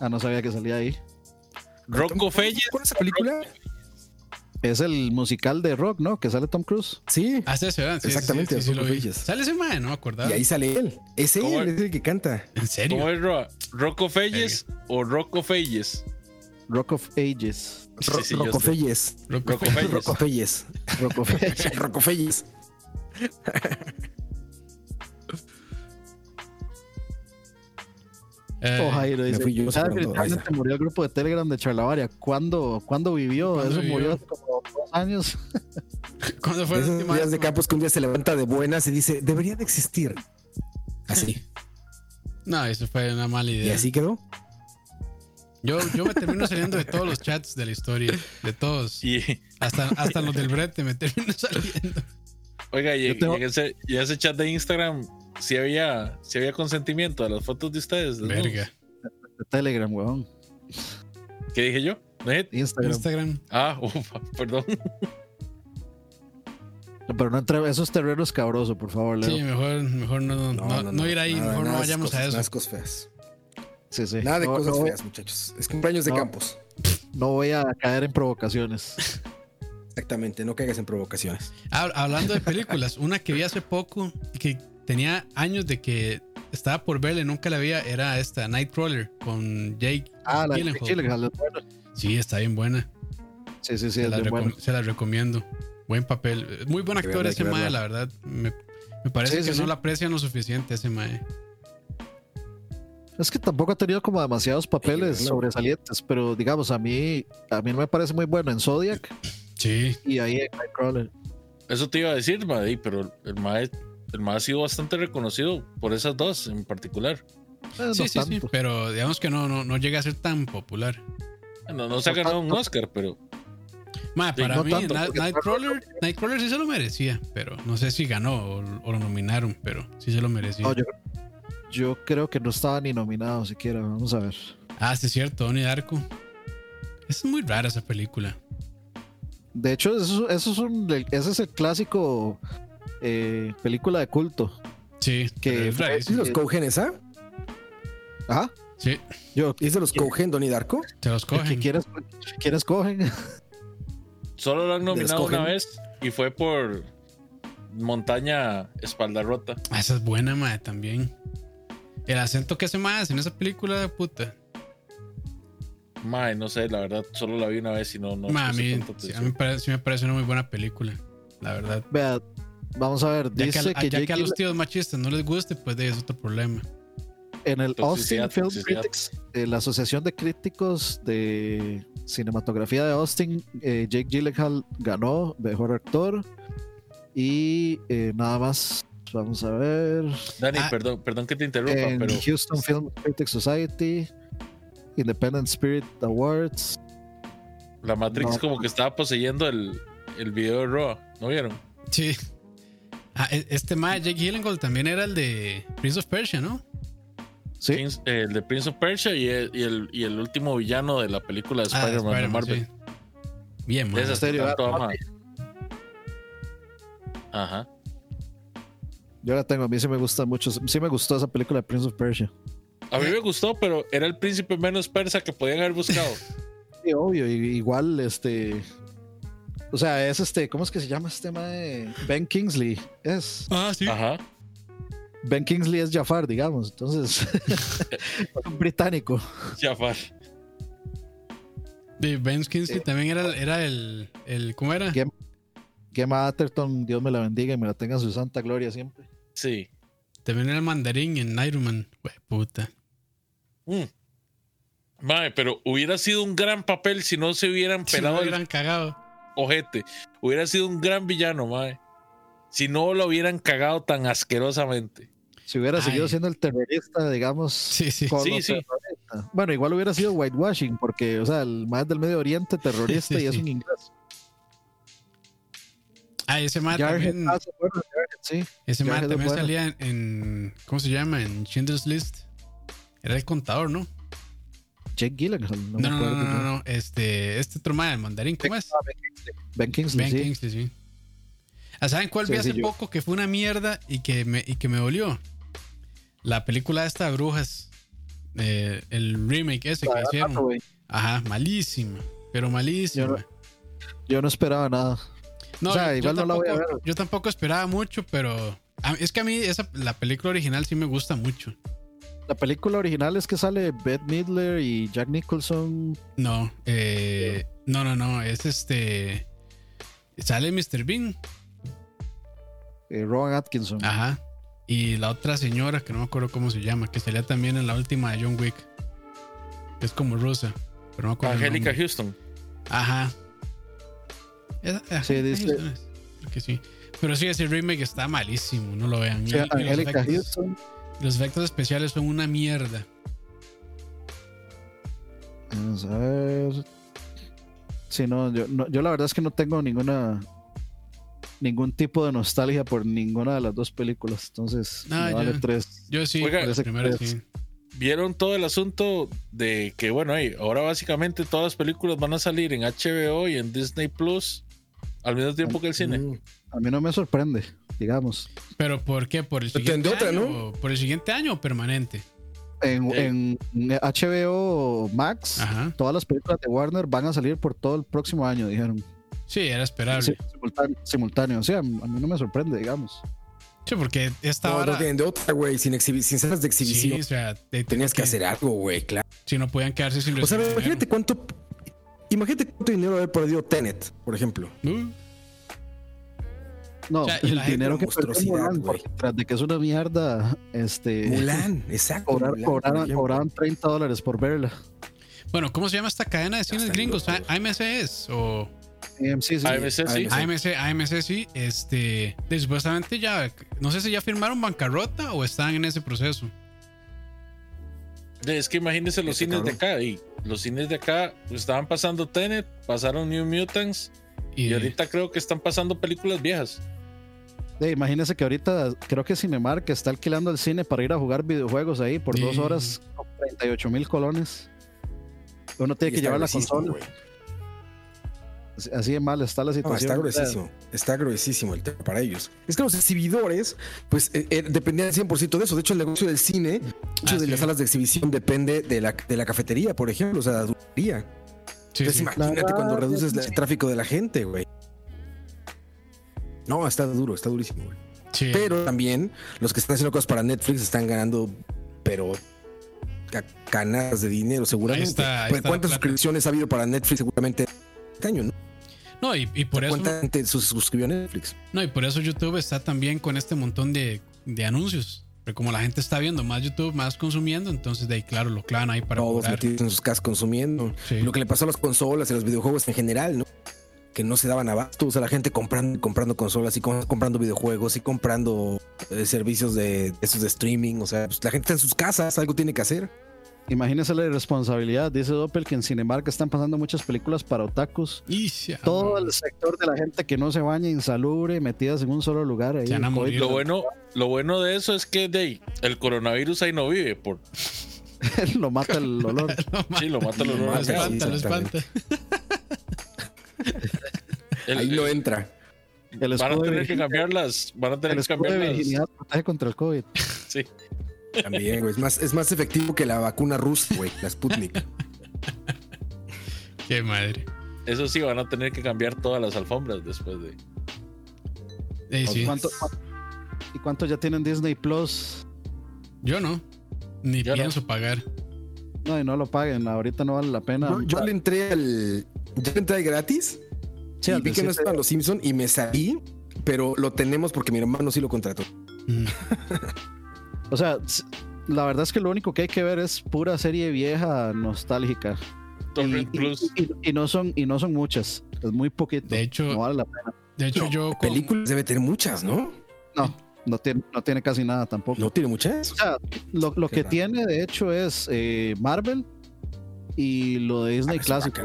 Ah, no sabía que salía ahí. Rocco Felles. ¿Cuál es esa película? Es el musical de rock, ¿no? Que sale Tom Cruise. Sí. Ah, sí. Sí, sí, Exactamente, sí, lo vi. Sale ese mae, no me acordaba. Y ahí sale él. Es él, ¿Cómo? es el que canta. ¿En serio? ¿Cómo es, Roa? ¿Rocco Felles o Rocco Felles? Rock of Ages. Ro- Sí, sí, yo Eh, Oh, Jairo dice, fui yo "Ya soplando, definitivamente ahí está. murió el grupo de Telegram de Charlavaria. ¿Cuándo, ¿cuándo vivió? ¿Cuándo Eso vivió? murió hace como dos años. ¿Cuándo fue Esos días de Campos que un día se levanta de buenas y dice, debería de existir. Así. No, eso fue una mala Y idea. así quedó. Yo, yo me termino saliendo de todos los chats de la historia. De todos. Y, Hasta, hasta los del brete me termino saliendo. oiga, y, tengo- y ese, y ese chat de Instagram, si había, si había consentimiento a las fotos de ustedes. Verga. De Telegram, weón. ¿Qué dije yo? Instagram. Instagram. Ah, ufa, perdón. Pero no entre esos terrenos cabroso, por favor, Leo. Sí, mejor, mejor no, no, no ir ahí, Nada- mejor no vayamos cosas- a eso. Nada de cosas feas. Sí, sí. Nada de No- cosas no, feas, muchachos. Es cumpleaños de. Campos. No voy a caer en provocaciones. Exactamente, no caigas en provocaciones. Hablando de películas, una que vi hace poco, que tenía años de que estaba por verle, nunca la vi, era esta, Nightcrawler, con Jake Ah, la Gyllenhaal. Gyllenhaal, bueno. Sí, está bien buena. Sí, sí, sí, se, la bien recom- bueno. se la recomiendo. Buen papel. Muy buen actor ese mae, la verdad. Me, me parece Sí, que sí, no sí. la aprecian lo suficiente ese mae. Es que tampoco ha tenido como demasiados papeles sobresalientes, pero digamos, a mí, a mí no me parece muy bueno en Zodiac Sí. y ahí en Nightcrawler. Eso te iba a decir, madre, pero el mae, el mae ha sido bastante reconocido por esas dos en particular. Eh, sí, no sí, sí. Pero digamos que no, no, no llega a ser tan popular. No, no se ha ganado un Oscar, pero Sí, para no mí, tanto, Nightcrawler, Nightcrawler sí se lo merecía, pero no sé si ganó o, o lo nominaron, pero sí se lo merecía. No, yo, yo creo que no estaba ni nominado siquiera. Vamos a ver. Ah, sí, es cierto, Donnie Darko. Es muy rara esa película. De hecho, eso, eso es un, ese es el clásico eh, película de culto. Sí, Que pero es fue- ¿Es rarísima. de los Cohen esa? Ajá. Sí, Yo, ¿Es de los Cohen, Donnie Darko? se los el que cogen. quieres, quieres cogen. solo lo han nominado una vez y fue por Montaña Espalda Rota. Ah, esa es buena, mae, también. El acento que hace más en esa película de puta. Mae, no sé, la verdad, solo la vi una vez y no, no Ma, a mí, tanta sí, a atención. mí me parece, sí me parece una muy buena película, la verdad. Vea, vamos a ver. Ya Dice que, a, que, ya Jake que a los Gyllenhaal- tíos machistas no les guste, pues es otro problema. en el Toxicidad, Austin Film toxicidad. Critics, eh, la Asociación de Críticos de Cinematografía de Austin, eh, Jake Gyllenhaal ganó Mejor Actor. Y eh, nada más, vamos a ver. Dani, Ah. perdón, perdón que te interrumpa, En pero Houston Film Critics Society, Independent Spirit Awards. la Matrix No. como que estaba poseyendo el, el video de Roa, ¿no vieron? Sí. Ah, e- este más Jake Gyllenhaal también era el de Prince of Persia, ¿no? Sí, Prince- eh, el de Prince of Persia y el, y el, y el último villano de la película de Ah, Spider-Man de Spider-Man, Marvel. sí. Bien, De man. serio, ah, ama. Ajá. yo la tengo. A mí sí me gusta mucho. Sí me gustó esa película de Prince of Persia. A mí me gustó, pero era el príncipe menos persa que podían haber buscado. Sí, obvio. igual, este. O sea, es este. ¿Cómo es que se llama este mae? Ben Kingsley. Es. Ah, sí. Ajá. Ben Kingsley es Jafar, digamos. Entonces, un británico. Jafar. De Ben Kingsley también era, era el, el. ¿Cómo era? Gemma Atherton, Dios me la bendiga y me la tenga en su santa gloria siempre. Sí. También era el mandarín en Iron Man. Hue puta. Mm. Mae, pero hubiera sido un gran papel si no se hubieran Si no pelado lo el hubieran cagado. Ojete. Hubiera sido un gran villano, mae. Si no lo hubieran cagado tan asquerosamente. Si hubiera Ay. seguido siendo el terrorista, digamos. Sí, sí. con Sí. Bueno, igual hubiera sido whitewashing, porque, o sea, el más del Medio Oriente, terrorista, Sí, y es sí. un inglés. Ah, ese Jarhead, también. ah, sí. Ese es también bueno. salía en, en- ¿Cómo se llama? En Schindler's List. Era el contador, ¿no? Jake Gyllenhaal, no, No, me acuerdo. no, no, no. Este, este otro man, el mandarín, ¿cómo es? Ah, Ben Kingsley. Ben Kingsley, sí. Ah, ¿Saben cuál Sí, vi hace poco que fue una mierda y que me, y que me dolió? La película esta de Brujas. Eh, el remake ese que La hicieron. Ajá, malísima. Pero malísima. Yo Yo no esperaba nada. No, O sea, yo, igual yo no la voy a tampoco, ver. yo tampoco esperaba mucho, pero a- es que a mí esa, la película original sí me gusta mucho. La película original es que sale Bette Midler y Jack Nicholson. No, eh, no, no, no, es este. Sale Mr. Bean, eh, Rowan Atkinson. ajá. Y la otra señora, que no me acuerdo cómo se llama, que salía también en la última de John Wick. que Es como rusa, pero no me acuerdo. Angélica. Houston. Ajá. Sí, dice- creo que sí. Pero sí, ese remake está malísimo, no lo vean. Y los Angélica Houston. Los efectos especiales son una mierda. Vamos a ver. Sí, no yo, no, yo la verdad es que no tengo ninguna ningún tipo de nostalgia por ninguna de las dos películas. Entonces, Ah, me vale tres. Yo sí, Oiga, la primera pues, sí. Vieron todo el asunto de que, bueno, hey, ahora básicamente todas las películas van a salir en HBO y en Disney Plus al mismo tiempo que el cine. A mí no me sorprende, digamos. Pero ¿por qué? ¿Por el siguiente otra, año? ¿no? o ¿Por el siguiente año o permanente? En, Eh. en HBO Max, Ajá. todas las películas de Warner van a salir por todo el próximo año, dijeron. Sí, era esperable. Sí, Sí, simultáneo, simultáneo. O sea, a mí no me sorprende, digamos. porque esta No, hora. no tienen de otra, güey. Sin, sin salas de exhibición. sí, o sea, te- Tenías que hacer algo, güey, claro. Si no podían quedarse sin O sea, imagínate cuánto. Imagínate cuánto dinero haber perdido Tenet, por ejemplo. Uh, No, O sea, y el dinero que Mulan, tras de que es una mierda, este. Mulan, exacto. cobrar- Mulan, cobraban, ejemplo. cobraban 30 dólares por verla. Bueno, ¿cómo se llama esta cadena de cines gringos? AMC es o AMC, sí. AMC, sí. AMC, AMC sí, este, de- supuestamente ya, no sé si ya firmaron bancarrota o están en ese proceso. Es que imagínense los cines de acá. Y los cines de acá estaban pasando Tenet, pasaron New Mutants Y, y ahorita creo que están pasando películas viejas. Sí, imagínense que ahorita creo que Cinemark está alquilando el cine para ir a jugar videojuegos ahí por Sí. dos horas con 38 mil colones. Uno tiene Y que está llevar la consola. güey. Así de mal está la No, situación. está O sea, gruesísimo. Está gruesísimo el tema para ellos. Es que los exhibidores, pues, eh, eh, dependían al 100% de eso. De hecho, el negocio del cine, mucho Ah, de sí. las salas de exhibición depende de la, de la cafetería, por ejemplo, o sea, la dulcería. sí, Entonces, imagínate cuando reduces el tráfico de la gente, güey. No, está duro, está durísimo, güey. Sí. Pero también los que están haciendo cosas para Netflix están ganando, pero ca- canadas de dinero, seguramente. Ahí está, ahí Porque está la ¿Cuántas suscripciones ha habido para Netflix seguramente este año, no? No, y, y por eso, ¿Cuánta gente se suscribió a Netflix? no, y por eso YouTube está también con este montón de, de anuncios. Pero como la gente está viendo más YouTube, más consumiendo, entonces de ahí, claro, lo clavan ahí para Todos metidos en sus casas consumiendo. Sí. Lo que le pasó a las consolas y a los videojuegos en general, ¿no? Que no se daban abasto. O sea, la gente comprando, comprando consolas y com- comprando videojuegos y comprando eh, servicios de esos de streaming. O sea, pues, la gente está en sus casas, algo tiene que hacer. Imagínese la irresponsabilidad. Dice Doppel que en Cinemark están pasando muchas películas para otakus. Todo el sector de la gente que no se baña insalubre, metidas en un solo lugar. Ahí. Lo bueno, lo bueno de eso es que de ahí, el coronavirus ahí no vive. Por, lo mata el olor. sí, lo mata el Lo olor. espanta, lo exactamente. espanta. El- Ahí no el- entra. El van a tener que virginidad- cambiar las. Van a tener el que escudo de cambiar las. virginidad protege contra el COVID. Sí. También, güey. Es más, es más efectivo que la vacuna rusa, güey, la Sputnik. Qué madre. Eso sí, van a tener que cambiar todas las alfombras después de. Eh, sí. ¿Cuánto, cuánto- ¿Y cuánto ya tienen Disney Plus? Yo no. Ni Yo no. pienso pagar. No, y no lo paguen. Ahorita no vale la pena. Yo, yo le entré al. Yo entré gratis Sí, y vi que no siete- estaban los Simpson y me salí, pero lo tenemos porque mi hermano sí lo contrató. Mm. O sea, la verdad es que lo único que hay que ver es pura serie vieja nostálgica. Y, Plus. y- y no son y no son muchas. Es muy poquito. De hecho, no vale la pena. de hecho yo con- Películas debe tener muchas, ¿no? No, no tiene, no tiene casi nada tampoco. No tiene muchas. O sea, lo, que raro. tiene de hecho es eh, Marvel y lo de Disney Ah, clásico.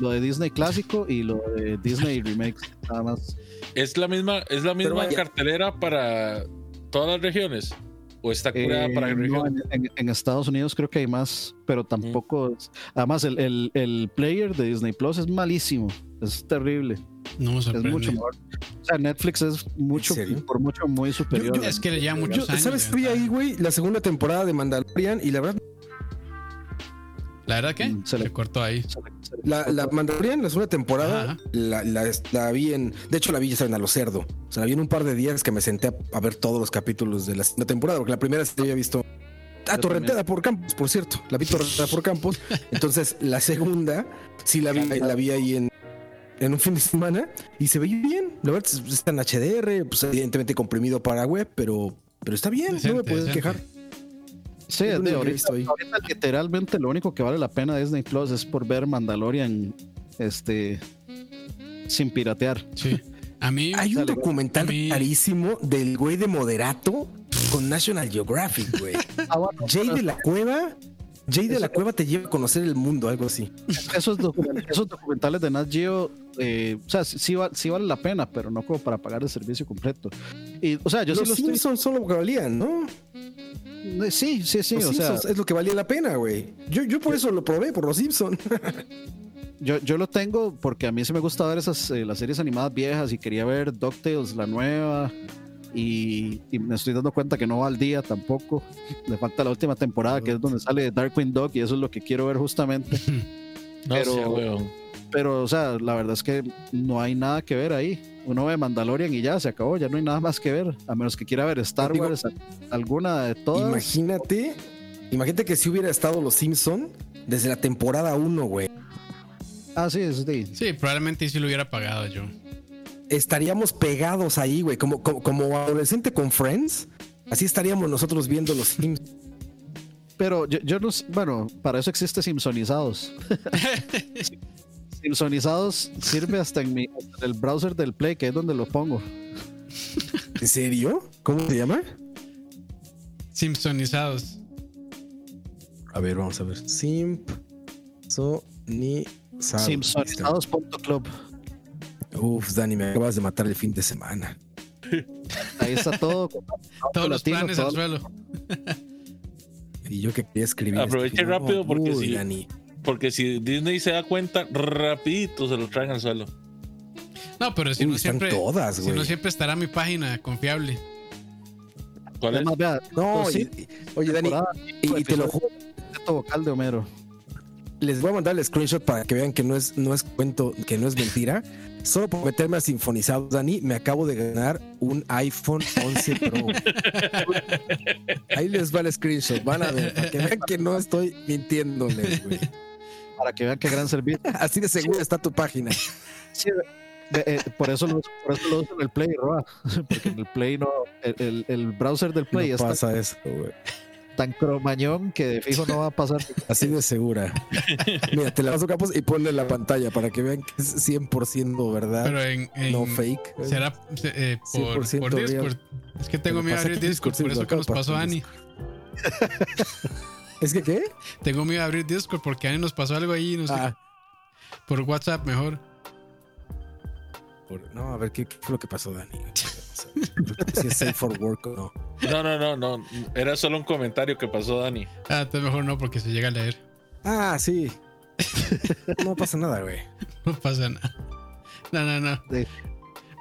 Lo de Disney clásico y lo de Disney remakes. Nada más. ¿Es la misma, es la misma cartelera para todas las regiones? ¿O está curada Eh, para no, regiones? en, en- en Estados Unidos creo que hay más, pero tampoco. es- Además, el, el- el player de Disney Plus es malísimo. Es terrible. no me Es sorprende. mucho mejor. O sea, Netflix es mucho, por mucho muy superior. yo- Es que le lleva Yo, muchos ahí, güey, la segunda temporada de Mandalorian y la verdad, La verdad que Mm, se se le- cortó ahí. la, la Mandalorian, la segunda temporada, la, la- la vi en. De hecho, la vi ya saben, a lo cerdo. O sea, la vi en un par de días que me senté a, a ver todos los capítulos de la segunda temporada, porque la primera sí la había visto. Ah, torrenteada por campos, por cierto. La vi torrenteada por campos. Entonces, la segunda sí la vi, la vi ahí en, en un fin de semana y se ve bien. La verdad es- está en HDR, pues evidentemente comprimido para web, pero, pero está bien, no me decente. quejar. Sí, Es de ahorita, literalmente lo único que vale la pena de Disney Plus es por ver Mandalorian este sin piratear. Sí. A mí, Hay un documental mí- carísimo del güey de Moderato con National Geographic, güey. Ah, bueno, Jay de la Cueva. Jay de la Cueva te lleva a conocer el mundo, algo así. esos, document- esos documentales de Nat Geo, eh, o sea, sí, sí va- sí vale la pena, pero no como para pagar el servicio completo. Y, o sea, yo Los sí lo estoy. Simpsons son lo que valían, ¿no? Sí, sí, sí. los o sea, es lo que valía la pena, güey. Yo, yo por eso lo probé, por los Simpsons. yo, yo lo tengo porque a mí sí me gusta ver esas eh, las series animadas viejas y quería ver DuckTales, la nueva. Y, y me estoy dando cuenta que no va al día tampoco. Le falta la última temporada, que es donde sale Darkwing Duck, y eso es lo que quiero ver justamente. No pero-. Pero, o sea, la verdad es que no hay nada que ver ahí. Uno ve Mandalorian y ya se acabó, ya no hay nada más que ver. A menos que quiera ver Star Digo, Wars, alguna de todas. Imagínate, imagínate que si hubiera estado los Simpsons desde la temporada 1, güey. Ah, sí, de. sí, probablemente sí lo hubiera pagado yo. Estaríamos pegados ahí, güey, como, como, como adolescente con Friends. Así estaríamos nosotros viendo los Simpsons. Pero yo, yo no sé, bueno, para eso existe Simpsonizados. Simpsonizados sirve hasta en, mi, hasta en el browser del Play, que es donde lo pongo. ¿En serio? ¿Cómo se llama? Simpsonizados. A ver, vamos a ver. Simpsonizados. Simpsonizados.club. Uf, Dani, me acabas de matar el fin de semana. Ahí está todo. Todos los latino, planes todo- al suelo. Y yo que quería escribir. Aproveche esto. rápido porque Uy, sí. Dani. Porque si Disney se da cuenta, rapidito se lo traen al suelo. No, pero si Uy, no están siempre. todas, si no siempre estará mi página confiable. ¿Cuál es? Además, No, pues sí, y- y- oye, Dani, y, y te lo juro, vocal de Homero. les voy a mandar el screenshot para que vean que no es, no es cuento, que no es mentira. Solo por meterme a sinfonizado, Dani, me acabo de ganar un iPhone 11 Pro. Ahí les va el screenshot, van a ver, para que vean que no estoy mintiéndoles, güey. Para que vean qué gran servicio. Así de seguro está tu página. Sí, de- eh, por, eso lo, por eso lo uso en el Play, Roa. Porque en el Play no. El, el- el browser del Play no está pasa eso, güey. tan cromañón que de fijo no va a pasar. Así de segura. Mira, te la paso capos y ponle la pantalla para que vean que es 100% verdad. Pero en, en- no fake. será eh, por, 100% por real. Discord. Es que tengo miedo pasa abrir Discord, por eso que nos pasó a Ani. ¿Es que qué? Tengo miedo de abrir Discord porque a Ani nos pasó algo ahí, no sé. Ah, Por WhatsApp mejor. por- no, a ver, ¿qué, qué fue lo que pasó, Dani? Si es safe for work o no. No, no, no, no. Era solo un comentario que pasó, Dani. Ah, entonces mejor no porque se llega a leer. Ah, sí. No pasa nada, güey. No pasa nada. No, no, no. Sí.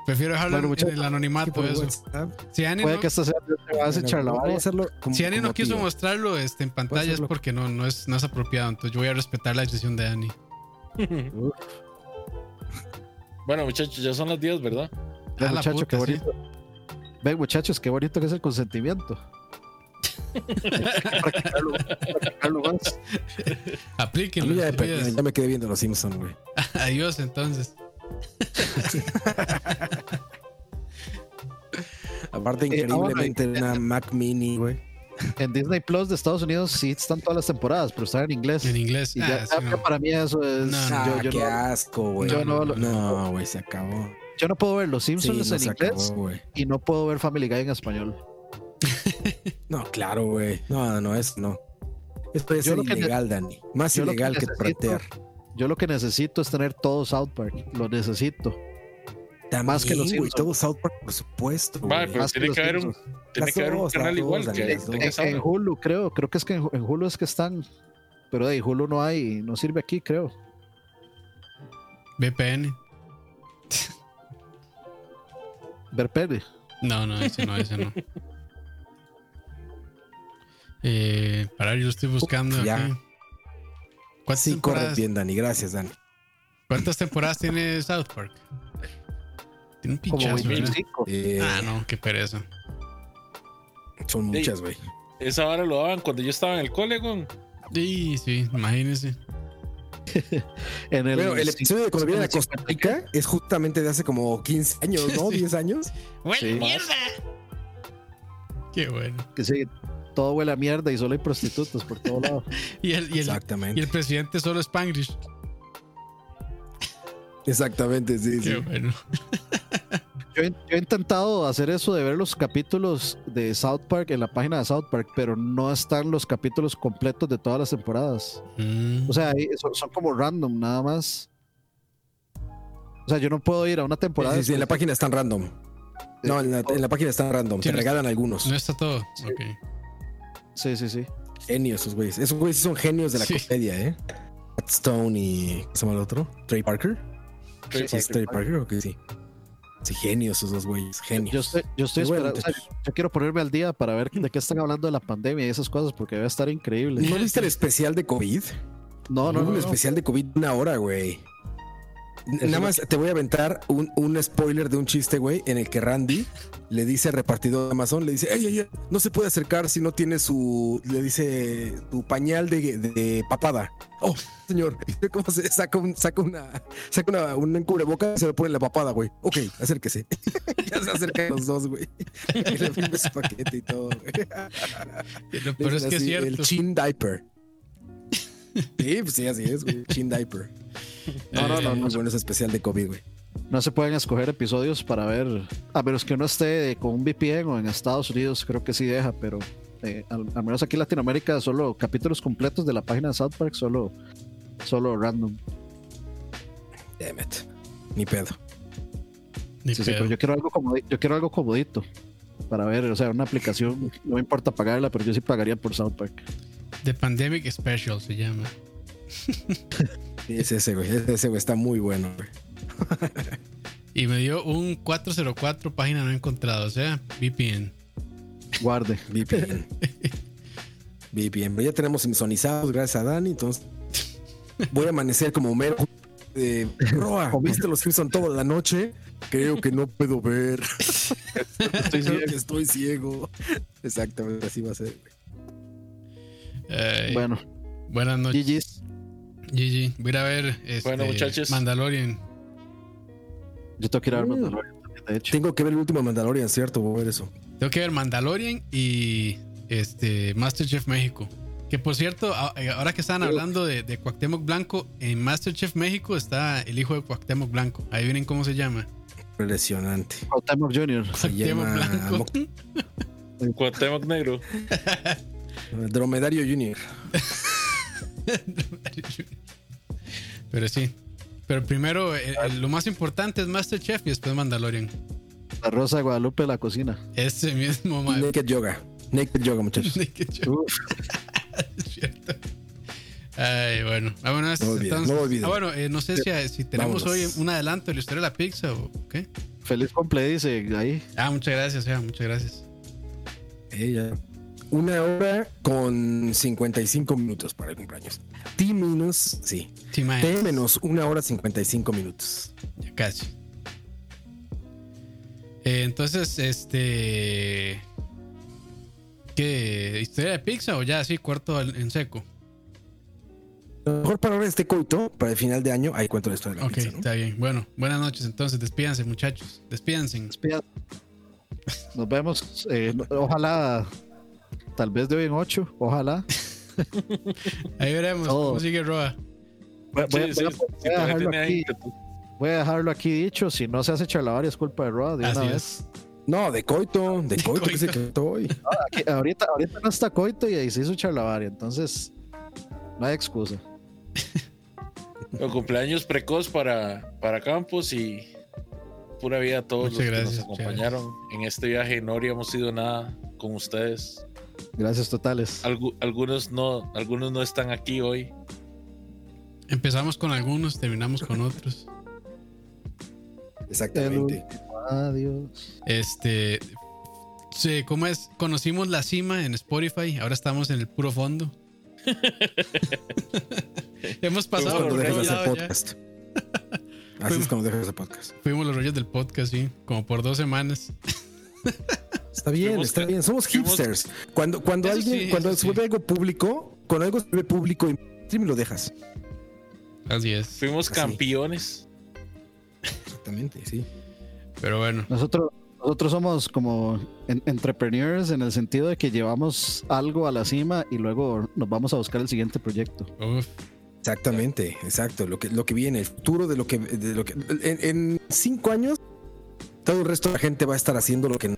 Prefiero dejarlo Bueno, en el anonimato eso. WhatsApp. Si Ani Puede no, que esta sea si Ani no quiso tío. mostrarlo este, en pantalla es porque no, no, es, no es apropiado. Entonces yo voy a respetar la decisión de Ani. Bueno, muchachos, ya son las 10, ¿verdad? Ven, Ah, la muchacho, puta, qué sí. bonito. Ven, muchachos, qué bonito que es el consentimiento. practicarlo, practicarlo más. A Aplíquenlo. ya, ya me quedé viendo los Simpsons, güey. Adiós entonces. Aparte, Eh, increíblemente, una Mac Mini, güey. En Disney Plus de Estados Unidos sí están todas las temporadas, pero están en inglés. En inglés. Y Ah, ya, sí, ya no. para mí eso es. No, Ah, yo, yo qué no, asco, güey. yo no güey, se acabó. yo no puedo ver los Sí, Simpsons no en inglés acabó, y no puedo ver Family Guy en español. No, claro, güey. No, no, eso no. Esto es lo que ilegal, Dani. Más que ilegal que, necesito- pretear. Yo lo que necesito es tener todo South Park. Lo necesito. más que los güey, todo South Park, por supuesto. Va, güey. pero Más que tiene los que haber un, tiene que haber un canal igual. que- que En, Hulu, creo. Creo que es que en, en Hulu es que están. Pero de ahí Hulu no hay. No sirve aquí, creo. VPN. Ver pene. No, no, ese no, ese no. Eh, para yo lo estoy buscando. ya. aquí. ¿Cuántas, Sí, corre temporadas, bien, Dani. Gracias, Dani. ¿Cuántas temporadas tiene South Park? Tiene un Como pinchazo, ¿verdad? 25. Eh, Ah, no, qué pereza. Son muchas, güey. Esa hora lo daban cuando yo estaba en el cole, güey. Sí, sí, imagínense. En el, Bueno, el episodio de cuando vienen a Costa 50, Rica es justamente de hace como 15 años, ¿no? Sí. 10 años. ¡Huele Sí. mierda! Qué bueno. Que sí, todo huele a mierda y solo hay prostitutas por todo lado. Y el, y el, Exactamente. y el presidente solo Spanglish. Exactamente, sí, Qué sí. bueno. Yo, he- yo he intentado hacer eso de ver los capítulos de South Park en la página de South Park, pero no están los capítulos completos de todas las temporadas. Mm. O sea, ahí son, son como random, nada más. O sea, yo no puedo ir a una temporada. Sí, sí, en la página están random. No, en la, en la página están random. Sí, Te no- regalan algunos. no está todo. Ok. Sí, sí, sí. Genios esos güeyes. Esos güeyes son genios de la Sí. comedia, ¿eh? Matt Stone y. ¿Cómo se llama el otro? Trey Parker. Trey Sí, es Trey Parker o qué sí. Sí, genios esos dos güeyes. Genios. Yo estoy, yo estoy Muy bueno, esperando. o sea, yo quiero ponerme al día para ver de qué están hablando de la pandemia y esas cosas, porque debe estar increíble. ¿No viste el especial de COVID? No, no, no. un no. especial de COVID de una hora, güey. Nada más te voy a aventar un, un spoiler de un chiste, güey, en el que Randy le dice al repartidor de Amazon, le dice, ey, ey, ey, no se puede acercar si no tiene su, le dice, tu pañal de, de papada. Oh, señor, ¿cómo se saca, un, saca una, saca una, un cubreboca y se le pone en la papada, güey? Ok, acérquese. ya se acercan los dos, güey. Y le pone su paquete y todo, güey. Lo peor es que es cierto. El chin diaper. Sí, pues sí, así es, güey. Chin diaper. No, no, no, Muy no, bueno ese especial de COVID, güey. no se pueden escoger episodios para ver, a menos que uno esté con un VPN o en Estados Unidos, creo que sí deja, pero eh, al, al menos aquí en Latinoamérica, solo capítulos completos de la página de South Park, solo, solo random. Damn it. Ni pedo. Ni Sí, sí, pedo. pero yo quiero algo comodi- yo quiero algo comodito para ver, o sea, una aplicación, no me importa pagarla, pero yo sí pagaría por South Park. The Pandemic Special se llama. Es ese, güey. Es ese, güey. Está muy bueno, güey. Y me dio un 404 página no encontrada, o sea, VPN. Guarde. VPN. VPN. Pero ya tenemos Simpsonizados, gracias a Dani. Entonces, voy a amanecer como mero. Eh, Roa, ¿viste los Simpson toda la noche? Creo que no puedo ver. Estoy Creo ciego. que estoy ciego. Exactamente, así va a ser. güey. Ay, Bueno, buenas noches. GG's. GG. Voy a ir a ver este, Bueno, muchachos. Mandalorian. Yo tengo que ir a ver. Mandalorian también, de hecho. Tengo que ver el último Mandalorian, ¿cierto? Voy a ver eso. Tengo que ver Mandalorian y este, Masterchef México. Que por cierto, eh, ahora que estaban hablando de, de Cuauhtémoc Blanco, en Masterchef México está el hijo de Cuauhtémoc Blanco. Ahí vienen cómo se llama. Impresionante. Cuauhtémoc Jr. Se Cuauhtémoc Blanco. Mo- Cuauhtémoc Negro. Dromedario Junior. Pero sí. Pero primero, el- el- lo más importante es Masterchef y después Mandalorian. La Rosa de Guadalupe de la cocina. Ese mismo, man. Naked Yoga. Naked Yoga, muchachos. Naked Show. Es cierto. Ay, bueno. Ah, bueno, este, No olviden, entonces- no olviden. ah, bueno, eh, no sé si, si tenemos Vámonos. hoy un adelanto de la historia de la pizza o qué. Feliz cumple, dice ahí. Ah, muchas gracias, ya, muchas gracias. Eh, ya. Una hora con 55 minutos para el cumpleaños. T menos, sí. T menos una hora 55 minutos. ya casi. Eh, entonces, este. ¿Qué? ¿Historia de pizza o ya así, cuarto en seco? Lo mejor para ahora este coito, para el final de año, ahí cuento la historia de la Ok, pizza, ¿no? está bien. Bueno, buenas noches entonces. Despídanse, muchachos. Despídanse. Espía- Nos vemos. eh, ojalá, tal vez de hoy en ocho. Ojalá. Ahí veremos Todo. cómo sigue Roa. Voy, voy- Sí, sí, voy a- sí, voy a todavía dejarlo aquí, voy a dejarlo aquí dicho. Si no se hace charlavaria, es culpa de Roa. De una vez. es. No, de coito, de coito que se coito. quedó hoy. Aquí- ahorita, ahorita no está coito y ahí se hizo charlavaria. Entonces, no hay excusa. Los cumpleaños precoz para, para Campos y pura vida a todos Muchas los gracias, que nos acompañaron en este viaje. No habríamos sido nada con ustedes. Gracias totales. Algu- algunos no, algunos no están aquí hoy. Empezamos con algunos, terminamos con otros. Exactamente. Adiós. Este. Sí, ¿cómo es? Conocimos la cima en Spotify, ahora estamos en el puro fondo. Hemos pasado Cuando por dejas de podcast. Así es cuando dejas de hacer podcast. Fuimos los rollos del podcast, sí, como por dos semanas. Está bien, está bien. Somos hipsters. Cuando, cuando Eso alguien, sí, cuando se vuelve algo público, cuando algo se vuelve público y stream lo dejas. Así es. Fuimos Así. campeones. Exactamente, sí. Pero bueno, Nosotros, nosotros somos como en- entrepreneurs en el sentido de que llevamos algo a la cima y luego nos vamos a buscar el siguiente proyecto. uf, Exactamente, exacto. Lo que, lo que viene, el futuro de lo que, de lo que en, en cinco años, todo el resto de la gente va a estar haciendo lo que no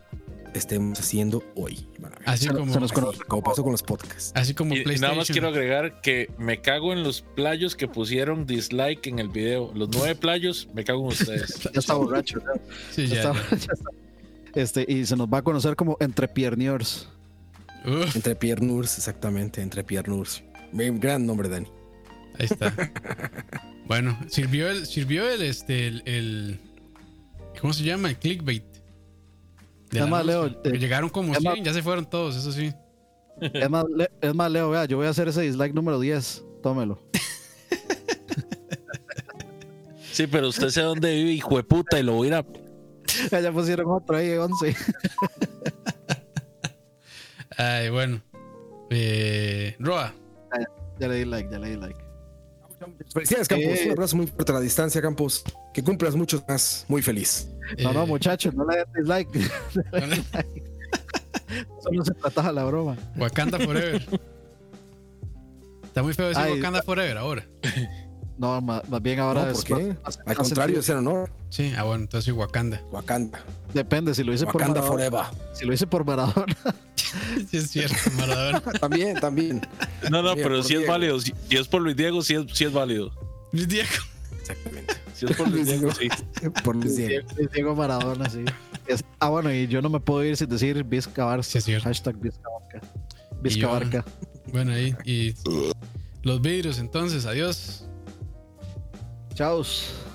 estemos haciendo hoy. Así Se- como, se nos Así, conoce. como pasó con los podcasts. así como Y, PlayStation. nada más quiero agregar que me cago en los playos que pusieron dislike en el video. Los nueve playos, me cago en ustedes. Ya está borracho. ya- Sí, ya ya, está- ya está. Este, y se nos va a conocer como entrepierneurs. ya. Uf, Entre Piernurs, exactamente, entre Piernurs. Bien, Gran nombre, Dani. ahí está. Bueno, sirvió el, sirvió el, este, el, el- ¿cómo se llama? El clickbait. Es más. Leo, eh, llegaron como es más- 100, ya se fueron todos, eso sí. Es más, Le- es más, Leo, vea, yo voy a hacer ese dislike número 10. Tómelo. Sí, pero usted sabe dónde vive, hijo de puta, y lo voy a ir a. ya pusieron otro ahí, 11. Ay, bueno. Eh, Roa, Ya le di like, ya le di like. Felicidades, Campos. Eh. Un abrazo muy fuerte a la distancia, Campos. Que cumplas muchos más. Muy feliz. No, no, eh, muchachos, no le den dislike. Solo se trataba la broma. Wakanda Forever. Está muy feo decir Ay, Wakanda Forever ahora. No, ma- más, bien ahora No, es ¿por qué? más- más- Al más contrario, es en honor. Sí, ah, bueno, entonces sí, Wakanda. Wakanda. Depende, si lo hice por Wakanda Maradona. forever. Si lo hice por Maradona, Sí, es cierto, Maradona. También, también. No, no, pero si es válido. Si, si es por Luis Diego, sí es, sí es válido. Luis Diego. Exactamente. Si es por Luis Diego, sí. Por Luis Diego. Diego, Diego Maradona, sí. Es- ah, bueno, y yo no me puedo ir sin decir Vizca Barca. Sí, es cierto. Hashtag Vizca Barca. Y Vizca yo- Barca. Bueno, ahí. Y los vidrios, entonces, adiós. Chaos.